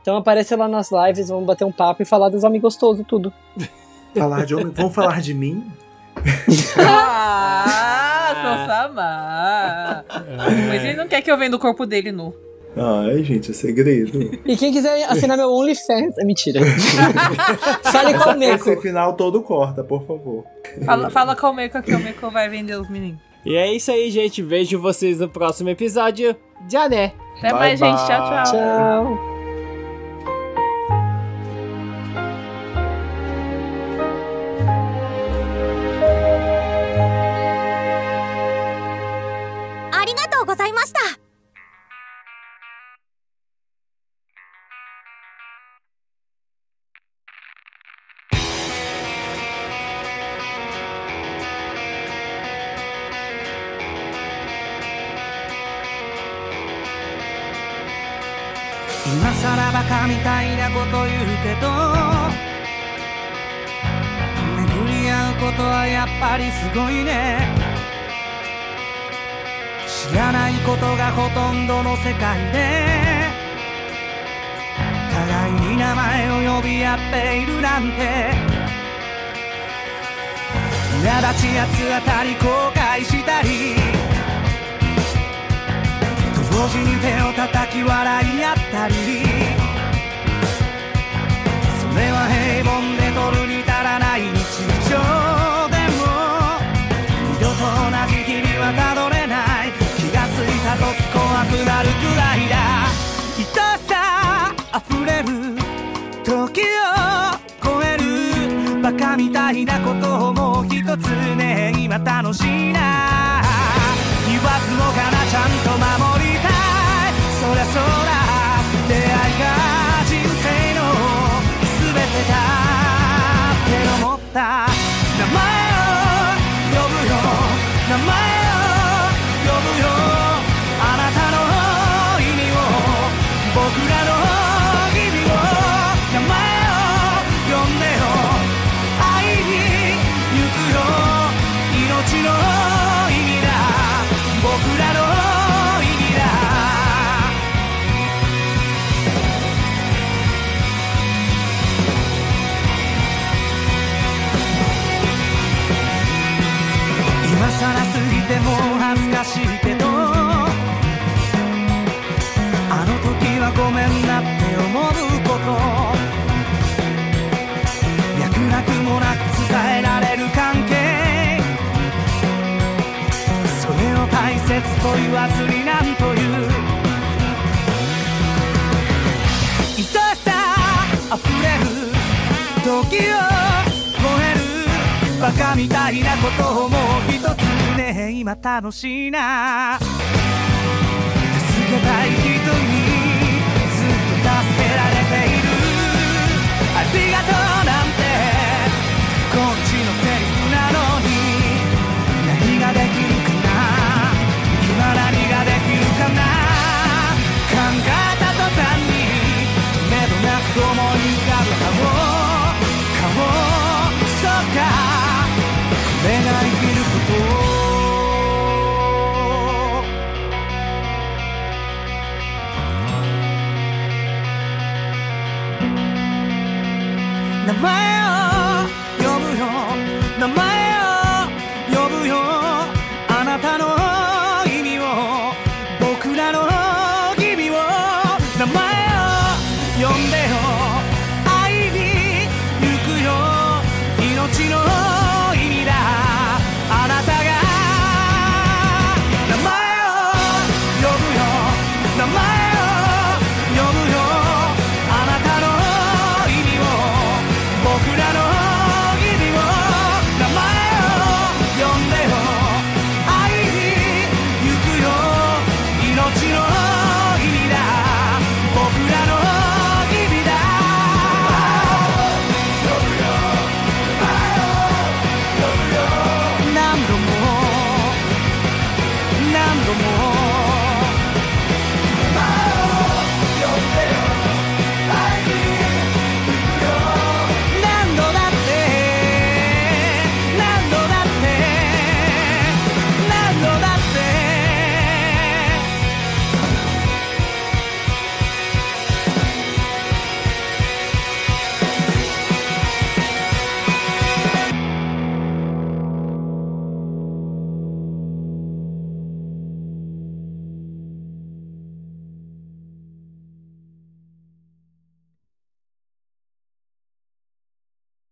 Então aparece lá nas lives, vamos bater um papo e falar dos homens gostosos, tudo. Falar de homem. Vamos falar de mim? Ah, sou Sama. Mas ele não quer que eu venda o corpo dele nu. Ai, gente, é segredo. E quem quiser assinar meu OnlyFans. É mentira. Fale com o Esse Meco. final todo corta, por favor. Fala, fala com o Meco que o Meco vai vender os meninos. E é isso aí, gente. Vejo vocês no próximo episódio. Já né? Até Bye, mais, gente. Tchau, bye. tchau. Tchau. あカみたいなこと言うけど巡り合うことはやっぱりすごいね。知らないことがほとんどの世界で互いに名前を呼び合っているなんて。苛立ちやつ当たり後悔したり同時に手を叩き笑い合ったり。それは平凡で取るに足らない日常でも二度と同じ日々はたどれない気がついた時怖くなるくらいだ愛さ溢れる時を超えるバカみたい。なことをもう一つね今楽しいな言わずもがなちゃんと守りたいそりゃそうだ出会いが大。と言わずになんという愛しさ溢れる時を超えるバカみたいなことをもう一つね今楽しいな助けたい人にずっと助けられているありがとうかな考えた途端に目どなく思い浮かぶ顔顔そうかこれが生きること名前